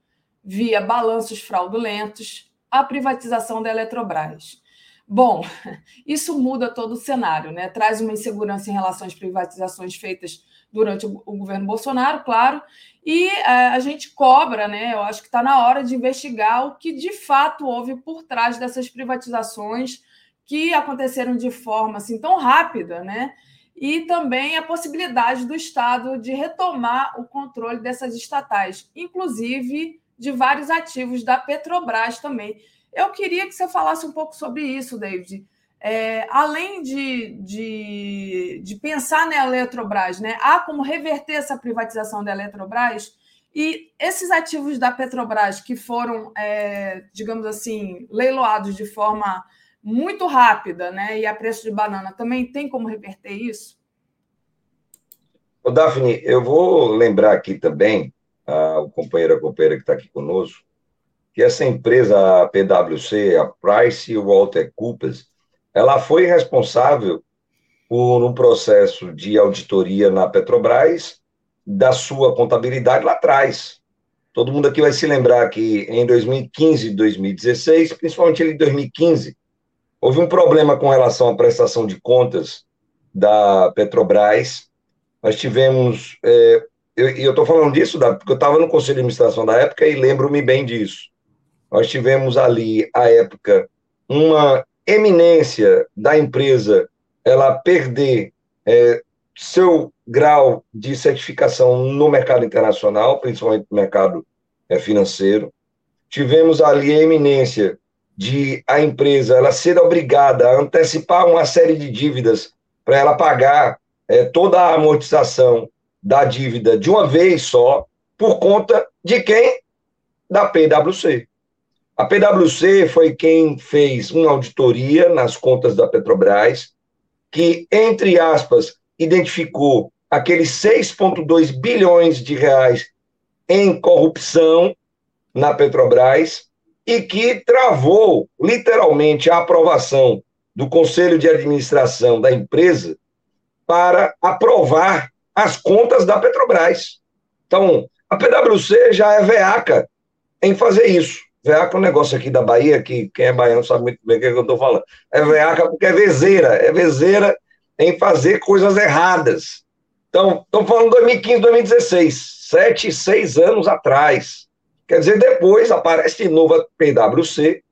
via balanços fraudulentos a privatização da Eletrobras. Bom, isso muda todo o cenário, né? Traz uma insegurança em relação às privatizações feitas durante o, governo Bolsonaro, claro, e é, a gente cobra, né? Eu acho que está na hora de investigar o que de fato houve por trás dessas privatizações que aconteceram de forma assim tão rápida, né? E também a possibilidade do Estado de retomar o controle dessas estatais, inclusive de vários ativos da Petrobras também. Eu queria que você falasse um pouco sobre isso, David. É, além de, de, de, pensar na Eletrobras, né, há como reverter essa privatização da Eletrobras e esses ativos da Petrobras que foram, é, digamos assim, leiloados de forma muito rápida né, e a preço de banana, também tem como reverter isso? Ô, Daphne, eu vou lembrar aqui também o companheiro, a companheira que está aqui conosco, que essa empresa, a PwC, a Price Walter Coopers, ela foi responsável por um processo de auditoria na Petrobras da sua contabilidade lá atrás. Todo mundo aqui vai se lembrar que em 2015 e 2016, principalmente em 2015, houve um problema com relação à prestação de contas da Petrobras. Nós tivemos é, e eu, eu estou falando disso da, porque eu estava no conselho de administração da época e lembro-me bem disso. Nós tivemos ali, à época, uma eminência da empresa ela perder é, seu grau de certificação no mercado internacional, principalmente no mercado é, financeiro. Tivemos ali a eminência de a empresa ela ser obrigada a antecipar uma série de dívidas para ela pagar é, toda a amortização da dívida de uma vez só, por conta de quem? Da PwC. A PwC foi quem fez uma auditoria nas contas da Petrobras, que, entre aspas, identificou aqueles 6,2 bilhões de reais em corrupção na Petrobras e que travou, literalmente, a aprovação do Conselho de Administração da empresa para aprovar as contas da Petrobras. Então, a PwC já é veaca em fazer isso. Veaca é um negócio aqui da Bahia, que quem é baiano sabe muito bem o que, é que eu estou falando. É veaca porque é vezeira, é vezeira em fazer coisas erradas. Então, estamos falando de 2015, 2016, sete, seis anos atrás. Quer dizer, depois aparece de novo a PwC,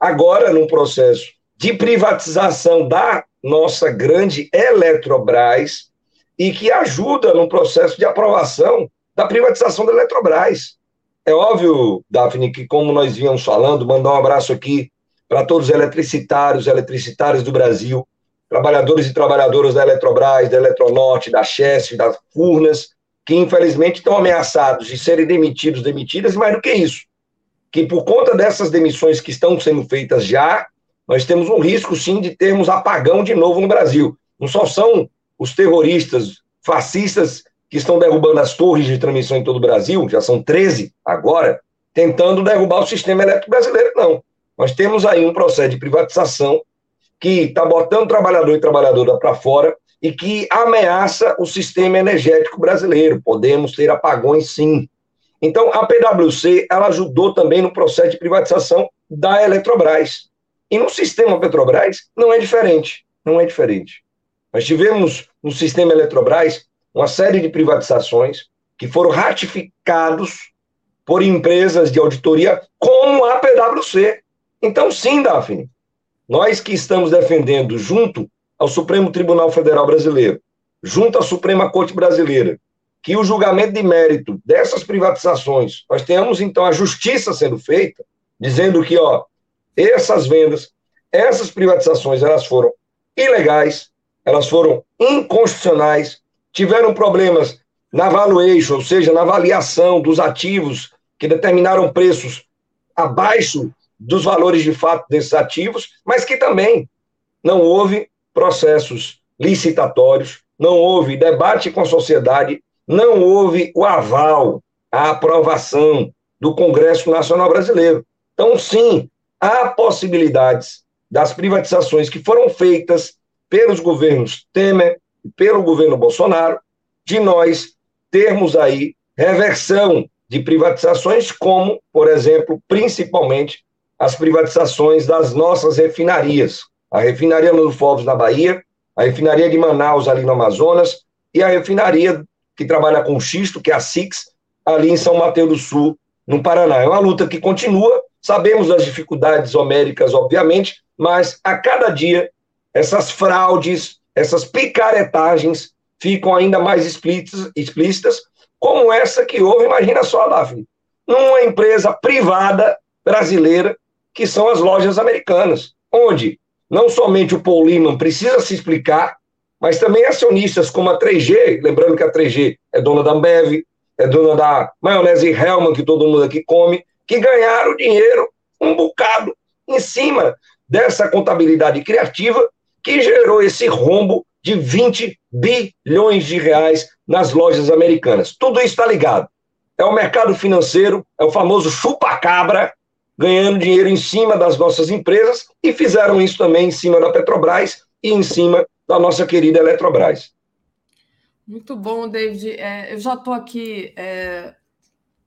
agora num processo de privatização da nossa grande Eletrobras, e que ajuda no processo de aprovação da privatização da Eletrobras. É óbvio, Daphne, que como nós vínhamos falando, mandar um abraço aqui para todos os eletricitários, eletricitários do Brasil, trabalhadores e trabalhadoras da Eletrobras, da Eletronorte, da Chess, das Furnas, que infelizmente estão ameaçados de serem demitidos, demitidas, mais do que isso, que por conta dessas demissões que estão sendo feitas já, nós temos um risco sim de termos apagão de novo no Brasil. Não só são os terroristas fascistas que estão derrubando as torres de transmissão em todo o Brasil, já são 13 agora, tentando derrubar o sistema elétrico brasileiro, não. Nós temos aí um processo de privatização que está botando trabalhador e trabalhadora para fora e que ameaça o sistema energético brasileiro. Podemos ter apagões, sim. Então, a PwC ela ajudou também no processo de privatização da Eletrobras. E no sistema Petrobras não é diferente. Não é diferente. Nós tivemos no sistema Eletrobras uma série de privatizações que foram ratificados por empresas de auditoria como a PwC. Então, sim, Daphne, nós que estamos defendendo junto ao Supremo Tribunal Federal Brasileiro, junto à Suprema Corte Brasileira, que o julgamento de mérito dessas privatizações, nós tenhamos então a justiça sendo feita, dizendo que, ó, essas vendas, essas privatizações, elas foram ilegais, elas foram inconstitucionais, tiveram problemas na valuation, ou seja, na avaliação dos ativos que determinaram preços abaixo dos valores de fato desses ativos, mas que também não houve processos licitatórios, não houve debate com a sociedade, não houve o aval, a aprovação do Congresso Nacional Brasileiro. Então, sim, há possibilidades das privatizações que foram feitas pelos governos Temer e pelo governo Bolsonaro, de nós termos aí reversão de privatizações, como, por exemplo, principalmente as privatizações das nossas refinarias. A refinaria Fogos na Bahia, a refinaria de Manaus ali no Amazonas e a refinaria que trabalha com xisto, que é a SIX, ali em São Mateus do Sul, no Paraná. É uma luta que continua, sabemos das dificuldades homéricas, obviamente, mas a cada dia essas fraudes, essas picaretagens ficam ainda mais explícitas, como essa que houve, imagina só, Daphne, numa empresa privada brasileira, que são as lojas americanas, onde não somente o Paul Lehman precisa se explicar, mas também acionistas como a 3G, lembrando que a 3G é dona da Ambev, é dona da maionese Hellman, que todo mundo aqui come, que ganharam dinheiro, um bocado, em cima dessa contabilidade criativa que gerou esse rombo de 20 bilhões de reais nas lojas americanas. Tudo isso está ligado. É o mercado financeiro, é o famoso chupa-cabra, ganhando dinheiro em cima das nossas empresas e fizeram isso também em cima da Petrobras e em cima da nossa querida Eletrobras. Muito bom, David. É, eu já estou aqui é,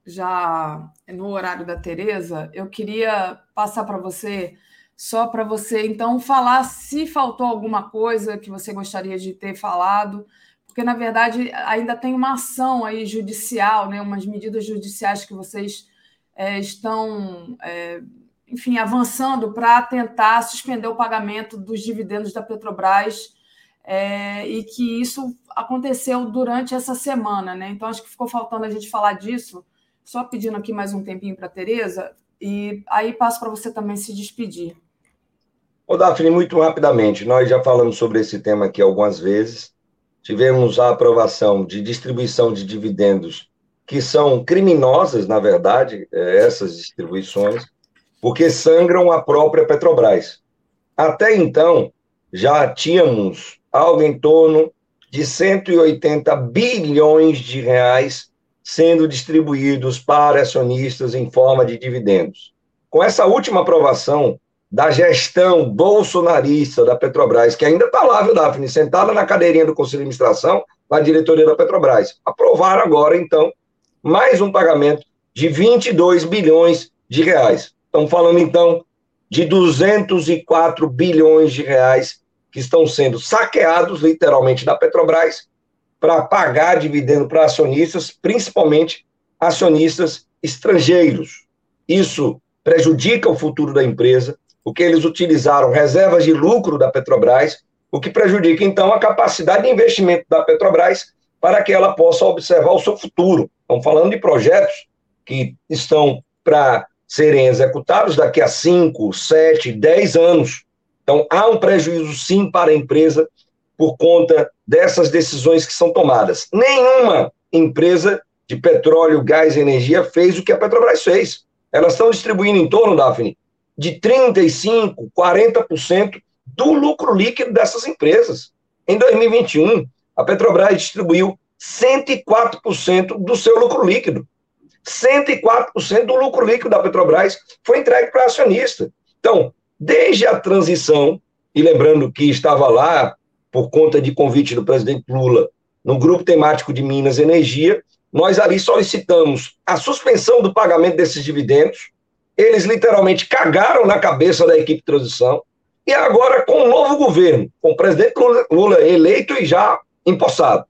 já no horário da Tereza. Eu queria passar para você só para você então falar se faltou alguma coisa que você gostaria de ter falado, porque na verdade ainda tem uma ação aí judicial, né, umas medidas judiciais que vocês é, estão, é, enfim, avançando para tentar suspender o pagamento dos dividendos da Petrobras é, e que isso aconteceu durante essa semana, né? Então acho que ficou faltando a gente falar disso. Só pedindo aqui mais um tempinho para a Tereza, e aí passo para você também se despedir. Ô, Daphne, muito rapidamente, nós já falamos sobre esse tema aqui algumas vezes. Tivemos a aprovação de distribuição de dividendos, que são criminosas, na verdade, é, essas distribuições, porque sangram a própria Petrobras. Até então, já tínhamos algo em torno de 180 bilhões de reais sendo distribuídos para acionistas em forma de dividendos. Com essa última aprovação, da gestão bolsonarista da Petrobras, que ainda está lá, viu, Daphne, sentada na cadeirinha do Conselho de Administração, na diretoria da Petrobras. Aprovaram agora, então, mais um pagamento de 22 bilhões de reais. Estamos falando, então, de 204 bilhões de reais que estão sendo saqueados, literalmente, da Petrobras, para pagar dividendo para acionistas, principalmente acionistas estrangeiros. Isso prejudica o futuro da empresa, porque eles utilizaram reservas de lucro da Petrobras, o que prejudica, então, a capacidade de investimento da Petrobras para que ela possa observar o seu futuro. Estamos falando de projetos que estão para serem executados daqui a 5, 7, 10 anos. Então, há um prejuízo, sim, para a empresa por conta dessas decisões que são tomadas. Nenhuma empresa de petróleo, gás e energia fez o que a Petrobras fez. Elas estão distribuindo em torno, Daphne, de 35%, 40% do lucro líquido dessas empresas. Em 2021, a Petrobras distribuiu 104% do seu lucro líquido. 104% do lucro líquido da Petrobras foi entregue para acionista. Então, desde a transição, e lembrando que estava lá por conta de convite do presidente Lula no grupo temático de Minas Energia, nós ali solicitamos a suspensão do pagamento desses dividendos. Eles literalmente cagaram na cabeça da equipe de transição. E agora, com o novo governo, com o presidente Lula, eleito e já empossado,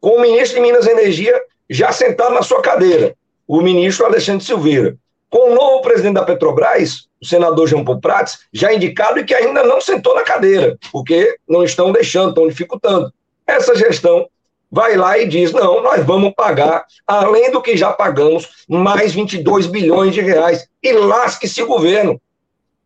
com o ministro de Minas e Energia já sentado na sua cadeira, o ministro Alexandre Silveira, com o novo presidente da Petrobras, o senador João Paulo Prats, já indicado e que ainda não sentou na cadeira, porque não estão deixando, estão dificultando. Essa gestão vai lá e diz: não, nós vamos pagar, além do que já pagamos, mais 22 bilhões de reais. E lasque-se o governo.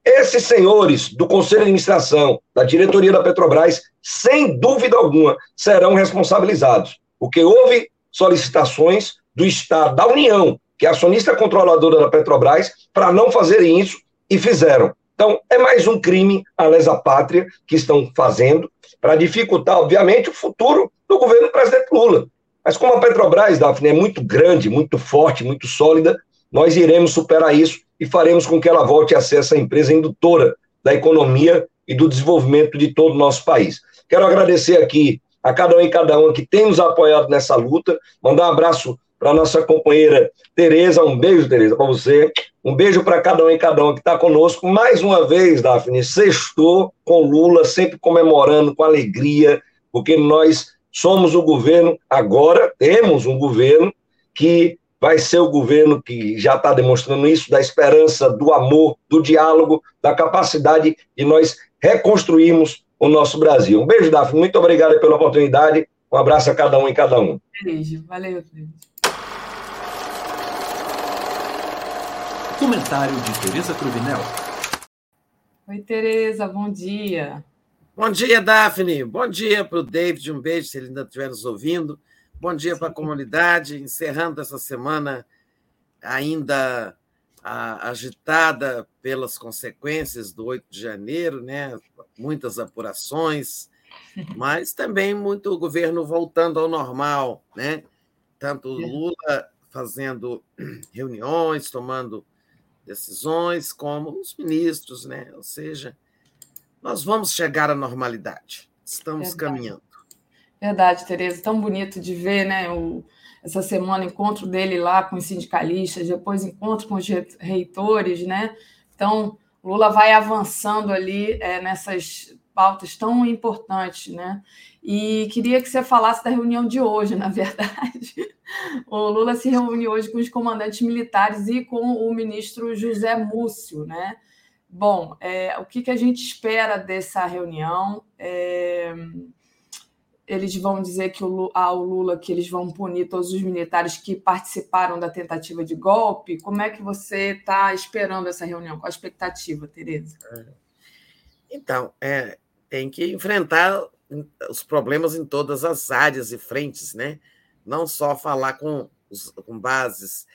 Esses senhores do Conselho de Administração, da diretoria da Petrobras, sem dúvida alguma, serão responsabilizados, porque houve solicitações do Estado, da União, que é acionista controladora da Petrobras, para não fazerem isso e fizeram. Então, é mais um crime à lesa pátria que estão fazendo para dificultar, obviamente, o futuro do governo do presidente Lula. Mas como a Petrobras, Daphne, é muito grande, muito forte, muito sólida, nós iremos superar isso e faremos com que ela volte a ser essa empresa indutora da economia e do desenvolvimento de todo o nosso país. Quero agradecer aqui a cada um e cada uma que tem nos apoiado nessa luta, mandar um abraço para nossa companheira Tereza, um beijo, Tereza, para você, um beijo para cada um e cada uma que está conosco, mais uma vez, Daphne, sextou com Lula, sempre comemorando com alegria, porque nós somos o governo, agora temos um governo que vai ser o governo que já está demonstrando isso, da esperança, do amor, do diálogo, da capacidade de nós reconstruirmos o nosso Brasil. Um beijo, Daphne. Muito obrigado pela oportunidade. Um abraço a cada um e cada um. Beijo. Valeu, Comentário de Tereza Cruvinel. Oi, Tereza, bom dia. Bom dia, Daphne. Bom dia para o David. Um beijo, se ele ainda estiver nos ouvindo. Bom dia para a comunidade, encerrando essa semana ainda agitada pelas consequências do 8 de janeiro, né? muitas apurações, mas também muito governo voltando ao normal, né? tanto Lula fazendo reuniões, tomando decisões, como os ministros, né? ou seja, nós vamos chegar à normalidade, estamos Verdade. caminhando. Verdade, Tereza, tão bonito de ver, né? O, essa semana, encontro dele lá com os sindicalistas, depois encontro com os reitores, né? Então, Lula vai avançando ali é, nessas pautas tão importantes, né? E queria que você falasse da reunião de hoje, na verdade. O Lula se reuniu hoje com os comandantes militares e com o ministro José Múcio, né? Bom, é, o que, que a gente espera dessa reunião? É, eles vão dizer que o, ao Lula que eles vão punir todos os militares que participaram da tentativa de golpe. Como é que você está esperando essa reunião? Qual a expectativa, Tereza? É. Então, é, tem que enfrentar os problemas em todas as áreas e frentes, né? Não só falar com, os, com bases,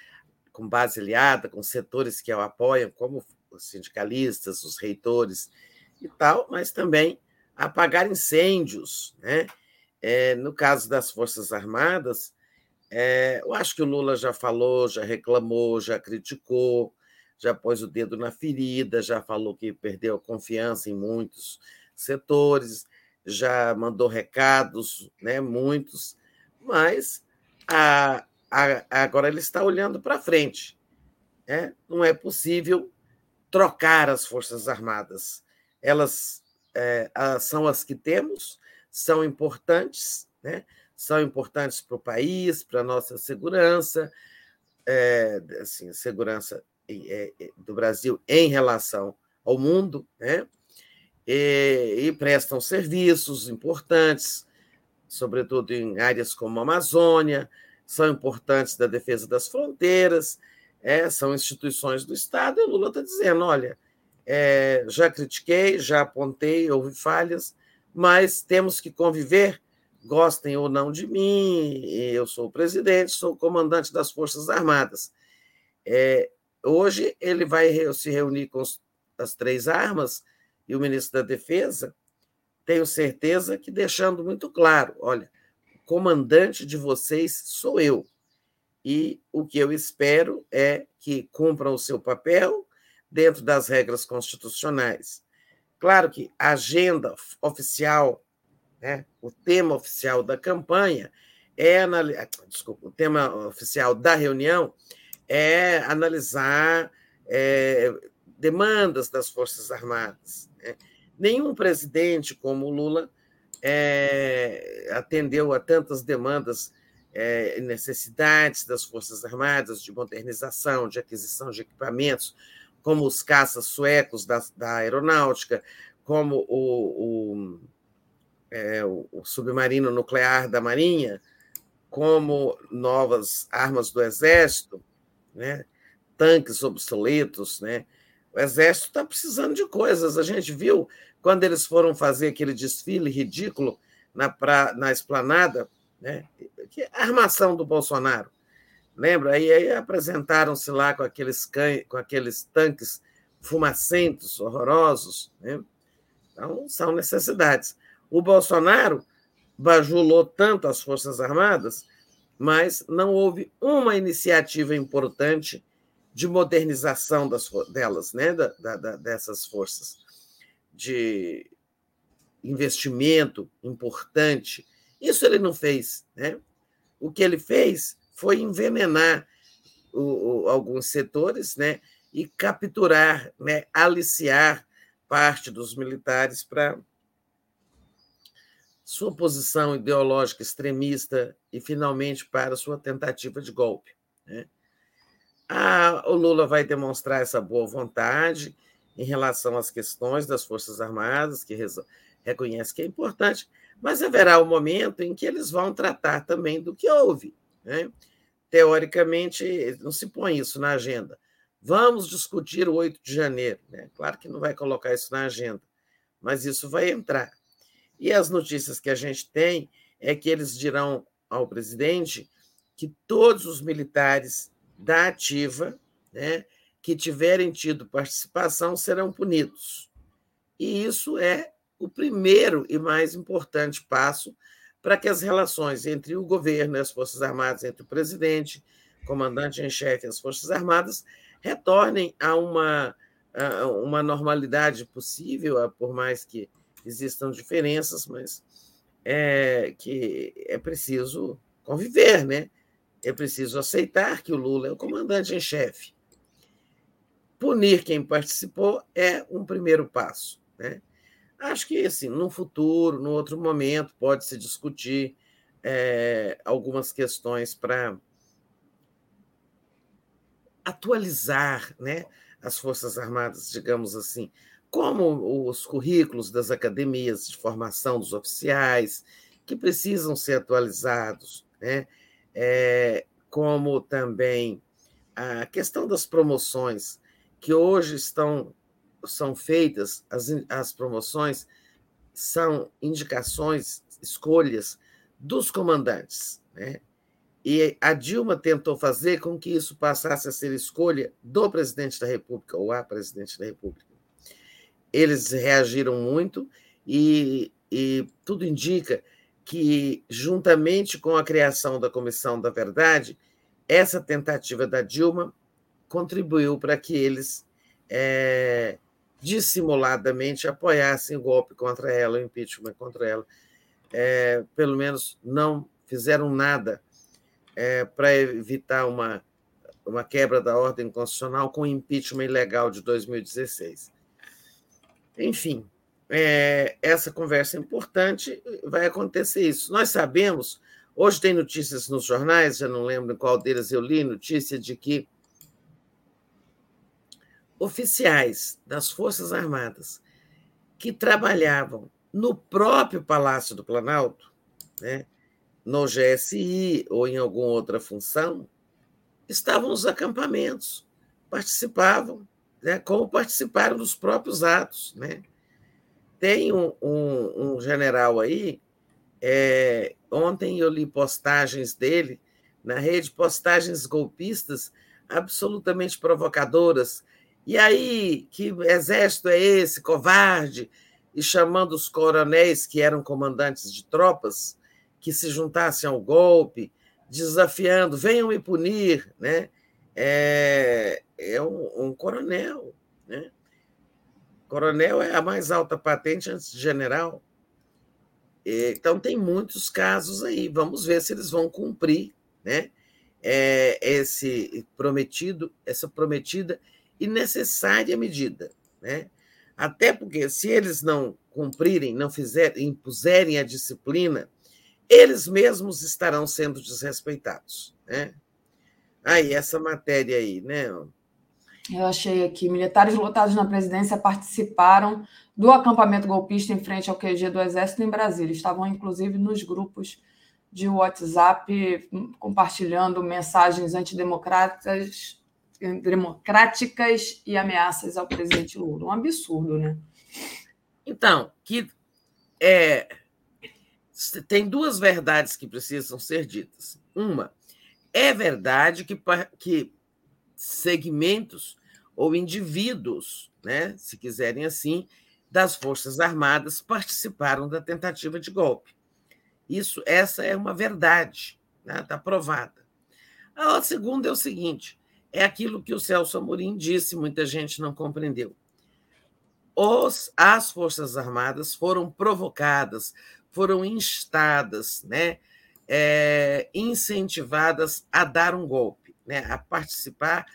com base aliada, com setores que o apoiam, como os sindicalistas, os reitores e tal, mas também apagar incêndios, né? É, no caso das Forças Armadas, é, eu acho que o Lula já falou, já reclamou, já criticou, já pôs o dedo na ferida, já falou que perdeu a confiança em muitos setores, já mandou recados, né, muitos, mas a, a, agora ele está olhando para frente. Né? Não é possível trocar as Forças Armadas. Elas é, são as que temos, são importantes, né? são importantes para o país, para a nossa segurança, é, assim, segurança é, é, do Brasil em relação ao mundo, né? E, e, prestam serviços importantes, sobretudo em áreas como a Amazônia, são importantes da defesa das fronteiras, é, são instituições do Estado, e o Lula está dizendo: olha, é, já critiquei, já apontei, houve falhas, mas temos que conviver, gostem ou não de mim, eu sou o presidente, sou o comandante das Forças Armadas. É, hoje ele vai se reunir com as três armas e o ministro da Defesa, tenho certeza que deixando muito claro: olha, comandante de vocês sou eu. E o que eu espero é que cumpram o seu papel dentro das regras constitucionais. Claro que a agenda oficial, né, o tema oficial da campanha é desculpa, o tema oficial da reunião é analisar é, demandas das Forças Armadas. Né? Nenhum presidente como o Lula é, atendeu a tantas demandas é, necessidades das Forças Armadas de modernização, de aquisição de equipamentos, como os caças suecos da, da aeronáutica, como o, o, é, o, submarino nuclear da Marinha, como novas armas do Exército, né? tanques obsoletos. Né? O Exército está precisando de coisas. A gente viu quando eles foram fazer aquele desfile ridículo na, pra, na esplanada, né? que armação do Bolsonaro. Lembra? Aí, aí apresentaram-se lá com aqueles, can... com aqueles tanques fumacentos, horrorosos. Né? Então, são necessidades. O Bolsonaro bajulou tanto as Forças Armadas, mas não houve uma iniciativa importante de modernização das, delas, né? Da, da, dessas forças, de investimento importante. Isso ele não fez. Né? O que ele fez foi envenenar o, o, alguns setores né, e capturar, né, aliciar parte dos militares para sua posição ideológica extremista e, finalmente, para sua tentativa de golpe. Né? Ah, o Lula vai demonstrar essa boa vontade em relação às questões das Forças Armadas, que reconhece que é importante, mas haverá um momento em que eles vão tratar também do que houve. Né? Teoricamente, não se põe isso na agenda. Vamos discutir o 8 de janeiro. Né? Claro que não vai colocar isso na agenda, mas isso vai entrar. E as notícias que a gente tem é que eles dirão ao presidente que todos os militares da ativa né, que tiverem tido participação serão punidos. E isso é o primeiro e mais importante passo para que as relações entre o governo e as Forças Armadas, entre o presidente, comandante em chefe e as Forças Armadas, retornem a uma, a uma normalidade possível, por mais que existam diferenças, mas é que é preciso conviver, né? É preciso aceitar que o Lula é o comandante em chefe. Punir quem participou é um primeiro passo, né? Acho que, assim, no futuro, no outro momento, pode-se discutir é, algumas questões para atualizar né, as Forças Armadas, digamos assim, como os currículos das academias de formação dos oficiais, que precisam ser atualizados, né? É, como também a questão das promoções, que hoje estão são feitas, as, as promoções são indicações, escolhas dos comandantes. Né? E a Dilma tentou fazer com que isso passasse a ser escolha do presidente da República, ou a presidente da República. Eles reagiram muito e, e tudo indica que, juntamente com a criação da Comissão da Verdade, essa tentativa da Dilma contribuiu para que eles é, dissimuladamente apoiassem o golpe contra ela, o impeachment contra ela. É, pelo menos não fizeram nada é, para evitar uma, uma quebra da ordem constitucional com o impeachment ilegal de 2016. Enfim, é, essa conversa é importante, vai acontecer isso. Nós sabemos, hoje tem notícias nos jornais, já não lembro qual deles eu li, notícia de que oficiais das Forças Armadas que trabalhavam no próprio Palácio do Planalto, né, no GSI ou em alguma outra função, estavam nos acampamentos, participavam, né, como participaram dos próprios atos. Né? Tem um, um, um general aí, é, ontem eu li postagens dele na rede, postagens golpistas absolutamente provocadoras. E aí, que exército é esse, covarde? E chamando os coronéis que eram comandantes de tropas que se juntassem ao golpe, desafiando, venham me punir, né? É, é um, um coronel, né? Coronel é a mais alta patente antes de general. Então, tem muitos casos aí. Vamos ver se eles vão cumprir né? É, esse prometido, essa prometida e necessária medida. Né? Até porque, se eles não cumprirem, não fizerem, impuserem a disciplina, eles mesmos estarão sendo desrespeitados. Né? Aí, essa matéria aí, né? Eu achei aqui, militares lotados na presidência participaram do acampamento golpista em frente ao QG do Exército em Brasília. Estavam, inclusive, nos grupos de WhatsApp compartilhando mensagens antidemocráticas democráticas e ameaças ao presidente Lula. Um absurdo, né? Então, que é, tem duas verdades que precisam ser ditas. Uma, é verdade que, que segmentos ou indivíduos, né, se quiserem assim, das Forças Armadas participaram da tentativa de golpe. Isso, essa é uma verdade, está né, tá provada. A segunda é o seguinte: é aquilo que o Celso Amorim disse, muita gente não compreendeu. Os, as Forças Armadas foram provocadas, foram instadas, né, é, incentivadas a dar um golpe, né, a participar.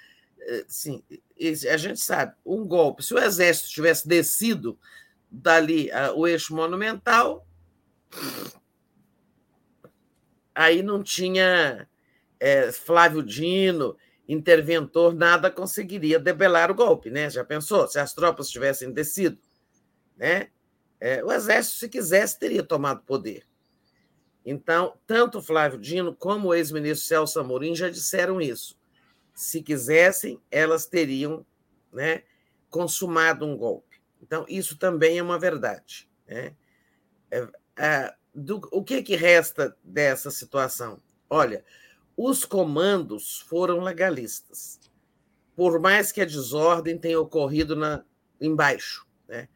Eh, sim, a gente sabe, um golpe, se o exército tivesse descido dali o eixo monumental, aí não tinha é, Flávio Dino, interventor, nada conseguiria debelar o golpe, né? Já pensou? Se as tropas tivessem descido, né? É, o exército, se quisesse, teria tomado poder. Então, tanto Flávio Dino como o ex-ministro Celso Amorim já disseram isso. Se quisessem, elas teriam né, consumado um golpe. Então, isso também é uma verdade. Né? É, é, do, o que, que resta dessa situação? Olha, os comandos foram legalistas, por mais que a desordem tenha ocorrido na, embaixo, né?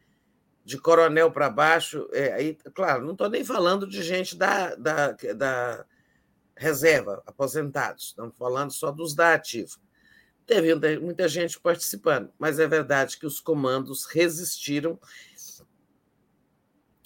de coronel para baixo. É, aí, claro, não estou nem falando de gente da, da, da reserva, aposentados, estamos falando só dos da ativa. Teve muita gente participando, mas é verdade que os comandos resistiram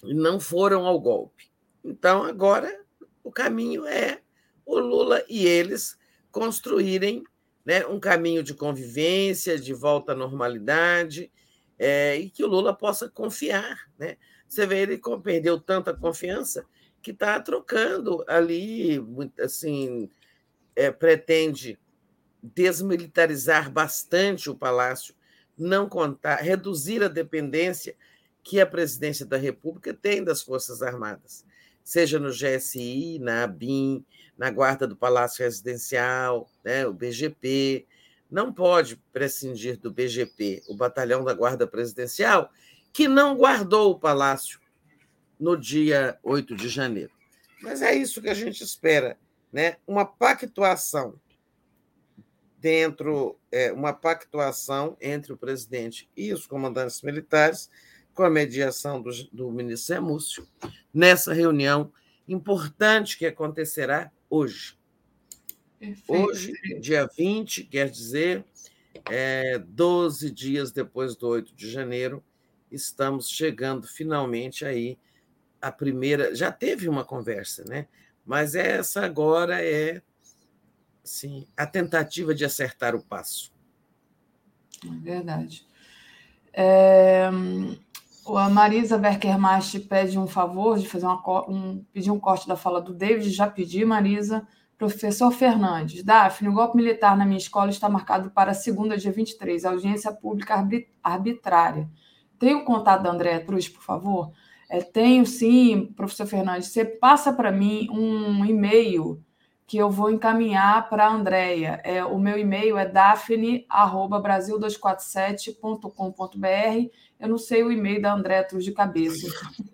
e não foram ao golpe. Então, agora, o caminho é o Lula e eles construírem né, um caminho de convivência, de volta à normalidade, é, e que o Lula possa confiar. Né? Você vê, ele perdeu tanta confiança que está trocando ali, assim, é, pretende desmilitarizar bastante o Palácio, não contar, reduzir a dependência que a presidência da República tem das Forças Armadas seja no GSI, na ABIN, na Guarda do Palácio Residencial, né, o BGP. Não pode prescindir do BGP, o Batalhão da Guarda Presidencial, que não guardou o palácio no dia 8 de janeiro. Mas é isso que a gente espera, né? Uma pactuação dentro, é, uma pactuação entre o presidente e os comandantes militares com a mediação do, do ministro Múcio, nessa reunião importante que acontecerá hoje. Perfeito. Hoje, dia 20, quer dizer, é, 12 dias depois do 8 de janeiro, estamos chegando finalmente aí a primeira. Já teve uma conversa, né? Mas essa agora é assim, a tentativa de acertar o passo. É verdade. É, a Marisa Berkermast pede um favor de fazer uma, um, pedir um corte da fala do David. Já pedi, Marisa. Professor Fernandes, Daphne, o golpe militar na minha escola está marcado para segunda, dia 23, audiência pública arbitrária. Tem o contato da Andréa Cruz, por favor? É, tenho sim, professor Fernandes. Você passa para mim um e-mail que eu vou encaminhar para a Andrea. É, o meu e-mail é daphne.brasil247.com.br. Eu não sei o e-mail da Andrea Truz de cabeça.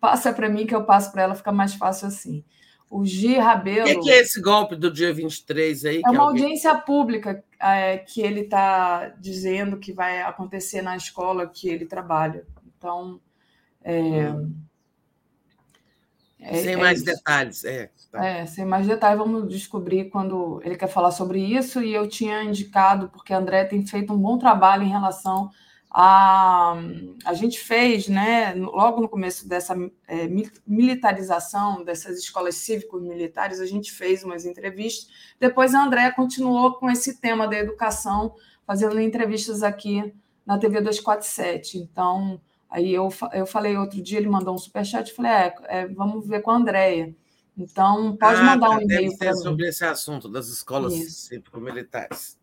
Passa para mim que eu passo para ela, fica mais fácil assim. O Gi Rabelo. O que, é esse golpe do dia 23 aí? É uma alguém... audiência pública é, que ele está dizendo que vai acontecer na escola que ele trabalha. Então. É, hum. É, sem mais isso. detalhes, é. Tá. É, sem mais detalhes, vamos descobrir quando ele quer falar sobre isso. E eu tinha indicado, porque a André tem feito um bom trabalho em relação a, a gente fez, né, logo no começo dessa é, militarização dessas escolas cívicos militares, a gente fez umas entrevistas. Depois a Andréa continuou com esse tema da educação, fazendo entrevistas aqui na TV 247. Então, aí eu, eu falei outro dia, ele mandou um superchat, falei, é, é vamos ver com a Andréia. Então, pode ah, mandar um e-mail para sobre esse assunto das escolas cívico-militares.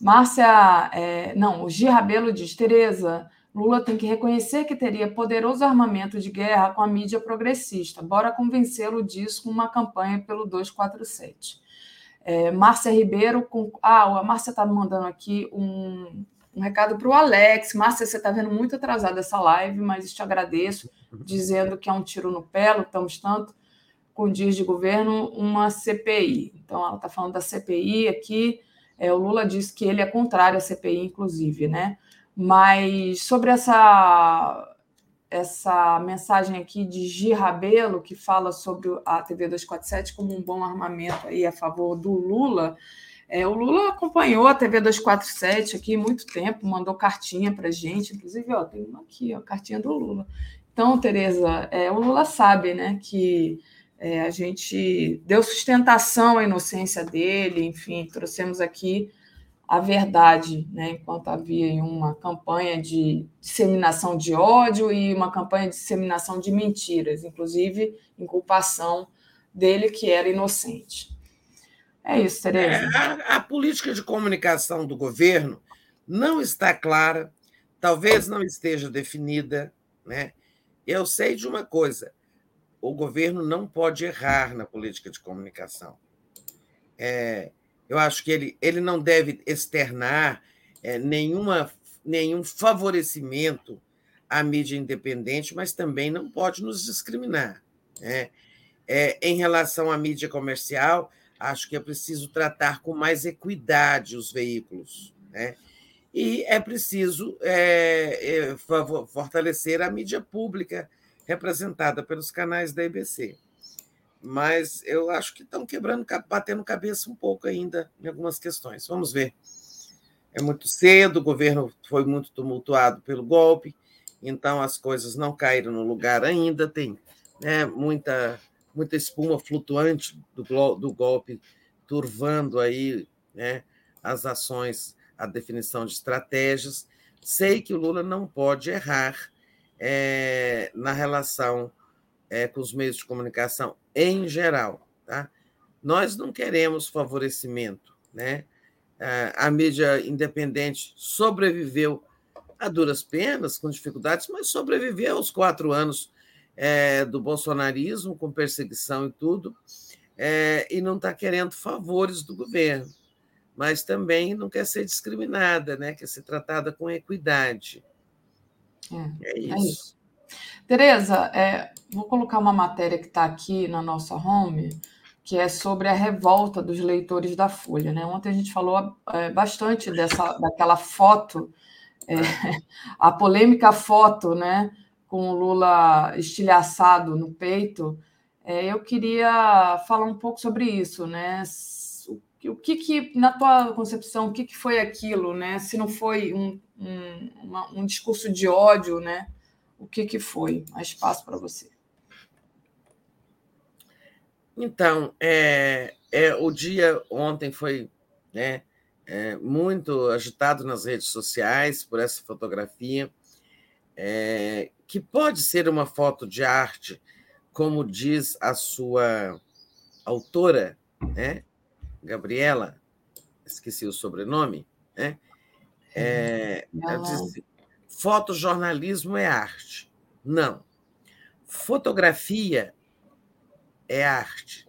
Márcia, é, não, o Gi Rabelo diz, Tereza, Lula tem que reconhecer que teria poderoso armamento de guerra com a mídia progressista. Bora convencê-lo disso com uma campanha pelo 247. É, Márcia Ribeiro, com, ah, a Márcia está mandando aqui um, um recado para o Alex. Márcia, você está vendo muito atrasada essa live, mas te agradeço, dizendo que é um tiro no pé, lutamos tanto com dias de governo, uma CPI. Então, ela está falando da CPI aqui. É, o Lula disse que ele é contrário à CPI, inclusive, né? Mas sobre essa essa mensagem aqui de Girabelo, que fala sobre a TV 247 como um bom armamento aí a favor do Lula. É, o Lula acompanhou a TV 247 aqui muito tempo, mandou cartinha para gente, inclusive, ó, tem uma aqui, ó, cartinha do Lula. Então, Tereza, é, o Lula sabe, né, que é, a gente deu sustentação à inocência dele, enfim, trouxemos aqui a verdade, né, enquanto havia uma campanha de disseminação de ódio e uma campanha de disseminação de mentiras, inclusive inculpação dele que era inocente. É isso, Tereza. É, a, a política de comunicação do governo não está clara, talvez não esteja definida, né? Eu sei de uma coisa: o governo não pode errar na política de comunicação. É, eu acho que ele, ele não deve externar é, nenhuma, nenhum favorecimento à mídia independente, mas também não pode nos discriminar. Né? É, em relação à mídia comercial, acho que é preciso tratar com mais equidade os veículos. Né? E é preciso é, é fortalecer a mídia pública, representada pelos canais da EBC. Mas eu acho que estão quebrando, batendo cabeça um pouco ainda em algumas questões. Vamos ver. É muito cedo, o governo foi muito tumultuado pelo golpe, então as coisas não caíram no lugar ainda, tem né, muita, muita espuma flutuante do, do golpe turvando aí né, as ações, a definição de estratégias. Sei que o Lula não pode errar, é, na relação é, com os meios de comunicação em geral. Tá? Nós não queremos favorecimento. Né? A mídia independente sobreviveu a duras penas, com dificuldades, mas sobreviveu aos quatro anos é, do bolsonarismo, com perseguição e tudo, é, e não está querendo favores do governo, mas também não quer ser discriminada, né? quer ser tratada com equidade. É, é, isso. é isso. Tereza, é, vou colocar uma matéria que está aqui na nossa home, que é sobre a revolta dos leitores da Folha. Né? Ontem a gente falou é, bastante dessa, daquela foto, é, a polêmica foto, né, com o Lula estilhaçado no peito. É, eu queria falar um pouco sobre isso, né? o que, que na tua concepção, o que, que foi aquilo, né? Se não foi um, um, uma, um discurso de ódio, né? O que, que foi? Mais espaço para você. Então, é, é, o dia ontem foi né, é, muito agitado nas redes sociais por essa fotografia, é, que pode ser uma foto de arte, como diz a sua autora, né, Gabriela, esqueci o sobrenome, né? É, disse, fotojornalismo é arte. Não. Fotografia é arte.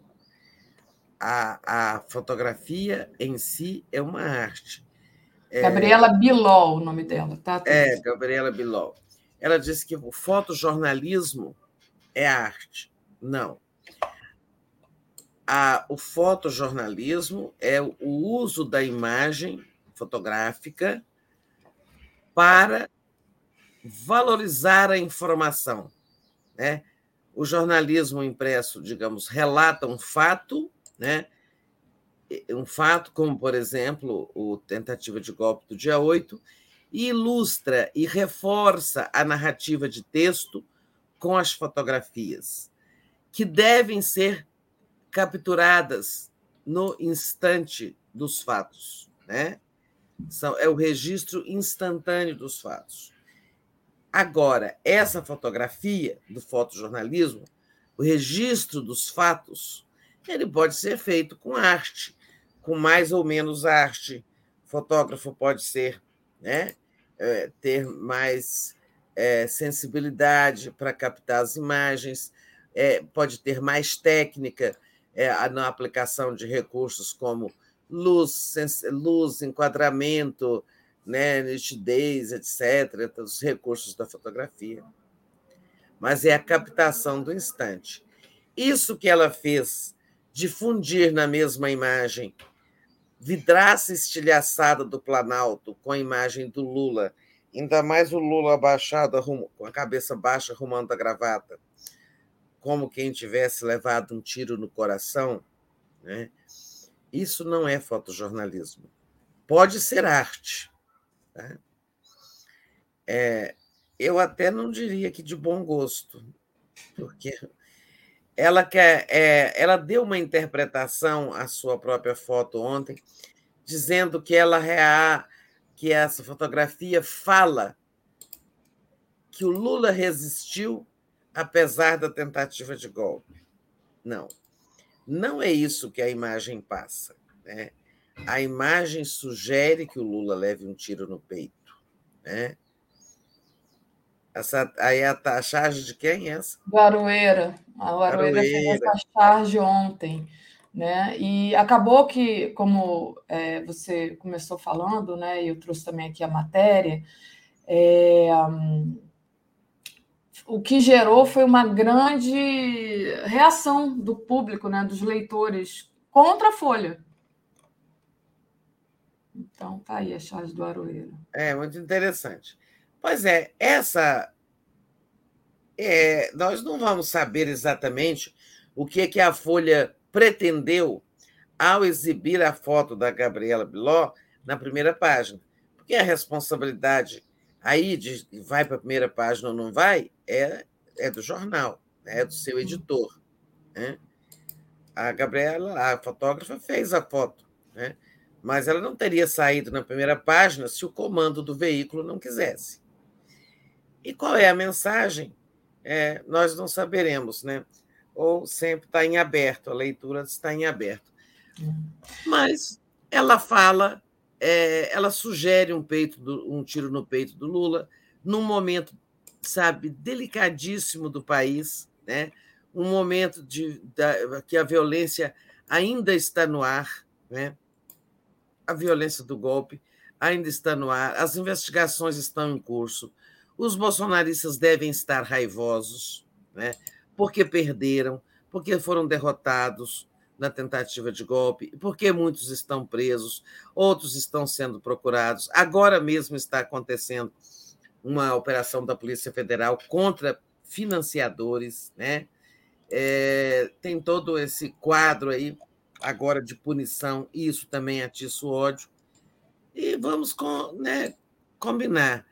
a, a fotografia em si é uma arte. É, Gabriela Bilol, o nome dela, tá? É, Gabriela Bilol. Ela disse que o fotojornalismo é arte. Não. A, o fotojornalismo é o uso da imagem fotográfica para valorizar a informação. Né? O jornalismo impresso, digamos, relata um fato, né? um fato como, por exemplo, o tentativa de golpe do dia 8, e ilustra e reforça a narrativa de texto com as fotografias, que devem ser capturadas no instante dos fatos. Né? São, é o registro instantâneo dos fatos. Agora, essa fotografia do fotojornalismo, o registro dos fatos, ele pode ser feito com arte, com mais ou menos arte. O fotógrafo pode ser, né, é, ter mais é, sensibilidade para captar as imagens, é, pode ter mais técnica é, na aplicação de recursos como luz, luz enquadramento, né, nitidez, etc., os recursos da fotografia. Mas é a captação do instante. Isso que ela fez, difundir na mesma imagem vidraça estilhaçada do Planalto com a imagem do Lula, ainda mais o Lula abaixado, com a cabeça baixa, arrumando a gravata, como quem tivesse levado um tiro no coração, né? isso não é fotojornalismo. Pode ser arte, Tá? É, eu até não diria que de bom gosto, porque ela quer, é, ela deu uma interpretação à sua própria foto ontem, dizendo que ela rea, que essa fotografia fala que o Lula resistiu apesar da tentativa de golpe. Não, não é isso que a imagem passa. Né? a imagem sugere que o Lula leve um tiro no peito. Né? Essa, aí a, a charge de quem é essa? Do Aroeira. A Aroeira, fez essa charge ontem. Né? E acabou que, como é, você começou falando, né, e eu trouxe também aqui a matéria, é, um, o que gerou foi uma grande reação do público, né, dos leitores, contra a Folha. Então, tá aí a charge do Aroeiro. É, muito interessante. Pois é, essa. É, nós não vamos saber exatamente o que, é que a Folha pretendeu ao exibir a foto da Gabriela Biló na primeira página. Porque a responsabilidade aí de vai para a primeira página ou não vai é, é do jornal, é do seu uhum. editor. Né? A Gabriela, a fotógrafa, fez a foto. Né? mas ela não teria saído na primeira página se o comando do veículo não quisesse. E qual é a mensagem? É, nós não saberemos, né? Ou sempre está em aberto, a leitura está em aberto. Mas ela fala, é, ela sugere um, peito do, um tiro no peito do Lula, num momento, sabe, delicadíssimo do país, né? um momento de, da, que a violência ainda está no ar, né? a violência do golpe ainda está no ar, as investigações estão em curso, os bolsonaristas devem estar raivosos, né? porque perderam, porque foram derrotados na tentativa de golpe, porque muitos estão presos, outros estão sendo procurados. Agora mesmo está acontecendo uma operação da Polícia Federal contra financiadores, né? É, tem todo esse quadro aí agora de punição, e isso também atiça o ódio. E vamos com, né, combinar.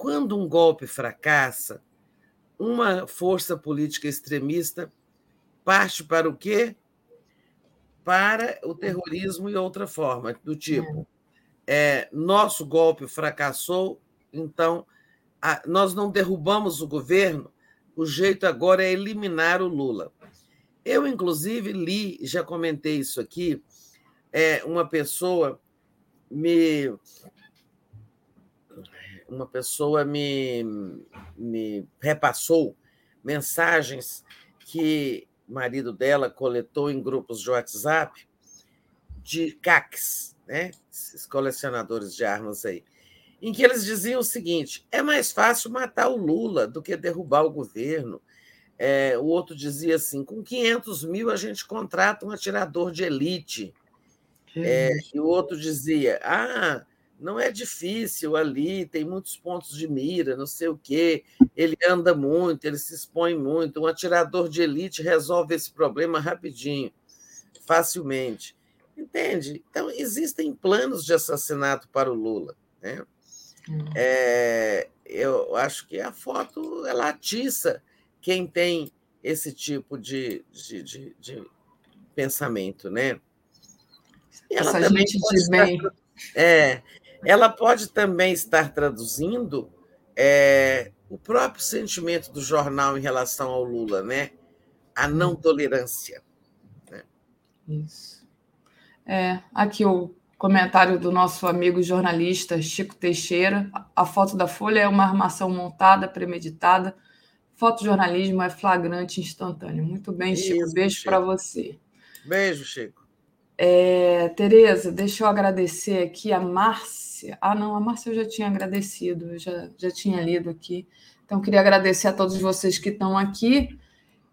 Quando um golpe fracassa, uma força política extremista parte para o quê? Para o terrorismo e outra forma, do tipo, é, nosso golpe fracassou, então a, nós não derrubamos o governo, o jeito agora é eliminar o Lula. Eu, inclusive, li, já comentei isso aqui, é, uma pessoa me. Uma pessoa me, me repassou mensagens que marido dela coletou em grupos de WhatsApp de CACs, né? esses colecionadores de armas aí, em que eles diziam o seguinte: é mais fácil matar o Lula do que derrubar o governo. É, o outro dizia assim: com 500 mil a gente contrata um atirador de elite. É, e o outro dizia: ah, não é difícil ali, tem muitos pontos de mira, não sei o quê. Ele anda muito, ele se expõe muito. Um atirador de elite resolve esse problema rapidinho, facilmente. Entende? Então, existem planos de assassinato para o Lula. Né? Hum. É, eu acho que a foto ela atiça quem tem esse tipo de, de, de, de pensamento, né? E ela Essa também gente diz bem. É, ela pode também estar traduzindo é, o próprio sentimento do jornal em relação ao Lula, né? A não hum. tolerância. Né? Isso. É, aqui o comentário do nosso amigo jornalista Chico Teixeira. A foto da Folha é uma armação montada, premeditada. Fotojornalismo é flagrante instantâneo. Muito bem, Chico. Isso, Beijo para você. Beijo, Chico. É, Tereza, deixa eu agradecer aqui a Márcia. Ah, não, a Márcia eu já tinha agradecido, eu já, já tinha lido aqui. Então, queria agradecer a todos vocês que estão aqui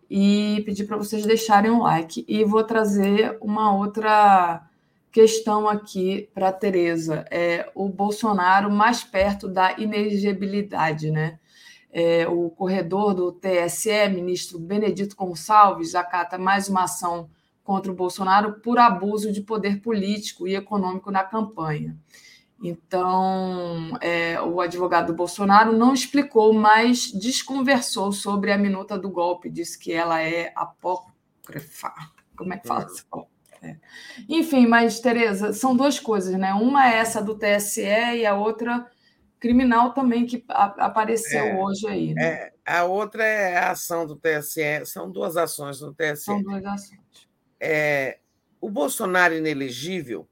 e pedir para vocês deixarem um like. E vou trazer uma outra questão aqui para a Tereza. É o Bolsonaro mais perto da inelegibilidade, né? É, o corredor do TSE, ministro Benedito Gonçalves, acata mais uma ação contra o Bolsonaro por abuso de poder político e econômico na campanha. Então, é, o advogado do Bolsonaro não explicou, mas desconversou sobre a minuta do golpe, disse que ela é apócrifa. Como é que fala isso? É. Enfim, mas, Tereza, são duas coisas, né? Uma é essa do TSE e a outra criminal também que apareceu é, hoje aí. Né? É, a outra é a ação do TSE, são duas ações no TSE. São duas ações. É, o Bolsonaro inelegível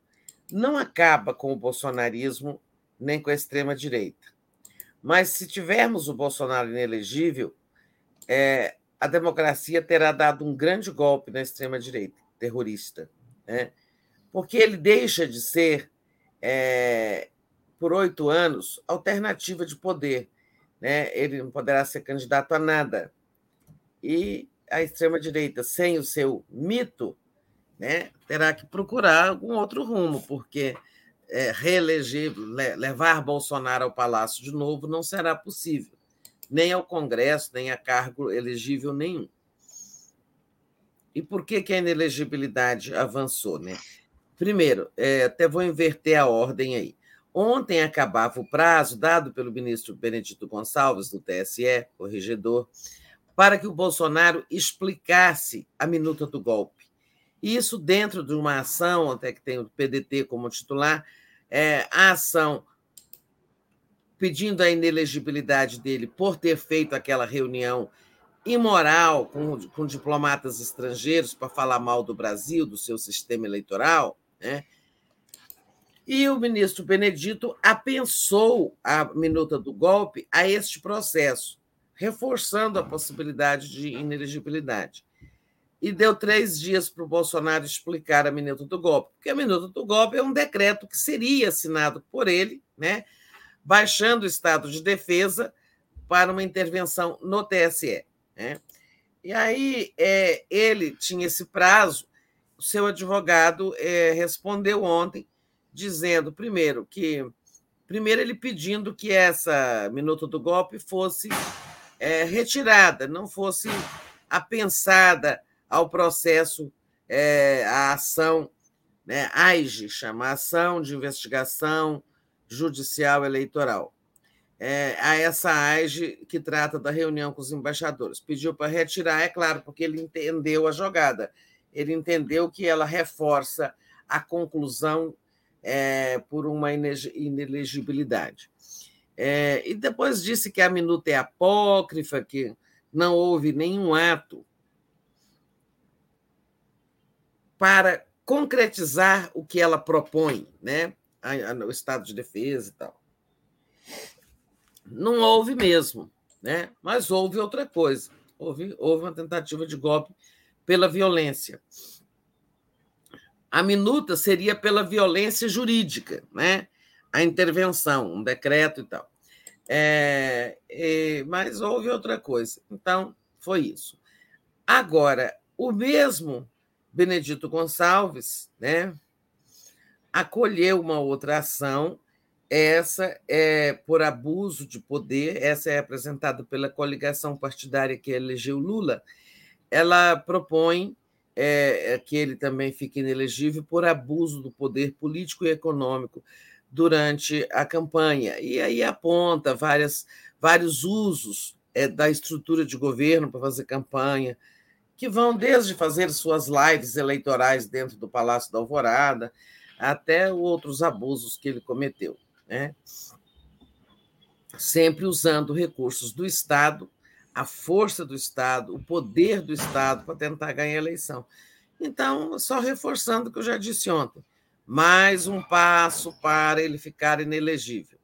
não acaba com o bolsonarismo nem com a extrema-direita. Mas se tivermos o Bolsonaro inelegível, é, a democracia terá dado um grande golpe na extrema-direita terrorista, né? porque ele deixa de ser, é, por oito anos, alternativa de poder. Né? Ele não poderá ser candidato a nada. E a extrema-direita, sem o seu mito, né, terá que procurar algum outro rumo, porque é, reeleger, levar Bolsonaro ao palácio de novo não será possível, nem ao Congresso, nem a cargo elegível nenhum. E por que, que a inelegibilidade avançou? Né? Primeiro, é, até vou inverter a ordem aí. Ontem acabava o prazo dado pelo ministro Benedito Gonçalves, do TSE, corregedor, para que o Bolsonaro explicasse a minuta do golpe. Isso dentro de uma ação, até que tem o PDT como titular, é, a ação pedindo a inelegibilidade dele por ter feito aquela reunião imoral com, com diplomatas estrangeiros para falar mal do Brasil, do seu sistema eleitoral, né? E o ministro Benedito apensou a minuta do golpe a este processo, reforçando a possibilidade de inelegibilidade. E deu três dias para o Bolsonaro explicar a minuta do golpe, porque a minuta do golpe é um decreto que seria assinado por ele, né, baixando o estado de defesa para uma intervenção no TSE. Né? E aí é, ele tinha esse prazo, o seu advogado é, respondeu ontem, dizendo, primeiro, que primeiro ele pedindo que essa minuta do golpe fosse é, retirada, não fosse apensada ao processo, é, a ação, né, AIGE, chama Ação de Investigação Judicial Eleitoral é, a essa AIGE que trata da reunião com os embaixadores. Pediu para retirar, é claro, porque ele entendeu a jogada. Ele entendeu que ela reforça a conclusão é, por uma inelegibilidade. É, e depois disse que a minuta é apócrifa, que não houve nenhum ato para concretizar o que ela propõe, né? o estado de defesa e tal. Não houve mesmo, né? mas houve outra coisa. Houve, houve uma tentativa de golpe pela violência. A minuta seria pela violência jurídica, né? A intervenção, um decreto e tal. É, é, mas houve outra coisa. Então, foi isso. Agora, o mesmo Benedito Gonçalves né, acolheu uma outra ação, essa é por abuso de poder, essa é apresentada pela coligação partidária que elegeu Lula. Ela propõe é, que ele também fique inelegível por abuso do poder político e econômico durante a campanha. E aí aponta várias, vários usos é, da estrutura de governo para fazer campanha, que vão desde fazer suas lives eleitorais dentro do Palácio da Alvorada até outros abusos que ele cometeu. Né? Sempre usando recursos do Estado, a força do Estado, o poder do Estado para tentar ganhar a eleição. Então, só reforçando o que eu já disse ontem, mais um passo para ele ficar inelegível.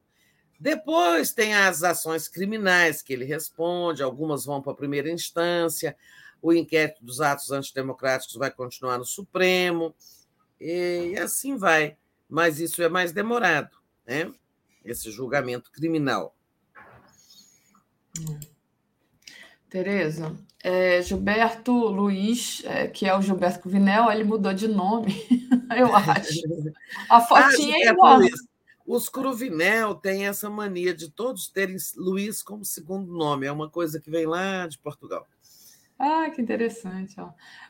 Depois tem as ações criminais que ele responde, algumas vão para a primeira instância, o inquérito dos atos antidemocráticos vai continuar no Supremo, e assim vai. Mas isso é mais demorado, né? esse julgamento criminal. Tereza, é, Gilberto Luiz, é, que é o Gilberto Vinel, ele mudou de nome, eu acho. A ah, fotinha ah, é igual. Os Cruvinel têm essa mania de todos terem Luiz como segundo nome, é uma coisa que vem lá de Portugal. Ah, que interessante. Ó.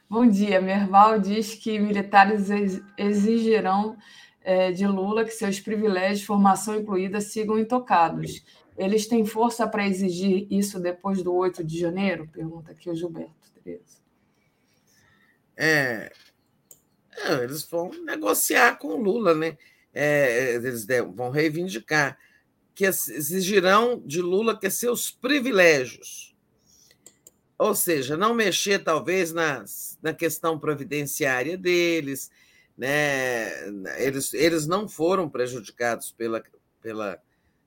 Bom dia. Merval diz que militares exigirão é, de Lula que seus privilégios, formação incluída, sigam intocados. Eles têm força para exigir isso depois do 8 de janeiro? Pergunta aqui o Gilberto Tereza. É, é, eles vão negociar com o Lula, né? É, eles vão reivindicar que exigirão de Lula que seus privilégios ou seja, não mexer talvez na, na questão providenciária deles, né? eles, eles não foram prejudicados pela, pela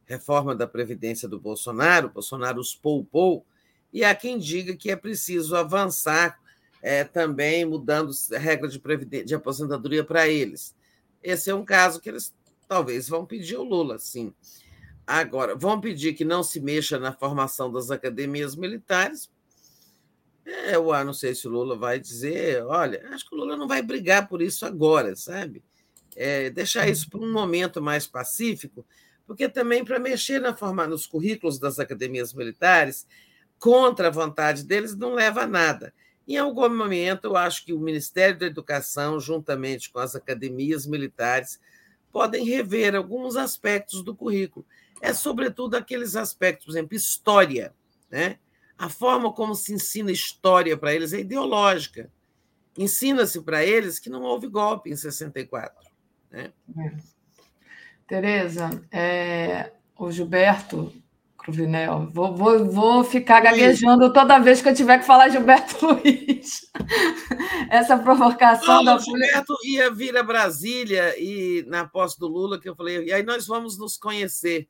reforma da Previdência do Bolsonaro, Bolsonaro os poupou, e há quem diga que é preciso avançar é, também mudando a regra de, de aposentadoria para eles. Esse é um caso que eles talvez vão pedir o Lula, sim. Agora, vão pedir que não se mexa na formação das academias militares, é, eu não sei se o Lula vai dizer, olha, acho que o Lula não vai brigar por isso agora, sabe? É, deixar isso para um momento mais pacífico, porque também para mexer na forma, nos currículos das academias militares, contra a vontade deles, não leva a nada. Em algum momento, eu acho que o Ministério da Educação, juntamente com as academias militares, podem rever alguns aspectos do currículo. É, sobretudo, aqueles aspectos, por exemplo, história. Né? A forma como se ensina história para eles é ideológica. Ensina-se para eles que não houve golpe em 64. Né? É. Tereza, é, o Gilberto Cruvinel, vou, vou, vou ficar gaguejando toda vez que eu tiver que falar Gilberto Luiz. Essa provocação não, da. O Gilberto ia vir a Brasília e na posse do Lula, que eu falei, e aí nós vamos nos conhecer.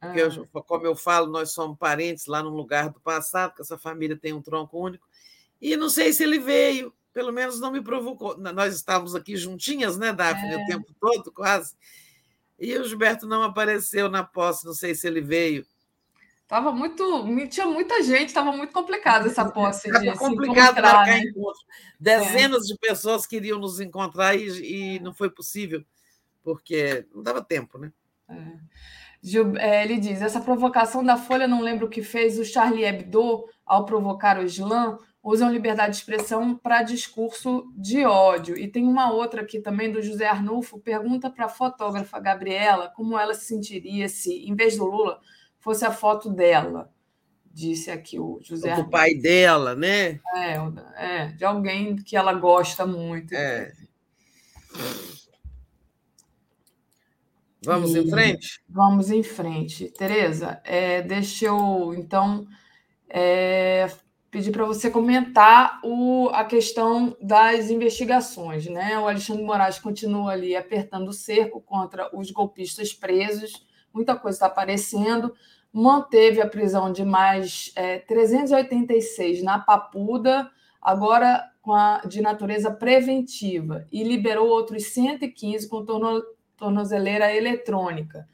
Porque, eu, ah. como eu falo, nós somos parentes lá num lugar do passado, que essa família tem um tronco único. E não sei se ele veio, pelo menos não me provocou. Nós estávamos aqui juntinhas, né, Daphne, é. o tempo todo, quase. E o Gilberto não apareceu na posse, não sei se ele veio. Tava muito, tinha muita gente, estava muito complicado essa posse. Estava complicado marcar né? encontro. Dezenas é. de pessoas queriam nos encontrar e, e, não foi possível, porque não dava tempo, né? É. É, ele diz: essa provocação da Folha, não lembro o que fez o Charlie Hebdo ao provocar o Islã, usam liberdade de expressão para discurso de ódio. E tem uma outra aqui também do José Arnulfo, pergunta para a fotógrafa Gabriela como ela se sentiria se, em vez do Lula, fosse a foto dela. Disse aqui o José Do Arnulfo. pai dela, né? É, é, de alguém que ela gosta muito. É. Vamos e em frente? Vamos em frente. Tereza, é, deixa eu, então, é, pedir para você comentar o, a questão das investigações. Né? O Alexandre Moraes continua ali apertando o cerco contra os golpistas presos, muita coisa está aparecendo. Manteve a prisão de mais é, 386 na Papuda, agora a, de natureza preventiva, e liberou outros 115 com torno, tornozeleira eletrônica.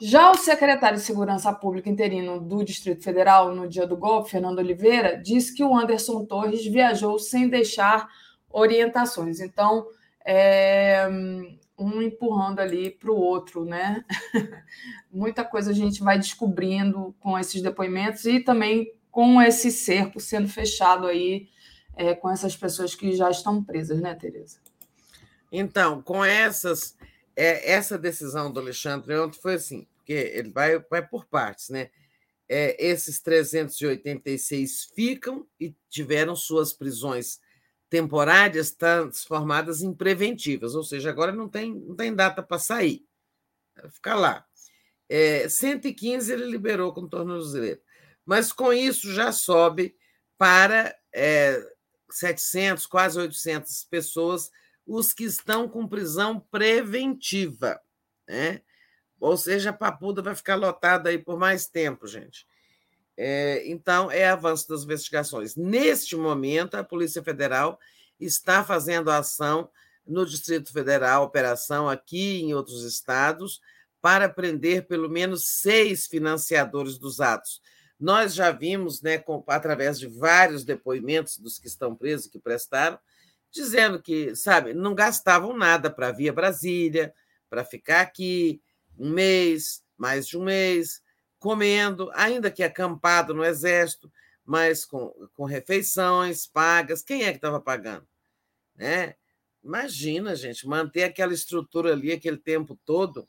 Já o secretário de Segurança Pública interino do Distrito Federal, no dia do golpe, Fernando Oliveira, disse que o Anderson Torres viajou sem deixar orientações. Então, é, um empurrando ali para o outro, né? Muita coisa a gente vai descobrindo com esses depoimentos e também com esse cerco sendo fechado aí é, com essas pessoas que já estão presas, né, Tereza? Então, com essas, é, essa decisão do Alexandre ontem foi assim, porque ele vai, vai por partes, né? É, esses 386 ficam e tiveram suas prisões temporárias transformadas em preventivas, ou seja, agora não tem, não tem data para sair, vai ficar lá. É, 115 ele liberou com tornozeleira, mas com isso já sobe para é, 700, quase 800 pessoas os que estão com prisão preventiva, né? Ou seja, a Papuda vai ficar lotada aí por mais tempo, gente. É, então, é avanço das investigações. Neste momento, a Polícia Federal está fazendo ação no Distrito Federal, operação aqui em outros estados, para prender pelo menos seis financiadores dos atos. Nós já vimos, né, com, através de vários depoimentos dos que estão presos, que prestaram, dizendo que, sabe, não gastavam nada para vir a Brasília, para ficar aqui um mês, mais de um mês, comendo, ainda que acampado no exército, mas com, com refeições pagas. Quem é que estava pagando? Né? Imagina, gente, manter aquela estrutura ali aquele tempo todo,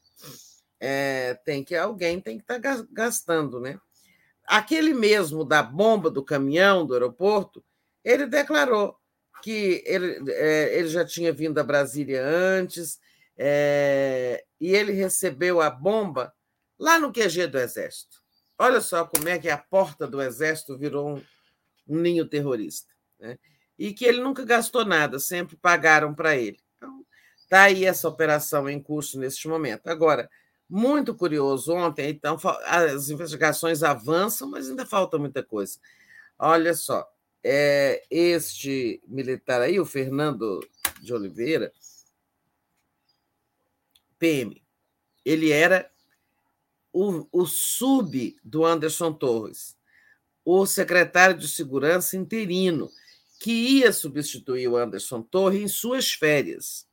é, tem que alguém tem que estar tá gastando, né? Aquele mesmo da bomba do caminhão do aeroporto, ele declarou que ele, é, ele já tinha vindo a Brasília antes é, e ele recebeu a bomba lá no QG do Exército. Olha só como é que a porta do Exército virou um, um ninho terrorista. Né? E que ele nunca gastou nada, sempre pagaram para ele. Então, está aí essa operação em curso neste momento. Agora, muito curioso, ontem, então, as investigações avançam, mas ainda falta muita coisa. Olha só, é, este militar aí, o Fernando de Oliveira, PM, ele era o, o sub do Anderson Torres, o secretário de segurança interino, que ia substituir o Anderson Torres em suas férias.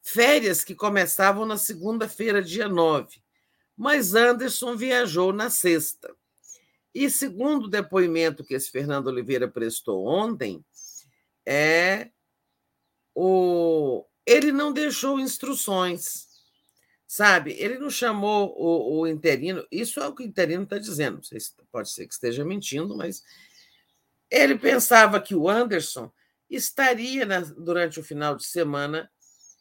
Férias que começavam na segunda-feira, dia 9, mas Anderson viajou na sexta. E segundo o depoimento que esse Fernando Oliveira prestou ontem, é o ele não deixou instruções, sabe? Ele não chamou o, o interino. Isso é o que o interino está dizendo. Não sei se pode ser que esteja mentindo, mas ele pensava que o Anderson estaria na, durante o final de semana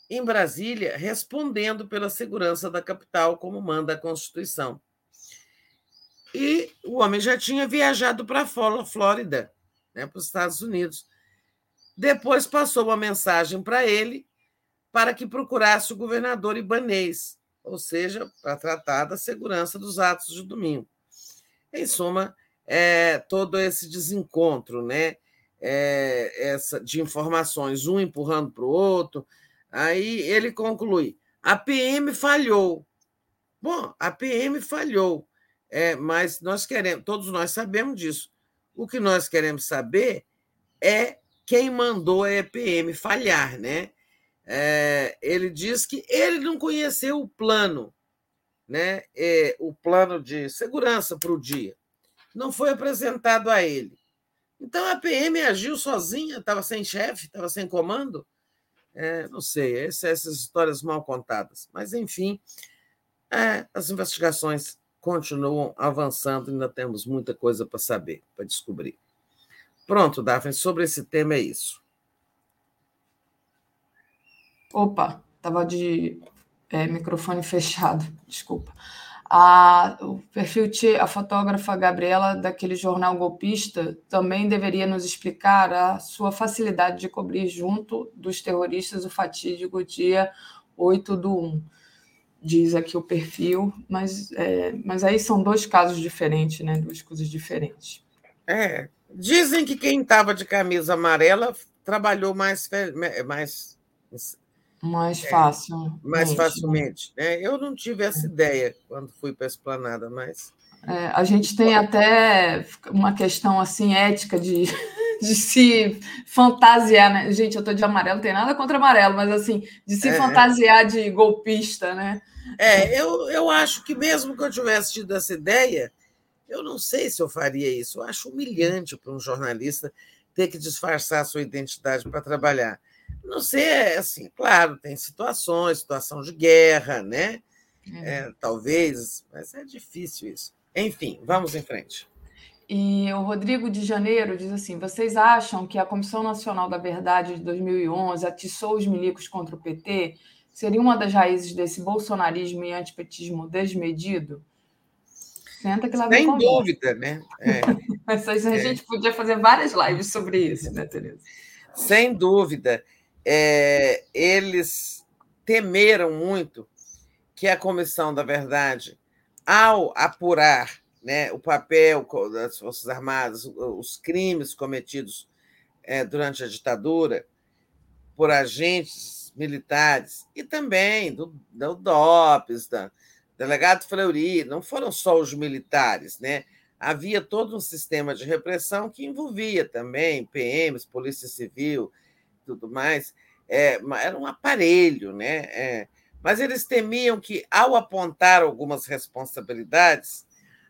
em Brasília respondendo pela segurança da capital, como manda a Constituição. E o homem já tinha viajado para a Flórida, né, para os Estados Unidos. Depois passou uma mensagem para ele para que procurasse o governador Ibanês, ou seja, para tratar da segurança dos atos de domingo. Em suma, é, todo esse desencontro né, é, essa, de informações, um empurrando para o outro. Aí ele conclui: a PM falhou. Bom, a PM falhou. É, mas nós queremos, todos nós sabemos disso. O que nós queremos saber é quem mandou a EPM falhar, né? É, ele diz que ele não conheceu o plano, né? É, o plano de segurança para o dia. Não foi apresentado a ele. Então a PM agiu sozinha, estava sem chefe, estava sem comando. É, não sei, essas histórias mal contadas. Mas, enfim, é, as investigações continuam avançando, ainda temos muita coisa para saber, para descobrir. Pronto, Daphne, sobre esse tema é isso. Opa, estava de é, microfone fechado, desculpa. A, o perfil, a fotógrafa Gabriela, daquele jornal golpista, também deveria nos explicar a sua facilidade de cobrir junto dos terroristas o fatídico dia 8 do 1 diz aqui o perfil, mas, é, mas aí são dois casos diferentes, né? duas coisas diferentes. É. Dizem que quem estava de camisa amarela trabalhou mais, mais mais fácil. É, mais facilmente. Né? Eu não tive essa ideia quando fui para a esplanada, mas. É, a gente tem até uma questão assim ética de, de se fantasiar, né? Gente, eu estou de amarelo, não tem nada contra amarelo, mas assim, de se é, fantasiar de golpista, né? É, eu, eu acho que mesmo que eu tivesse tido essa ideia, eu não sei se eu faria isso. Eu acho humilhante para um jornalista ter que disfarçar a sua identidade para trabalhar. Não sei, é assim, claro, tem situações, situação de guerra, né? É, uhum. talvez, mas é difícil isso. Enfim, vamos em frente. E o Rodrigo de Janeiro diz assim: vocês acham que a Comissão Nacional da Verdade de 2011 atiçou os milicos contra o PT? Seria uma das raízes desse bolsonarismo e antipetismo desmedido? Senta que lá Sem dúvida, né? É. A gente é. podia fazer várias lives sobre isso, né, Tereza? Sem dúvida é, eles temeram muito que a Comissão da Verdade, ao apurar né, o papel das Forças Armadas, os crimes cometidos é, durante a ditadura por agentes militares e também do, do DOPS, da delegado Fleury, não foram só os militares, né? Havia todo um sistema de repressão que envolvia também PMs, Polícia Civil, tudo mais, é, era um aparelho, né? É, mas eles temiam que, ao apontar algumas responsabilidades,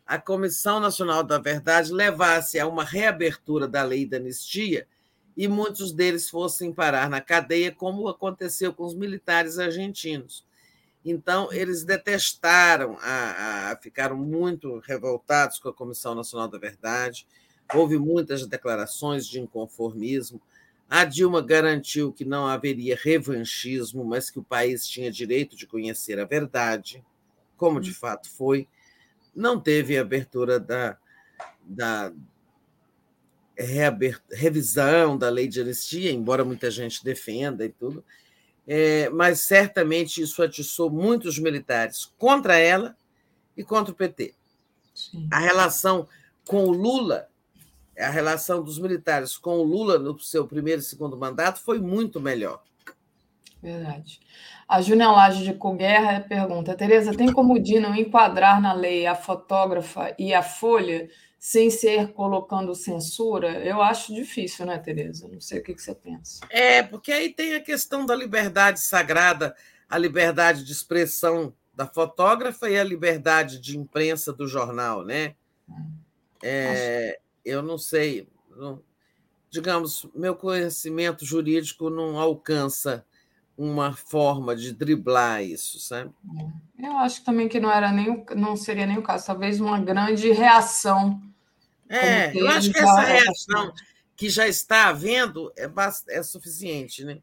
a Comissão Nacional da Verdade levasse a uma reabertura da lei da anistia e muitos deles fossem parar na cadeia, como aconteceu com os militares argentinos. Então, eles detestaram, a, a, ficaram muito revoltados com a Comissão Nacional da Verdade. Houve muitas declarações de inconformismo. A Dilma garantiu que não haveria revanchismo, mas que o país tinha direito de conhecer a verdade, como de hum. fato foi. Não teve abertura da, da revisão da lei de anistia, embora muita gente defenda e tudo, é, mas certamente isso atiçou muitos militares contra ela e contra o PT. Sim. A relação com o Lula a relação dos militares com o Lula no seu primeiro e segundo mandato foi muito melhor. Verdade. A Júnia Laje de Coguerra pergunta: Tereza, tem como o Dino enquadrar na lei a fotógrafa e a folha sem ser colocando censura? Eu acho difícil, né, Tereza? Não sei o que você pensa. É, porque aí tem a questão da liberdade sagrada, a liberdade de expressão da fotógrafa e a liberdade de imprensa do jornal, né? É, eu não sei, não, digamos, meu conhecimento jurídico não alcança uma forma de driblar isso, sabe? É. Eu acho também que não era nem não seria nem o caso, talvez uma grande reação. É, eu acho que essa reação que já está havendo é, é suficiente, né?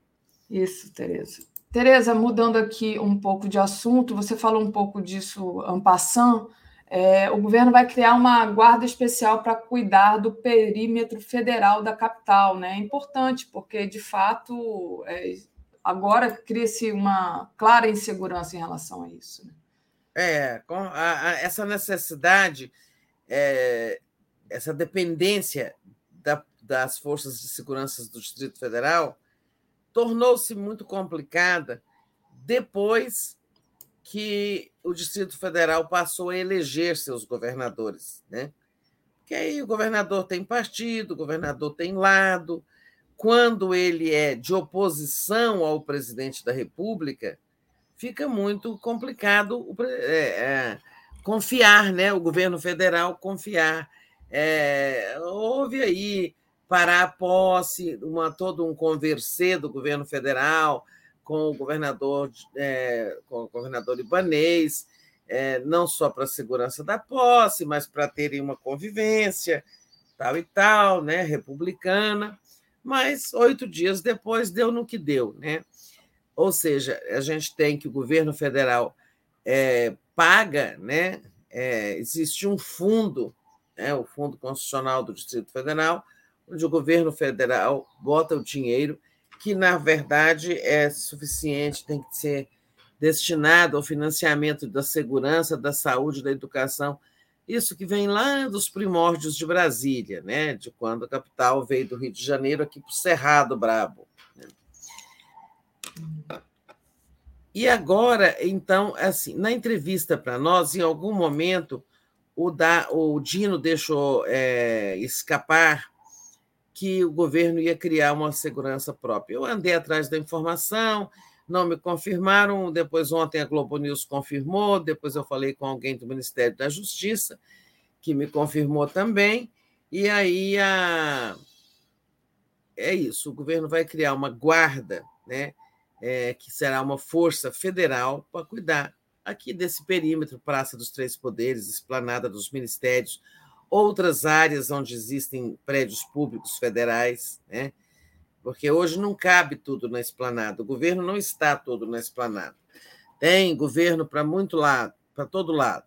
Isso, Tereza. Tereza, mudando aqui um pouco de assunto, você falou um pouco disso en passant, é, o governo vai criar uma guarda especial para cuidar do perímetro federal da capital. Né? É importante, porque, de fato, é, agora cria-se uma clara insegurança em relação a isso. Né? É, com a, a, essa necessidade, é, essa dependência da, das forças de segurança do Distrito Federal tornou-se muito complicada depois que o Distrito Federal passou a eleger seus governadores, né? Que aí o governador tem partido, o governador tem lado. Quando ele é de oposição ao presidente da República, fica muito complicado é, é, confiar, né? O governo federal confiar. É, houve aí para a posse, uma, todo um converser do governo federal, com o governador, é, com o governador libanês, é, não só para a segurança da posse, mas para terem uma convivência, tal e tal, né, republicana. Mas oito dias depois deu no que deu, né? Ou seja, a gente tem que o governo federal é, paga, né? É, existe um fundo, né, o Fundo Constitucional do Distrito Federal, onde o governo federal bota o dinheiro que, na verdade, é suficiente, tem que ser destinado ao financiamento da segurança, da saúde, da educação Isso que vem lá dos primórdios de Brasília, né? de quando a capital veio do Rio de Janeiro aqui para o Cerrado Brabo. Né? E agora, então, assim, na entrevista para nós, em algum momento, o, da, o Dino deixou é, escapar que o governo ia criar uma segurança própria. Eu andei atrás da informação, não me confirmaram. Depois, ontem, a Globo News confirmou. Depois, eu falei com alguém do Ministério da Justiça, que me confirmou também. E aí, a... é isso: o governo vai criar uma guarda, né, é, que será uma força federal para cuidar aqui desse perímetro Praça dos Três Poderes, Esplanada dos Ministérios, outras áreas onde existem prédios públicos federais, né? porque hoje não cabe tudo na esplanada, o governo não está todo na esplanada. Tem governo para muito lado, para todo lado.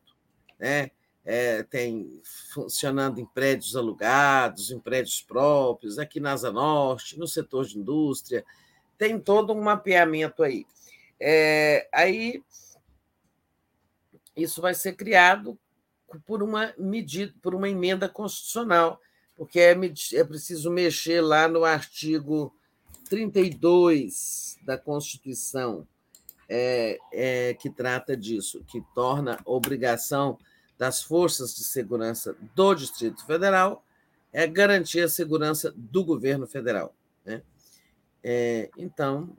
Né? É, tem funcionando em prédios alugados, em prédios próprios, aqui na Asa Norte, no setor de indústria, tem todo um mapeamento aí. É, aí isso vai ser criado por uma medida, por uma emenda constitucional, porque é, é preciso mexer lá no artigo 32 da Constituição, é, é, que trata disso, que torna obrigação das forças de segurança do Distrito Federal é garantir a segurança do governo federal. Né? É, então,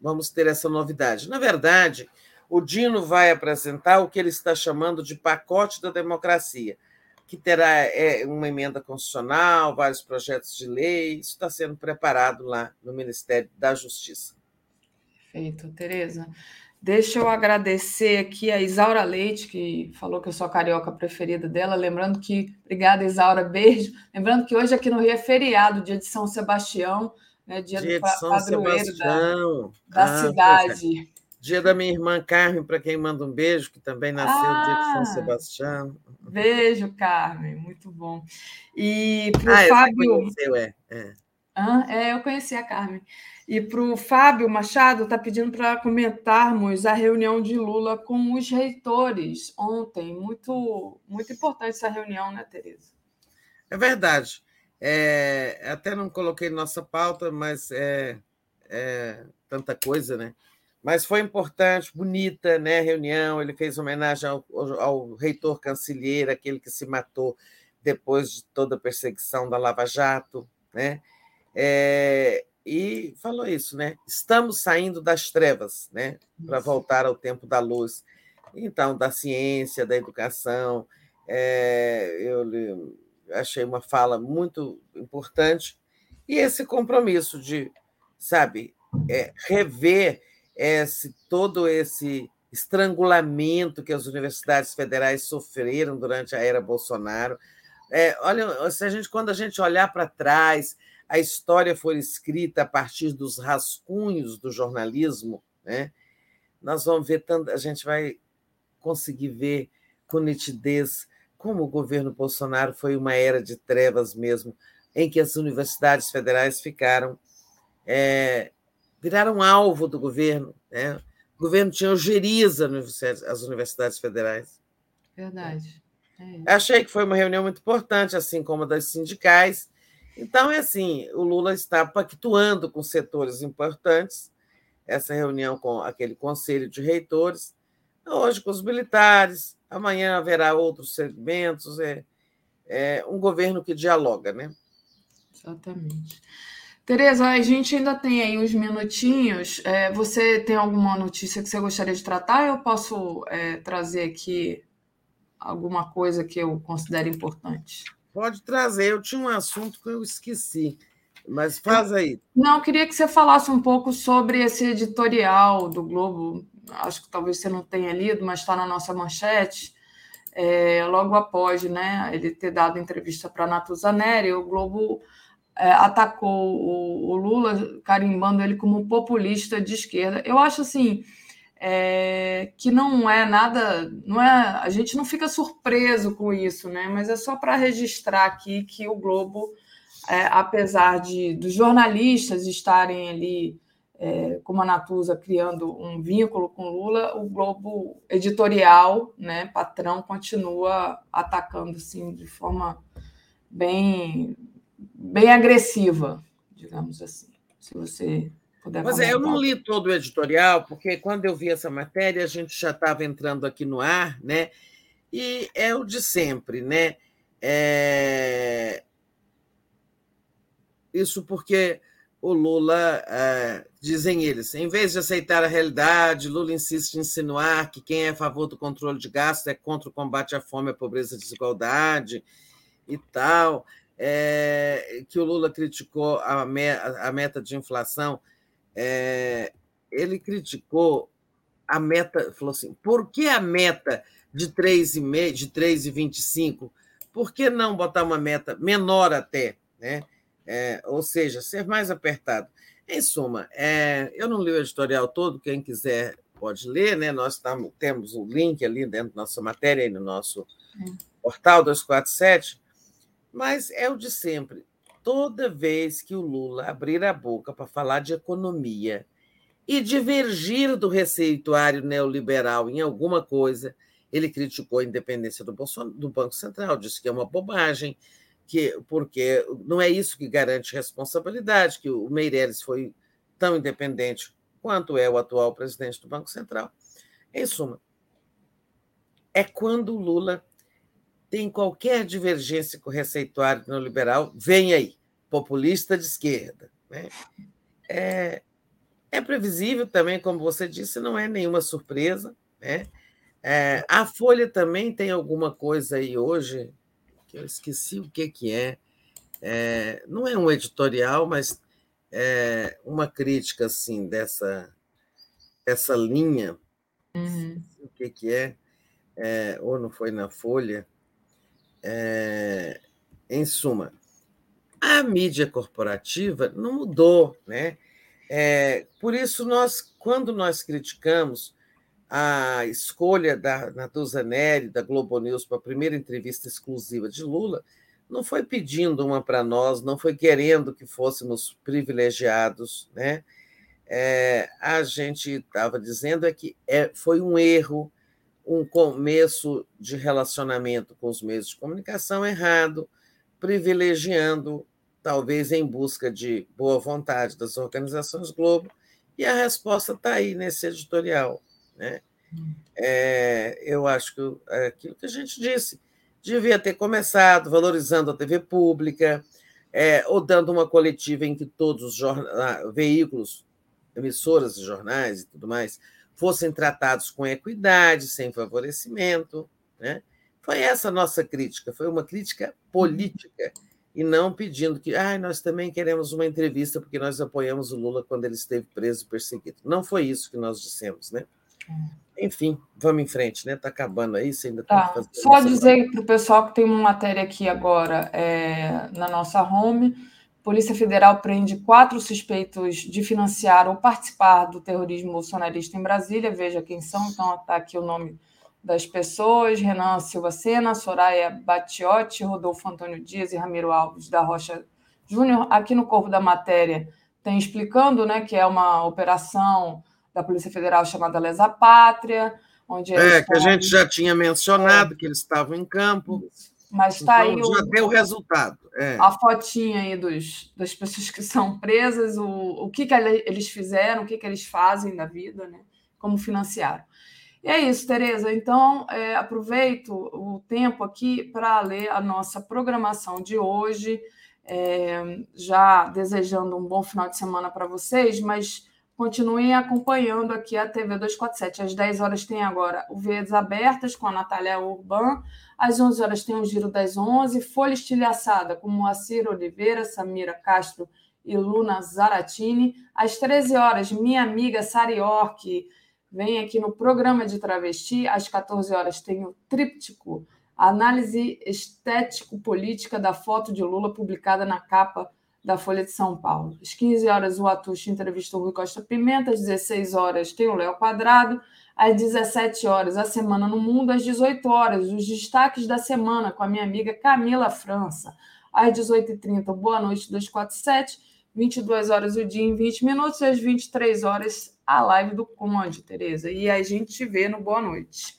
vamos ter essa novidade. Na verdade, o Dino vai apresentar o que ele está chamando de pacote da democracia, que terá é, uma emenda constitucional, vários projetos de lei, isso está sendo preparado lá no Ministério da Justiça. Perfeito, Tereza. Deixa eu agradecer aqui a Isaura Leite, que falou que eu sou a carioca preferida dela. Lembrando que, obrigada, Isaura, beijo. Lembrando que hoje aqui no Rio é feriado, dia de São Sebastião, né, dia, dia do padroeiro da, da ah, é. Dia da minha irmã Carmen, para quem manda um beijo, que também nasceu ah, dia de São ah, Sebastião. Beijo, Carmen, muito bom. E para o ah, Fábio. Conheceu, é. É. Ah, é, eu conheci a Carmen. E para o Fábio Machado, está pedindo para comentarmos a reunião de Lula com os reitores ontem. Muito, muito importante essa reunião, né, Tereza? É verdade. É, até não coloquei nossa pauta, mas é, é tanta coisa, né? Mas foi importante, bonita né, a reunião. Ele fez homenagem ao, ao, reitor cancelheiro, aquele que se matou depois de toda a perseguição da Lava Jato. Né? É, e falou isso, né? Estamos saindo das trevas, né? Para voltar ao tempo da luz. Então, da ciência, da educação. É, eu achei uma fala muito importante. E esse compromisso de, sabe, é, rever esse, todo esse estrangulamento que as universidades federais sofreram durante a era Bolsonaro. É, olha, se a gente, quando a gente olhar para trás, a história for escrita a partir dos rascunhos do jornalismo, né? Nós vamos ver tanto, a gente vai conseguir ver com nitidez como o governo Bolsonaro foi uma era de trevas mesmo, em que as universidades federais ficaram é, viraram alvo do governo. Né? O governo tinha ojeriza as universidades federais. Verdade. É Achei que foi uma reunião muito importante, assim como a das sindicais. Então, é assim, o Lula está pactuando com setores importantes, essa reunião com aquele conselho de reitores, hoje com os militares, amanhã haverá outros segmentos, é, é um governo que dialoga, né? Exatamente. Tereza, a gente ainda tem aí uns minutinhos. É, você tem alguma notícia que você gostaria de tratar? Eu posso é, trazer aqui alguma coisa que eu considero importante? Pode trazer. Eu tinha um assunto que eu esqueci, mas faz aí. Não, eu queria que você falasse um pouco sobre esse editorial do Globo. Acho que talvez você não tenha lido, mas está na nossa manchete. É, logo após né, ele ter dado entrevista para a Natuzaneri, o Globo atacou o, o, Lula, carimbando ele como populista de esquerda. Eu acho assim é, que não é nada, não é, a gente não fica surpreso com isso, né? Mas é só para registrar aqui que o Globo, é, apesar de dos jornalistas estarem ali é, como a Natuza criando um vínculo com Lula, o Globo editorial, né, patrão, continua atacando assim, de forma bem, bem agressiva, digamos assim. Se você puder Mas é, eu não li todo o editorial, porque quando eu vi essa matéria, a gente já estava entrando aqui no ar, né? E é o de sempre, né? É... Isso porque o Lula, é, dizem eles, em vez de aceitar a realidade, Lula insiste em insinuar que quem é a favor do controle de gasto é contra o combate à fome, à pobreza e à desigualdade e tal, é, que o Lula criticou a, a meta de inflação, é, ele criticou a meta, falou assim, por que a meta de 3,5, de 3,25? Por que não botar uma meta menor até, né? É, ou seja, ser mais apertado. Em suma, é, eu não li o editorial todo, quem quiser pode ler, né? Nós tamo, temos o um link ali dentro da nossa matéria, no nosso é. portal 247, mas é o de sempre. Toda vez que o Lula abrir a boca para falar de economia e divergir do receituário neoliberal em alguma coisa, ele criticou a independência do, do Banco Central, disse que é uma bobagem, que porque não é isso que garante responsabilidade, que o Meirelles foi tão independente quanto é o atual presidente do Banco Central. Em suma, é quando o Lula tem qualquer divergência com o receituário neoliberal, vem aí, populista de esquerda. Né? É, é previsível também, como você disse, não é nenhuma surpresa. Né? É, a Folha também tem alguma coisa aí hoje, que eu esqueci o que, que é. é não é um editorial, mas é uma crítica assim dessa, dessa linha. Uhum. O que, que é? é? Ou não foi na Folha? É, em suma, a mídia corporativa não mudou, né? É, por isso, nós, quando nós criticamos a escolha da Natuza Neri, da Globo News, para a primeira entrevista exclusiva de Lula, não foi pedindo uma para nós, não foi querendo que fôssemos privilegiados. Né? É, a gente estava dizendo é que é, foi um erro, um começo de relacionamento com os meios de comunicação errado, privilegiando, talvez em busca de boa vontade das organizações Globo, e a resposta está aí nesse editorial. Né? É, eu acho que é aquilo que a gente disse, devia ter começado valorizando a TV pública, é, ou dando uma coletiva em que todos os veículos, emissoras de jornais e tudo mais, fossem tratados com equidade, sem favorecimento. Né? Foi essa a nossa crítica, foi uma crítica política, e não pedindo que ah, nós também queremos uma entrevista porque nós apoiamos o Lula quando ele esteve preso e perseguido. Não foi isso que nós dissemos, né? Enfim, vamos em frente, né? Está acabando aí, você ainda tá. Só dizer para o pessoal que tem uma matéria aqui agora é, na nossa home. Polícia Federal prende quatro suspeitos de financiar ou participar do terrorismo bolsonarista em Brasília. Veja quem são, então está aqui o nome das pessoas: Renan Silva Sena, Soraya Batiotti, Rodolfo Antônio Dias e Ramiro Alves da Rocha Júnior. Aqui no corpo da matéria tem explicando né, que é uma operação da Polícia Federal chamada Lesa Pátria, onde É, que a gente já tinha mencionado é. que eles estavam em campo. Mas está então, aí. Já o, deu resultado. É. A fotinha aí dos, das pessoas que são presas, o, o que, que eles fizeram, o que, que eles fazem da vida, né? como financiaram. E é isso, Tereza. Então, é, aproveito o tempo aqui para ler a nossa programação de hoje, é, já desejando um bom final de semana para vocês, mas Continuem acompanhando aqui a TV 247. Às 10 horas tem agora o Veias Abertas com a Natália Urban. Às 11 horas tem o Giro das 11. Folha Estilhaçada com Moacir Oliveira, Samira Castro e Luna Zaratini. Às 13 horas, minha amiga Sari Ork vem aqui no programa de travesti. Às 14 horas tem o Tríptico, análise estético-política da foto de Lula publicada na capa da Folha de São Paulo. Às 15 horas, o Atush entrevista o Rui Costa Pimenta. Às 16 horas, tem o Léo Quadrado. Às 17 horas, a Semana no Mundo. Às 18 horas, os destaques da semana com a minha amiga Camila França. Às 18h30, Boa Noite 247. 22 horas o dia em 20 minutos, às 23 horas a live do Conde, Tereza. E a gente te vê no Boa Noite.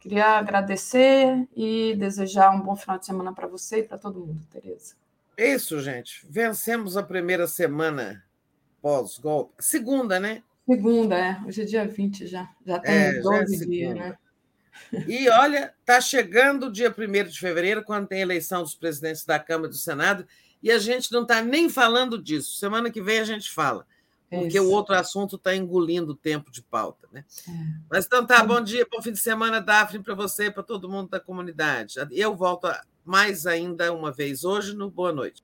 Queria agradecer e desejar um bom final de semana para você e para todo mundo, Tereza. Isso, gente. Vencemos a primeira semana pós-golpe. Segunda, né? Segunda, é. Hoje é dia 20 já. Já tem é, 12 já é dias, né? E olha, está chegando o dia 1 de fevereiro, quando tem eleição dos presidentes da Câmara e do Senado, e a gente não está nem falando disso. Semana que vem a gente fala, porque Isso. o outro assunto está engolindo o tempo de pauta. Né? É. Mas então tá, bom dia, bom fim de semana, Daphne, para você e para todo mundo da comunidade. Eu volto mais ainda uma vez hoje no Boa Noite.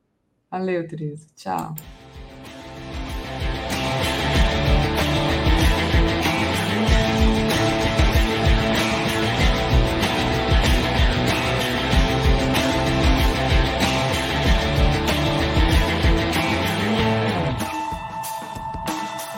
Valeu, Teresa. Tchau.